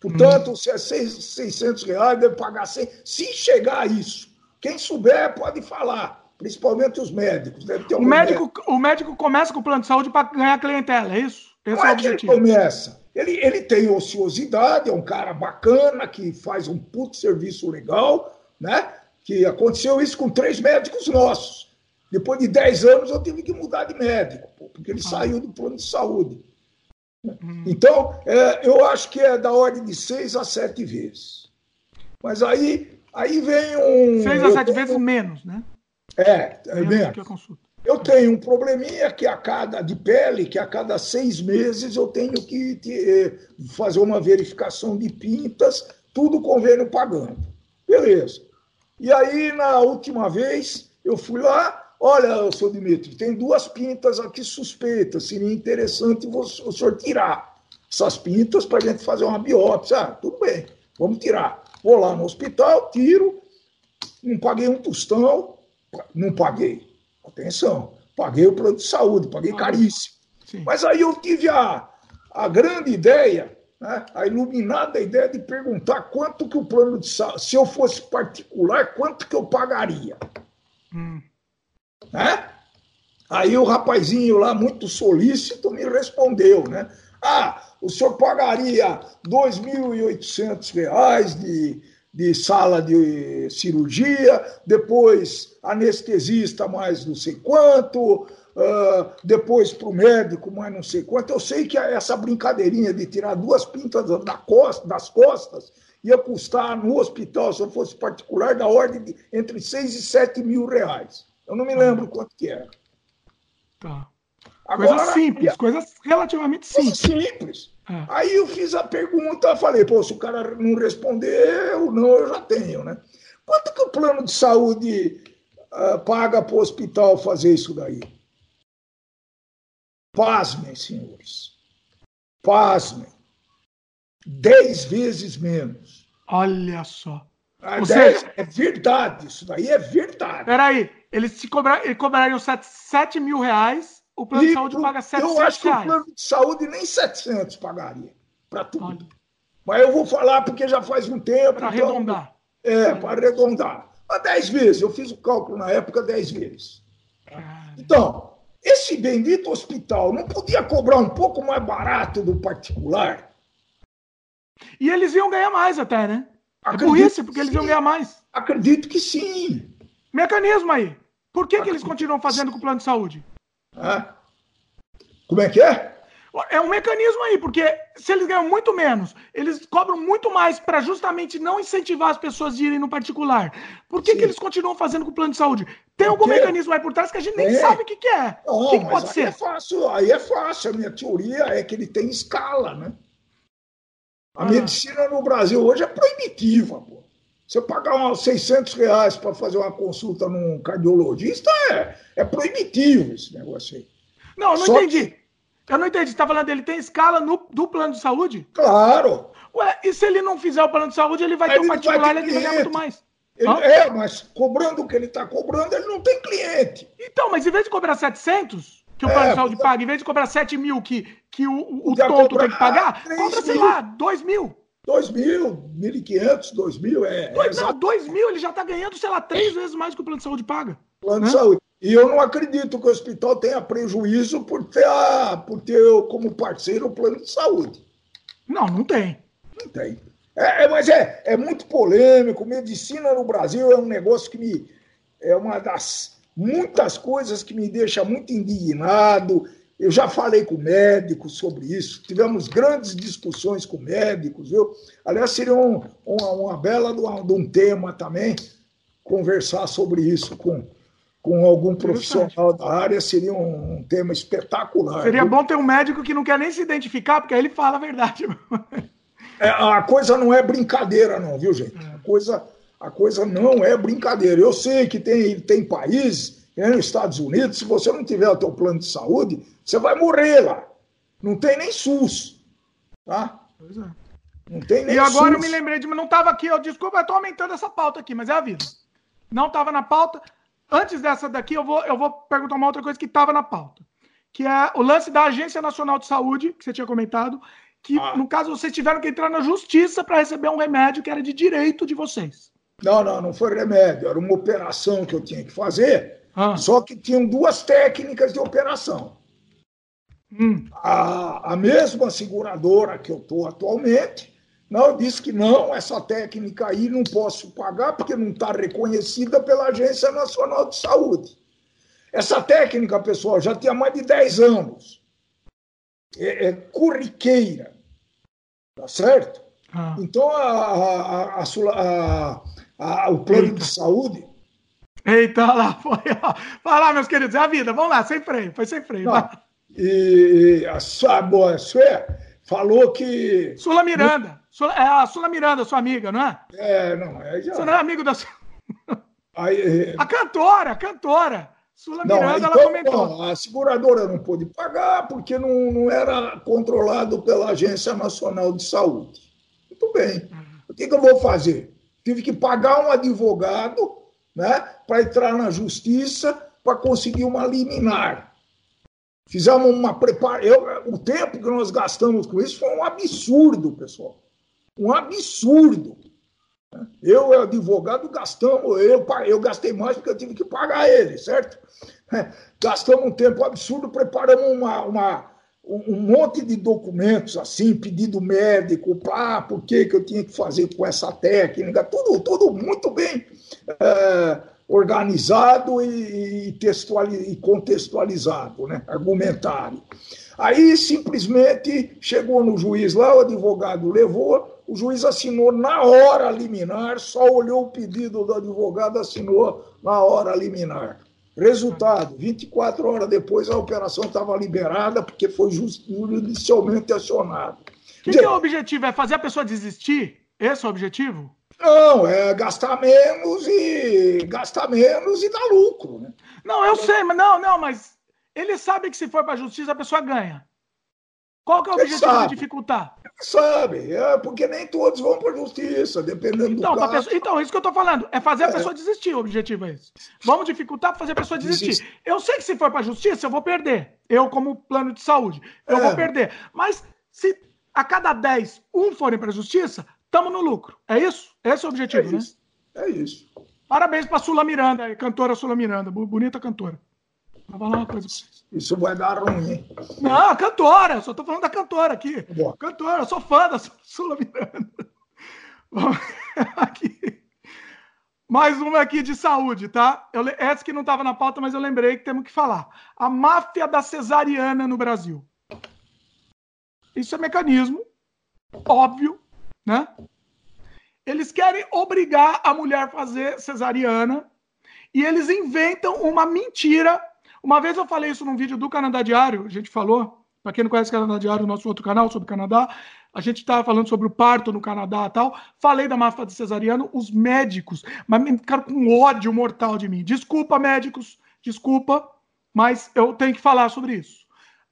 Portanto, hum. se é seis, 600 reais, deve pagar 100. Se chegar a isso, quem souber pode falar, principalmente os médicos. Deve ter o, médico, médico. o médico começa com o plano de saúde para ganhar clientela, é isso? Esse Como é, é que ele começa? Ele, ele tem ociosidade, é um cara bacana, que faz um puto serviço legal, né? Que aconteceu isso com três médicos nossos. Depois de 10 anos, eu tive que mudar de médico, porque ele ah. saiu do plano de saúde. Hum. Então, é, eu acho que é da ordem de seis a sete vezes. Mas aí, aí vem um. Seis a sete vezes menos, né? É, é menos. menos. Que a consulta. Eu tenho um probleminha que a cada de pele, que a cada seis meses eu tenho que te, eh, fazer uma verificação de pintas, tudo convênio pagando. Beleza. E aí, na última vez, eu fui lá, olha, senhor Dimitri, tem duas pintas aqui suspeitas, seria interessante o senhor tirar essas pintas para a gente fazer uma biópsia. Ah, tudo bem, vamos tirar. Vou lá no hospital, tiro, não paguei um tostão, não paguei Atenção, paguei o plano de saúde, paguei caríssimo. Sim. Mas aí eu tive a, a grande ideia, né, a iluminada ideia de perguntar quanto que o plano de saúde, se eu fosse particular, quanto que eu pagaria. Hum. Né? Aí o rapazinho lá, muito solícito, me respondeu, né? Ah, o senhor pagaria R$ 2.800 de, de sala de cirurgia, depois anestesista mais não sei quanto, uh, depois para o médico mais não sei quanto. Eu sei que essa brincadeirinha de tirar duas pintas da costa, das costas ia custar no hospital, se eu fosse particular, da ordem de entre 6 e 7 mil reais. Eu não me lembro quanto que era. Tá. Agora, coisa simples, coisas relativamente simples. simples. É. Aí eu fiz a pergunta, falei, pô, se o cara não responder, ou não, eu já tenho, né? Quanto que o plano de saúde uh, paga para o hospital fazer isso daí? Pasmem, senhores. Pasmem. Dez vezes menos. Olha só. Ah, Ou seja, é verdade, isso daí é verdade. Peraí, eles se cobrar, eles cobrariam 7, 7 mil reais, o plano de saúde paga 700 Eu acho que o plano de saúde nem 700 pagaria, para tudo. Olha. Mas eu vou falar porque já faz um tempo. Para então, arredondar. É, para arredondar. A 10 vezes, eu fiz o cálculo na época 10 vezes. Então, esse bendito hospital não podia cobrar um pouco mais barato do particular? E eles iam ganhar mais até, né? Acredito é burrice, porque eles iam ganhar mais. Acredito que sim. Mecanismo aí. Por que, que eles continuam fazendo com o plano de saúde? Ah. Como é que é? É um mecanismo aí, porque se eles ganham muito menos, eles cobram muito mais para justamente não incentivar as pessoas a irem no particular. Por que, que eles continuam fazendo com o plano de saúde? Tem algum mecanismo aí por trás que a gente nem é. sabe o que, que é. O que, que pode ser? É fácil, aí é fácil. A minha teoria é que ele tem escala, né? A ah. medicina no Brasil hoje é proibitiva, pô. Você pagar uns 600 reais para fazer uma consulta num cardiologista é, é proibitivo esse negócio aí. Não, não Só entendi. Que... Eu não entendi. Você está falando dele tem escala no, do plano de saúde? Claro. Ué, e se ele não fizer o plano de saúde, ele vai ter um particular, ele vai ganhar muito mais. Ele, é, mas cobrando o que ele está cobrando, ele não tem cliente. Então, mas em vez de cobrar 700, que o é, plano de saúde paga, em vez de cobrar 7 mil que, que o, o tonto tem que pagar, cobra, sei lá, 2 mil. 2 mil, 1.500, 2 mil, é. Dois, é não, 2 mil, ele já está ganhando, sei lá, três vezes mais que o plano de saúde paga. Plano né? de saúde. E eu não acredito que o hospital tenha prejuízo por ter, a, por ter como parceiro o plano de saúde. Não, não tem. Não tem. É, é, mas é, é muito polêmico. Medicina no Brasil é um negócio que me. É uma das muitas coisas que me deixa muito indignado. Eu já falei com médicos sobre isso, tivemos grandes discussões com médicos, viu? Aliás, seria um, uma, uma bela de, um, de um tema também conversar sobre isso com, com algum profissional da área, seria um, um tema espetacular. Seria viu? bom ter um médico que não quer nem se identificar, porque aí ele fala a verdade. É, a coisa não é brincadeira, não, viu, gente? É. A coisa, a coisa não é brincadeira. Eu sei que tem, tem países, nos Estados Unidos, se você não tiver o teu plano de saúde, você vai morrer lá. Não tem nem SUS. Tá? Pois é. Não tem nem E agora SUS. eu me lembrei de. Não estava aqui, eu desculpa, eu estou aumentando essa pauta aqui, mas é a vida. Não estava na pauta. Antes dessa daqui, eu vou, eu vou perguntar uma outra coisa que estava na pauta. Que é o lance da Agência Nacional de Saúde, que você tinha comentado, que, ah. no caso, vocês tiveram que entrar na justiça para receber um remédio que era de direito de vocês. Não, não, não foi remédio, era uma operação que eu tinha que fazer, ah. só que tinham duas técnicas de operação. Hum. A, a mesma seguradora que eu estou atualmente, não, disse que não, essa técnica aí não posso pagar porque não está reconhecida pela Agência Nacional de Saúde. Essa técnica, pessoal, já tinha mais de 10 anos é, é corriqueira. Tá certo? Ah. Então, a, a, a, o plano Eita. de saúde. Eita, lá foi. Ó. Vai lá, meus queridos, é a vida. Vamos lá, sem freio. Foi sem freio. E a sua boa falou que. Sula Miranda. Sula, é a Sula Miranda, sua amiga, não é? É, não. É já... Você não é amigo da. Aí, é... A cantora, a cantora. Sula não, Miranda, então, ela comentou. Não, a seguradora não pôde pagar porque não, não era controlado pela Agência Nacional de Saúde. Muito bem. O que, que eu vou fazer? Tive que pagar um advogado né, para entrar na justiça para conseguir uma liminar. Fizemos uma preparação. O tempo que nós gastamos com isso foi um absurdo, pessoal. Um absurdo. Eu, advogado, gastamos, eu, eu gastei mais porque eu tive que pagar ele, certo? *laughs* Gastamos um tempo absurdo, preparamos uma, uma, um monte de documentos, assim, pedido médico, pá, por que, que eu tinha que fazer com essa técnica, tudo, tudo muito bem é, organizado e, e, contextualizado, né? argumentário. Aí simplesmente chegou no juiz lá, o advogado levou, o juiz assinou na hora liminar, só olhou o pedido do advogado, assinou na hora liminar. Resultado: 24 horas depois a operação estava liberada porque foi judicialmente acionada. O que, que é o objetivo? É fazer a pessoa desistir? Esse é o objetivo? Não, é gastar menos e gastar menos e dar lucro, né? Não, eu sei, mas não, não, mas ele sabe que se for para a justiça a pessoa ganha. Qual que é o objetivo de dificultar? Sabe, é porque nem todos vão para a justiça, dependendo então, do caso. Pessoa, então, isso que eu estou falando, é fazer a é. pessoa desistir, o objetivo é esse. Vamos dificultar para fazer a pessoa desistir. Eu sei que se for para a justiça, eu vou perder. Eu, como plano de saúde, eu é. vou perder. Mas se a cada 10, um forem para a justiça, estamos no lucro. É isso? Esse é o objetivo, é né? Isso. É isso. Parabéns para Sula Miranda, cantora Sula Miranda, bonita cantora. Vou falar uma coisa pra vocês. Isso vai dar ruim, hein? Não, cantora, só tô falando da cantora aqui. Boa. Cantora, eu sou fã da Sula Miranda. *laughs* *laughs* aqui. Mais uma aqui de saúde, tá? Eu, essa que não estava na pauta, mas eu lembrei que temos que falar. A máfia da cesariana no Brasil. Isso é mecanismo, óbvio, né? Eles querem obrigar a mulher a fazer cesariana e eles inventam uma mentira uma vez eu falei isso num vídeo do Canadá Diário, a gente falou, para quem não conhece o Canadá Diário, nosso outro canal sobre Canadá, a gente estava falando sobre o parto no Canadá e tal. Falei da máfia de cesariano, os médicos, mas me ficaram com ódio mortal de mim. Desculpa, médicos, desculpa, mas eu tenho que falar sobre isso.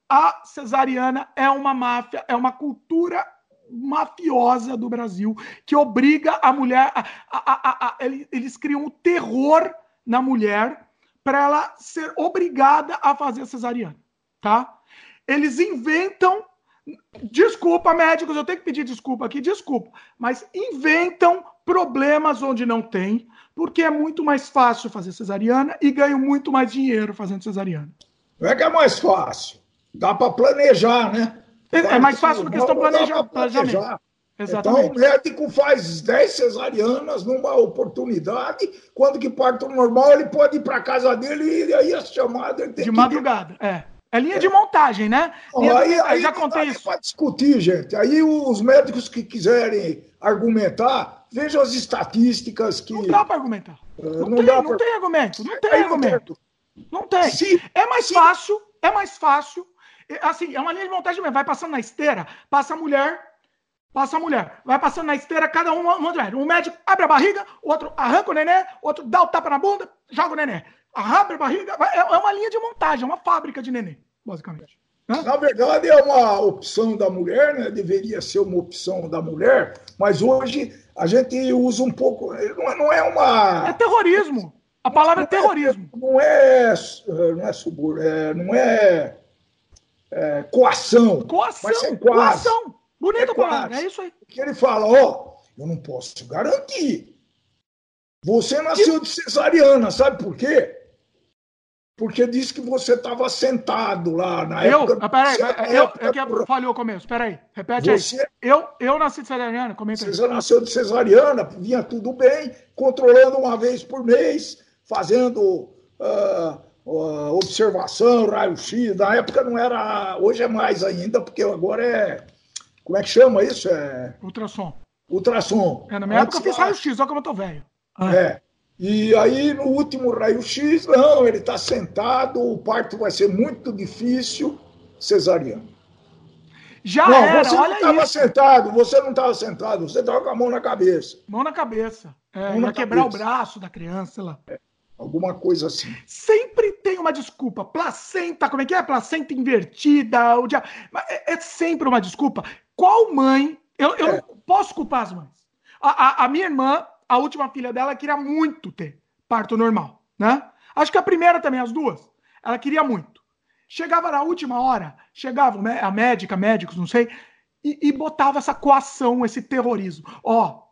A cesariana é uma máfia, é uma cultura mafiosa do Brasil que obriga a mulher. A, a, a, eles criam o terror na mulher para ela ser obrigada a fazer cesariana, tá? Eles inventam, desculpa, médicos, eu tenho que pedir desculpa aqui, desculpa, mas inventam problemas onde não tem, porque é muito mais fácil fazer cesariana e ganho muito mais dinheiro fazendo cesariana. Não é que é mais fácil, dá para planejar, né? É, é mais fácil porque estão planejando. Planejar. Exatamente. Então, o médico faz 10 cesarianas numa oportunidade, quando que parto normal, ele pode ir para casa dele e aí a chamada... Ele tem de madrugada, é. É linha é. de montagem, né? aí, de... aí, já contei isso. Para discutir, gente. Aí os médicos que quiserem argumentar, vejam as estatísticas que. Não dá para argumentar. É, não, não, tem, não pra... tem argumento. Não tem argumento. Não tem. Sim, é mais sim. fácil, é mais fácil. Assim, é uma linha de montagem mesmo. Vai passando na esteira, passa a mulher, Passa a mulher. Vai passando na esteira, cada um, um, um médico abre a barriga, outro arranca o neném, outro dá o tapa na bunda, joga o neném. Abre a barriga. É, é uma linha de montagem, é uma fábrica de neném, basicamente. Na verdade, é uma opção da mulher, né? deveria ser uma opção da mulher, mas hoje a gente usa um pouco. Não é, é uma. É terrorismo. A palavra é não é terrorismo. É, não é. Não é, subor, é, não é, é coação. Coação. Mas é coação. Bonita é palavra, é isso aí. Que ele fala, ó, eu não posso garantir. Você nasceu de cesariana, sabe por quê? Porque disse que você estava sentado lá na eu? época. Ah, peraí, eu, é que falhou o começo. Peraí, repete você, aí. Eu, eu nasci de cesariana, comenta aí. Você nasceu de cesariana, vinha tudo bem, controlando uma vez por mês, fazendo uh, uh, observação, raio-x. Na época não era. Hoje é mais ainda, porque agora é como é que chama isso? É... Ultrassom. Ultrassom. É, na minha Antes época eu fiz raio-x, olha como eu tô velho. Ah. É. E aí, no último raio-x, não, ele está sentado, o parto vai ser muito difícil, cesariano. Já não, era, você não estava sentado, você não estava sentado, você estava com a mão na cabeça. Mão na cabeça. É, mão ia quebrar cabeça. o braço da criança, sei lá. É, alguma coisa assim. Sempre tem uma desculpa. Placenta, como é que é? Placenta invertida. O dia... é, é sempre uma desculpa. Qual mãe? Eu, eu é. não posso culpar as mães. A, a, a, minha irmã, a última filha dela, queria muito ter parto normal, né? Acho que a primeira também, as duas. Ela queria muito. Chegava na última hora, chegava a médica, médicos, não sei, e, e botava essa coação, esse terrorismo. Ó,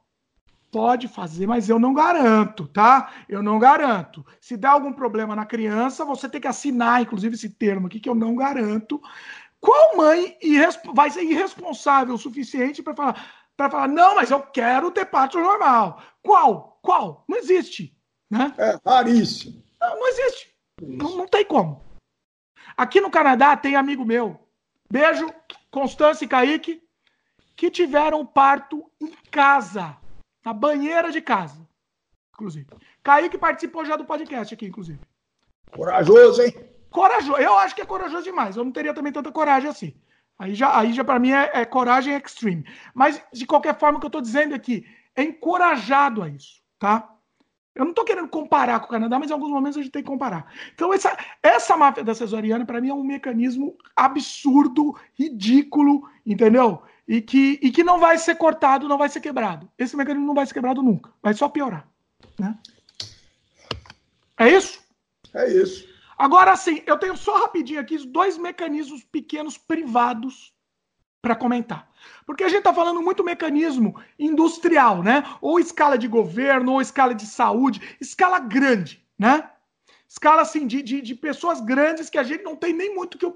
pode fazer, mas eu não garanto, tá? Eu não garanto. Se dá algum problema na criança, você tem que assinar, inclusive, esse termo aqui, que eu não garanto. Qual mãe vai ser irresponsável o suficiente para falar, para falar, não, mas eu quero ter parto normal? Qual? Qual? Não existe. Né? É raríssimo. Não, não existe. Não, não tem como. Aqui no Canadá tem amigo meu, beijo, Constância e Kaique, que tiveram parto em casa, na banheira de casa, inclusive. Kaique participou já do podcast aqui, inclusive. Corajoso, hein? Corajoso. Eu acho que é corajoso demais. Eu não teria também tanta coragem assim. Aí já, aí já para mim é, é, coragem extreme. Mas, de qualquer forma, o que eu estou dizendo aqui é encorajado a isso, tá? Eu não estou querendo comparar com o Canadá, mas em alguns momentos a gente tem que comparar. Então, essa, essa máfia da cesariana, para mim, é um mecanismo absurdo, ridículo, entendeu? E que, e que não vai ser cortado, não vai ser quebrado. Esse mecanismo não vai ser quebrado nunca. Vai só piorar. Né? É isso? É isso. Agora, sim, eu tenho só rapidinho aqui dois mecanismos pequenos privados para comentar. Porque a gente está falando muito mecanismo industrial, né? Ou escala de governo, ou escala de saúde, escala grande, né? Escala assim de, de, de pessoas grandes que a gente não tem nem muito que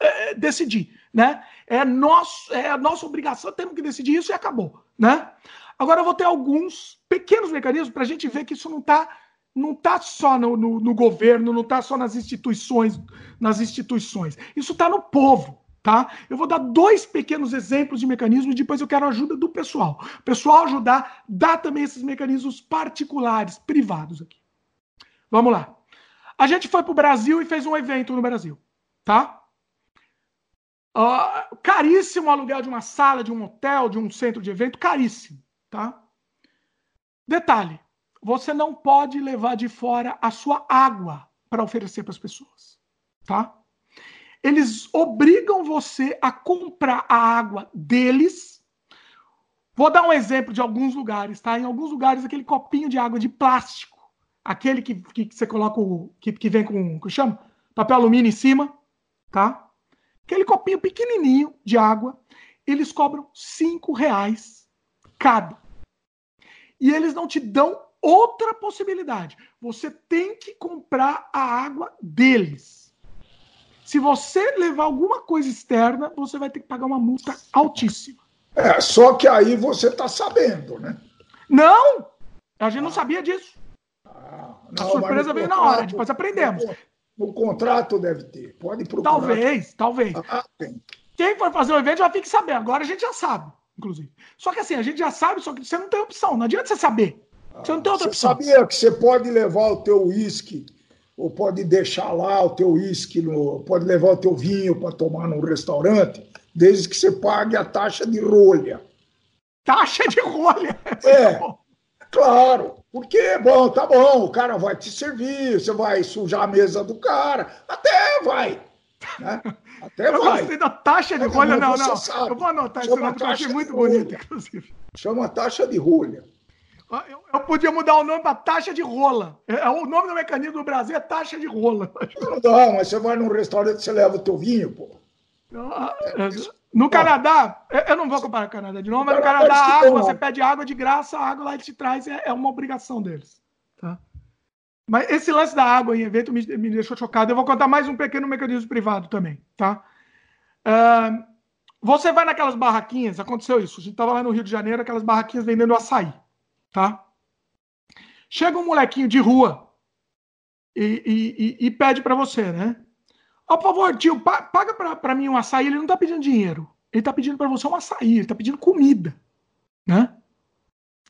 é, decidir, né? É, nosso, é a nossa obrigação, temos que decidir isso e acabou, né? Agora eu vou ter alguns pequenos mecanismos para a gente ver que isso não está não tá só no, no, no governo, não está só nas instituições, nas instituições. Isso está no povo, tá? Eu vou dar dois pequenos exemplos de mecanismos e depois eu quero a ajuda do pessoal. O pessoal ajudar, dá também esses mecanismos particulares, privados aqui. Vamos lá. A gente foi para o Brasil e fez um evento no Brasil, tá? Uh, caríssimo o aluguel de uma sala, de um hotel, de um centro de evento, caríssimo, tá? Detalhe, você não pode levar de fora a sua água para oferecer para as pessoas, tá? eles obrigam você a comprar a água deles. Vou dar um exemplo de alguns lugares, tá? Em alguns lugares, aquele copinho de água de plástico, aquele que, que, você coloca o. que, que vem com. que chama? Papel alumínio em cima, tá? Aquele copinho pequenininho de água, eles cobram cinco reais cada. E eles não te dão outra possibilidade. Você tem que comprar a água deles. Se você levar alguma coisa externa, você vai ter que pagar uma multa altíssima. É, só que aí você está sabendo, né? Não! A gente não sabia disso. Ah, não, a surpresa veio na hora, depois aprendemos. No, contrato deve ter. Pode procurar. Talvez, talvez. Ah, Quem for fazer o evento já fique sabendo. Agora a gente já sabe, inclusive. Só que assim, a gente já sabe, só que você não tem opção. Não adianta você saber. Você não tem outra você opção. sabia que você pode levar o teu uísque ou pode deixar lá o teu uísque, pode levar o teu vinho para tomar num restaurante, desde que você pague a taxa de rolha. Taxa de rolha? É, claro. Porque, bom, tá bom, o cara vai te servir, você vai sujar a mesa do cara, até vai. Né? *laughs* Até eu vai. gostei da taxa de rolha, não, não. Sabe. Eu vou anotar isso, porque eu achei muito bonito, inclusive. Chama taxa de rolha. Eu, eu, podia mudar o nome para taxa de rola. É, é, o nome do mecanismo do Brasil é taxa de rola. Não dá, mas você vai num restaurante você leva o teu vinho, pô. Ah, é, no Canadá, eu não vou comparar com o Canadá de novo, mas no Canadá, a água, você pede água de graça, a água lá te traz, é, é uma obrigação deles. Tá? Mas esse lance da água em evento me, me deixou chocado. Eu vou contar mais um pequeno mecanismo privado também, tá? Uh, você vai naquelas barraquinhas, aconteceu isso. A gente estava lá no Rio de Janeiro, aquelas barraquinhas vendendo açaí tá? Chega um molequinho de rua e, e, e pede para você, né? Ó, por favor, tio, paga para mim um açaí. Ele não tá pedindo dinheiro. Ele tá pedindo para você um açaí. Ele tá pedindo comida, né?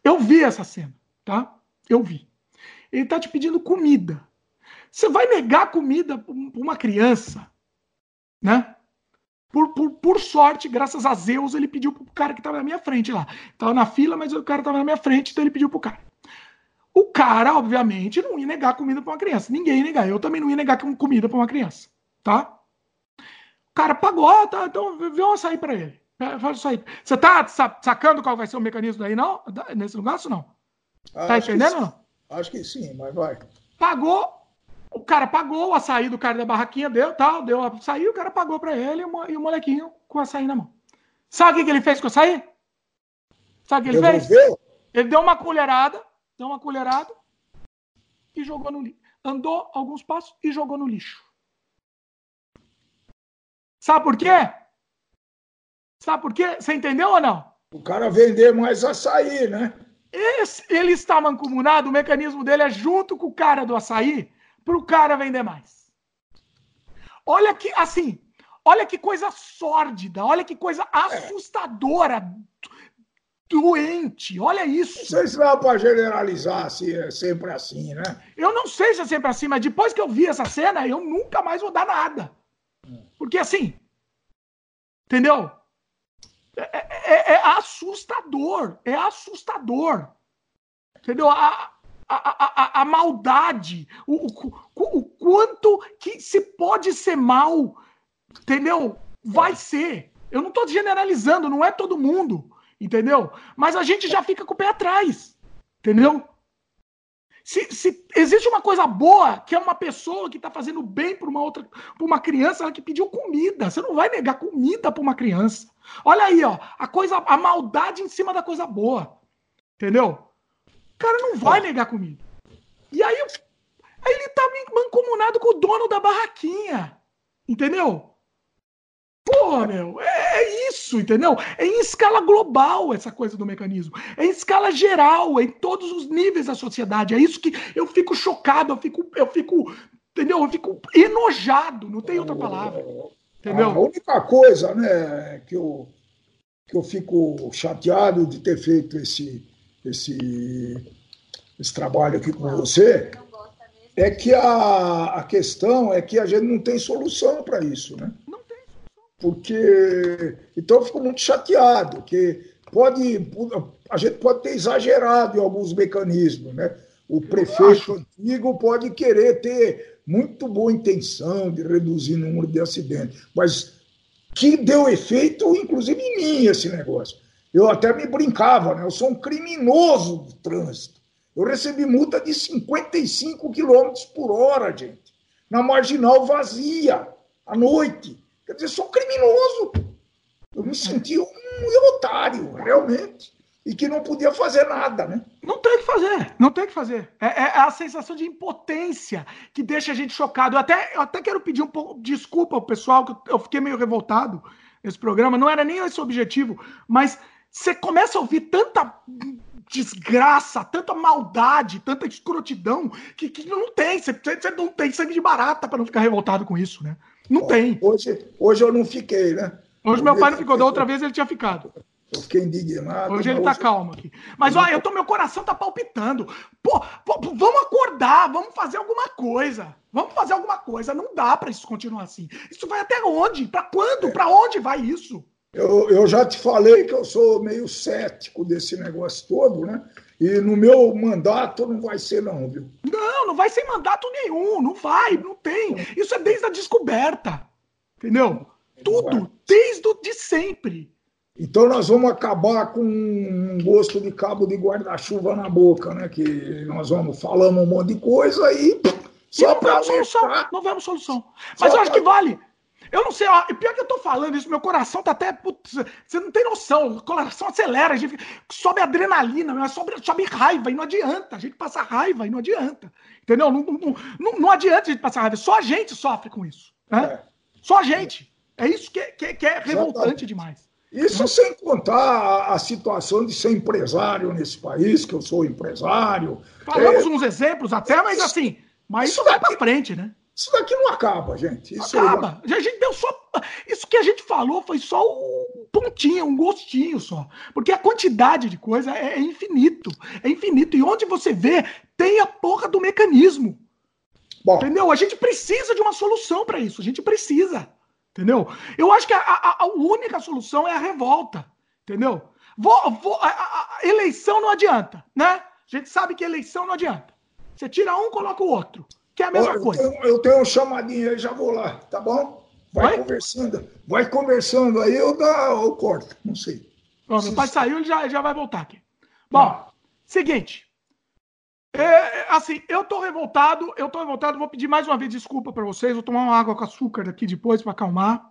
Eu vi essa cena, tá? Eu vi. Ele tá te pedindo comida. Você vai negar comida para uma criança, né? Por, por, por sorte, graças a Zeus, ele pediu pro cara que tava na minha frente lá. Tava na fila, mas o cara tava na minha frente, então ele pediu pro cara. O cara, obviamente, não ia negar comida para uma criança. Ninguém ia negar. Eu também não ia negar comida para uma criança. Tá? O cara pagou, ah, tá, então vê um açaí para ele. Faz isso aí. Você tá sacando qual vai ser o mecanismo daí, não? Nesse lugar, ou não? tá entendendo? Não? Acho que sim, mas vai. Pagou, o cara pagou o açaí do cara da barraquinha, deu, tal, deu açaí, o cara pagou para ele e o molequinho com o açaí na mão. Sabe o que, que ele fez com o açaí? Sabe o que ele Devolveu? fez? Ele deu uma colherada, deu uma colherada e jogou no lixo. Andou alguns passos e jogou no lixo. Sabe por quê? Sabe por quê? Você entendeu ou não? O cara vender mais açaí, né? Esse, ele está mancomunado, o mecanismo dele é junto com o cara do açaí para o cara vender mais. Olha que, assim, olha que coisa sórdida, olha que coisa assustadora, doente, olha isso. Não sei se dá para generalizar se é sempre assim, né? Eu não sei se é sempre assim, mas depois que eu vi essa cena, eu nunca mais vou dar nada. Porque assim, entendeu? É, é, é, é assustador, é assustador. Entendeu? A, a, a, a maldade, o, o, o, quanto que se pode ser mal, entendeu? Vai ser. Eu não estou generalizando, não é todo mundo, entendeu? Mas a gente já fica com o pé atrás, entendeu? Se, se, existe uma coisa boa, que é uma pessoa que está fazendo bem para uma outra, para uma criança, ela que pediu comida. Você não vai negar comida para uma criança. Olha aí, ó, a coisa, a maldade em cima da coisa boa. Entendeu? O cara não vai negar comida. E aí, aí ele tá mancomunado com o dono da barraquinha. Entendeu? Porra, meu, é, é, isso, entendeu? É em escala global essa coisa do mecanismo. É em escala geral, é em todos os níveis da sociedade. É isso que eu fico chocado, eu fico, eu fico, entendeu? Eu fico enojado, não tem outra palavra. Entendeu? A única coisa, né, que eu, que eu fico chateado de ter feito esse, esse, esse trabalho aqui com você é que a, a questão é que a gente não tem solução para isso, né? Porque então eu fico muito chateado que pode a gente pode ter exagerado em alguns mecanismos, né? O prefeito antigo pode querer ter muito boa intenção de reduzir o número de acidentes, mas que deu efeito, inclusive em mim, esse negócio. Eu até me brincava, né? Eu sou um criminoso do trânsito. Eu recebi multa de 55 km por hora, gente, na marginal vazia, à noite. Quer dizer, sou criminoso. Eu me senti um otário, realmente. E que não podia fazer nada, né? Não tem o que fazer, não tem o que fazer. É, é, a sensação de impotência que deixa a gente chocado. Eu até, eu até quero pedir um pouco de desculpa ao pessoal, que eu fiquei meio revoltado nesse programa. Não era nem esse o objetivo, mas você começa a ouvir tanta desgraça, tanta maldade, tanta escrotidão, que, que não tem. Você, você não tem sangue de barata para não ficar revoltado com isso, né? Não tem. Hoje, hoje eu não fiquei, né? Hoje meu pai não ficou, da outra vez ele tinha ficado. Eu fiquei indignado. Hoje ele tá hoje... calmo aqui. Mas olha, eu tô, meu coração tá palpitando. Pô, pô, vamos acordar, vamos fazer alguma coisa. Vamos fazer alguma coisa. Não dá para isso continuar assim. Isso vai até onde? Para quando? É. Para onde vai isso? Eu, eu já te falei que eu sou meio cético desse negócio todo, né? E no meu mandato não vai ser, não, viu? Não, não vai ser mandato nenhum, não vai, não tem. Isso é desde a descoberta. Entendeu? Tudo, desde o de sempre. Então nós vamos acabar com um gosto de cabo de guarda-chuva na boca, né? Que nós vamos falando um monte de coisa e só para solução. Não vemos solução. Mas só eu acho que vale. Eu não sei, ó, pior que eu tô falando isso, meu coração tá até. Putz, você não tem noção, o coração acelera, a gente sobe adrenalina, mas sobe, sobe raiva e não adianta. A gente passa raiva e não adianta. Entendeu? Não, não, não, não adianta a gente passar raiva, só a gente sofre com isso. Né? É. Só a gente. É isso que, que, que é revoltante demais. Isso sem contar a, a, situação de ser empresário nesse país, que eu sou empresário. Falamos é... uns exemplos até, mas assim, mas isso, isso vai para frente, né? Isso daqui não acaba, gente. Isso acaba. A gente deu só. Isso que a gente falou foi só um pontinho, um gostinho só. Porque a quantidade de coisa é, é infinito. É infinito. E onde você vê, tem a porra do mecanismo. Bom. Entendeu? A gente precisa de uma solução para isso. A gente precisa. Entendeu? Eu acho que a, a, a, única solução é a revolta. Entendeu? Vou, vou, a, a, eleição não adianta, né? A gente sabe que eleição não adianta. Você tira um, coloca o outro que é a mesma eu coisa. Tenho, eu tenho um chamadinho aí, já vou lá, tá bom? Vai, vai? conversando. Vai conversando aí, eu, dá, eu corto, não sei. Bom, meu pai saiu, ele já, já vai voltar aqui. Bom, ah. seguinte. É, assim, eu tô revoltado, eu tô revoltado, vou pedir mais uma vez desculpa para vocês, vou tomar uma água com açúcar aqui depois para acalmar.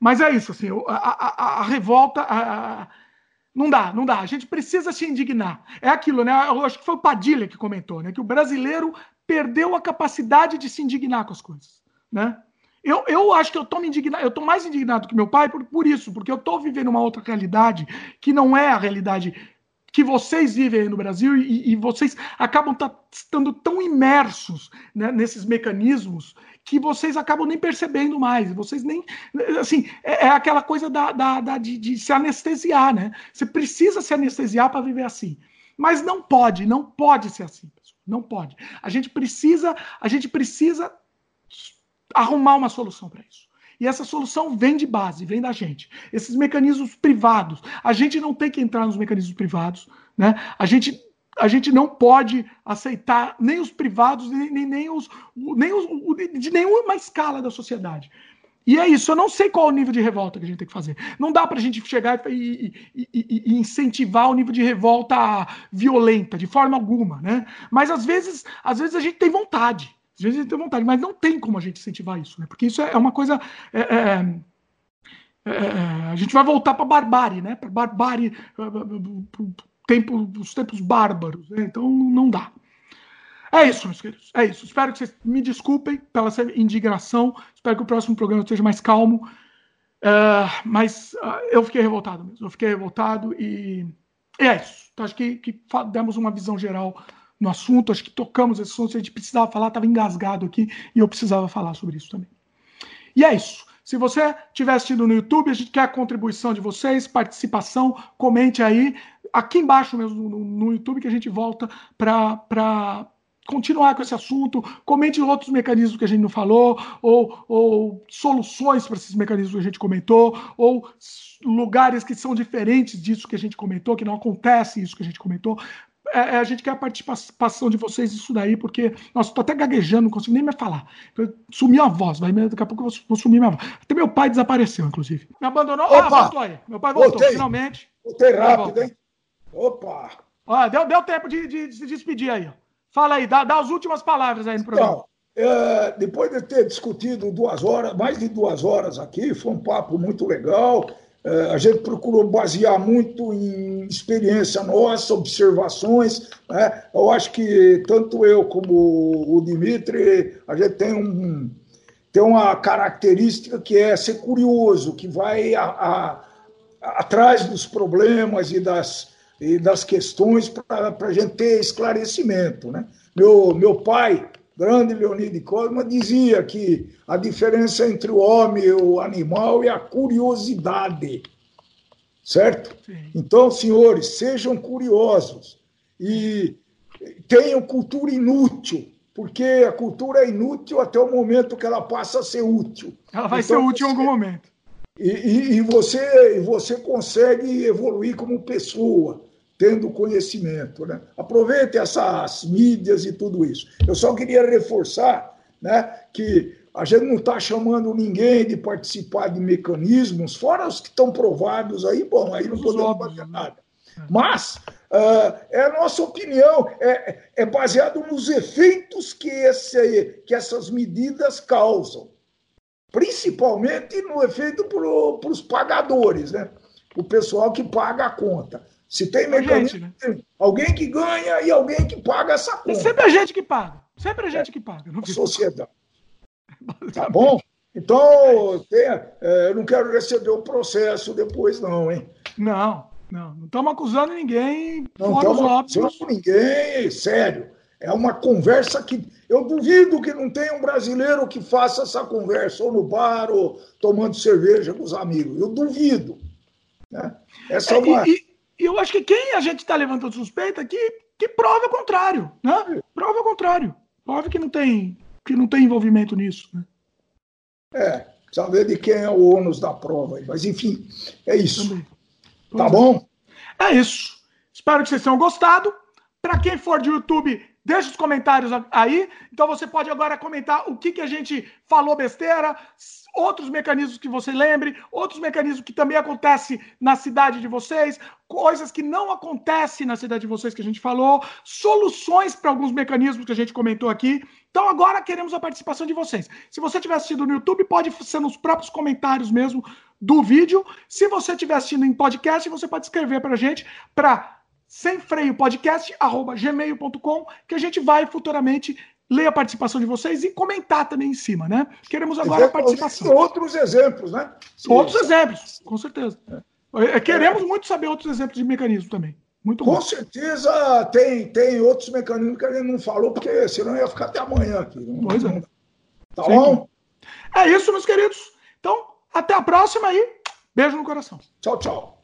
Mas é isso, assim, a, a, a revolta, a, não dá, não dá. A gente precisa se indignar. É aquilo, né? Eu acho que foi o Padilha que comentou, né? Que o brasileiro perdeu a capacidade de se indignar com as coisas, né? Eu, eu acho que eu tô me indignado, eu tô mais indignado que meu pai por, por isso, porque eu tô vivendo uma outra realidade que não é a realidade que vocês vivem aí no Brasil e, e vocês acabam estando tão imersos né, nesses mecanismos que vocês acabam nem percebendo mais. Vocês nem. Assim, é, é aquela coisa da, da, da de, de, se anestesiar, né? Você precisa se anestesiar para viver assim. Mas não pode, não pode ser assim. Não pode. A gente precisa, a gente precisa arrumar uma solução para isso. E essa solução vem de base, vem da gente. Esses mecanismos privados, a gente não tem que entrar nos mecanismos privados, né? A gente a gente não pode aceitar nem os privados, nem, nem, nem os, nem os de nenhuma escala da sociedade. E é isso, eu não sei qual é o nível de revolta que a gente tem que fazer. Não dá para a gente chegar e, e, e, e, incentivar o nível de revolta violenta, de forma alguma, né? Mas às vezes, às vezes a gente tem vontade. Às vezes a gente tem vontade, mas não tem como a gente incentivar isso, né? Porque isso é uma coisa. É, é, é, a gente vai voltar para barbárie, né? Para barbárie, tempo, os tempos bárbaros. Né? Então não dá. É isso, meus queridos. É isso. Espero que vocês me desculpem pela indignação. Espero que o próximo programa esteja mais calmo. Uh, mas uh, eu fiquei revoltado mesmo. Eu fiquei revoltado e, e é isso. Então, acho que, que demos uma visão geral no assunto. Acho que tocamos esse assunto. A gente precisava falar, estava engasgado aqui e eu precisava falar sobre isso também. E é isso. Se você estiver assistindo no YouTube, a gente quer a contribuição de vocês, participação, comente aí, aqui embaixo mesmo no, no YouTube, que a gente volta para continuar com esse assunto, comente outros mecanismos que a gente não falou, ou, ou soluções para esses mecanismos que a gente comentou, ou lugares que são diferentes disso que a gente comentou, que não acontece isso que a gente comentou. É, é, a gente quer a participação de vocês isso daí, porque, nossa, tô até gaguejando, não consigo nem mais falar. Sumiu a voz, vai, daqui a pouco eu vou, vou sumir minha voz. Até meu pai desapareceu, inclusive. Me abandonou? Ah, Opa! Ah, voltou aí. Meu pai voltou, Voltei. finalmente. Voltei rápido, hein? Opa! Ó, deu, deu tempo de, de, de, se despedir aí, ó. Fala aí, dá, dá as últimas palavras aí no programa. Então, é, depois de ter discutido duas horas, mais de duas horas aqui, foi um papo muito legal. É, a gente procurou basear muito em experiência nossa, observações. Né? Eu acho que tanto eu como o Dimitri, a gente tem, um, tem uma característica que é ser curioso, que vai a, a, atrás dos problemas e das, e das questões para a gente ter esclarecimento. Né? Meu, meu pai, grande Leonide Cosma, dizia que a diferença entre o homem e o animal é a curiosidade. Certo? Sim. Então, senhores, sejam curiosos e tenham cultura inútil, porque a cultura é inútil até o momento que ela passa a ser útil. Ela vai então, ser útil em algum momento. E, e, e, você, você consegue evoluir como pessoa tendo conhecimento. Né? Aproveite essas mídias e tudo isso. Eu só queria reforçar né, que a gente não está chamando ninguém de participar de mecanismos, fora os que estão provados aí, bom, aí não podemos fazer né? nada. Mas uh, é a nossa opinião, é, é baseado nos efeitos que, esse, que essas medidas causam. Principalmente no efeito para os pagadores, né? O pessoal que paga a conta. Se tem mecanismo, gente, né? alguém que ganha e alguém que paga essa conta. E sempre a gente que paga. Sempre a gente é, que paga. Não a sociedade. *laughs* Tá bom? Então, tenha, é, eu não quero receber o processo depois, não, hein? Não, não. Não estamos acusando ninguém. Não estamos acusando ninguém, sério. É uma conversa que. Eu duvido que não tenha um brasileiro que faça essa conversa, ou no bar, ou tomando cerveja com os amigos. Eu duvido. Né? Essa é, é uma. E, e eu acho que quem a gente está levantando suspeita que, que prova o contrário, né? Prova o contrário. Prova que não tem, que não tem envolvimento nisso, né? É, precisa ver de quem é o ônus da prova. Mas, enfim, é isso. Tá bom? É isso. Espero que vocês tenham gostado. Para quem for de YouTube, deixa os comentários aí. Então você pode agora comentar o que, que a gente falou besteira, outros mecanismos que você lembre, outros mecanismos que também acontecem na cidade de vocês, coisas que não acontecem na cidade de vocês que a gente falou, soluções para alguns mecanismos que a gente comentou aqui. Então agora queremos a participação de vocês. Se você estiver assistindo no YouTube, pode ser nos próprios comentários mesmo do vídeo. Se você estiver assistindo em podcast, você pode escrever para a gente para sem freio podcast gmail.com que a gente vai futuramente ler a participação de vocês e comentar também em cima, né? Queremos agora a participação. Outros exemplos, né? Sim. Outros exemplos, com certeza. É. Queremos muito saber outros exemplos de mecanismo também. Muito Com bom. certeza tem, tem outros mecanismos que a gente não falou, porque senão ia ficar até amanhã aqui. Não, pois é. Tá Sim. bom? É isso, meus queridos. Então, até a próxima e beijo no coração. Tchau, tchau.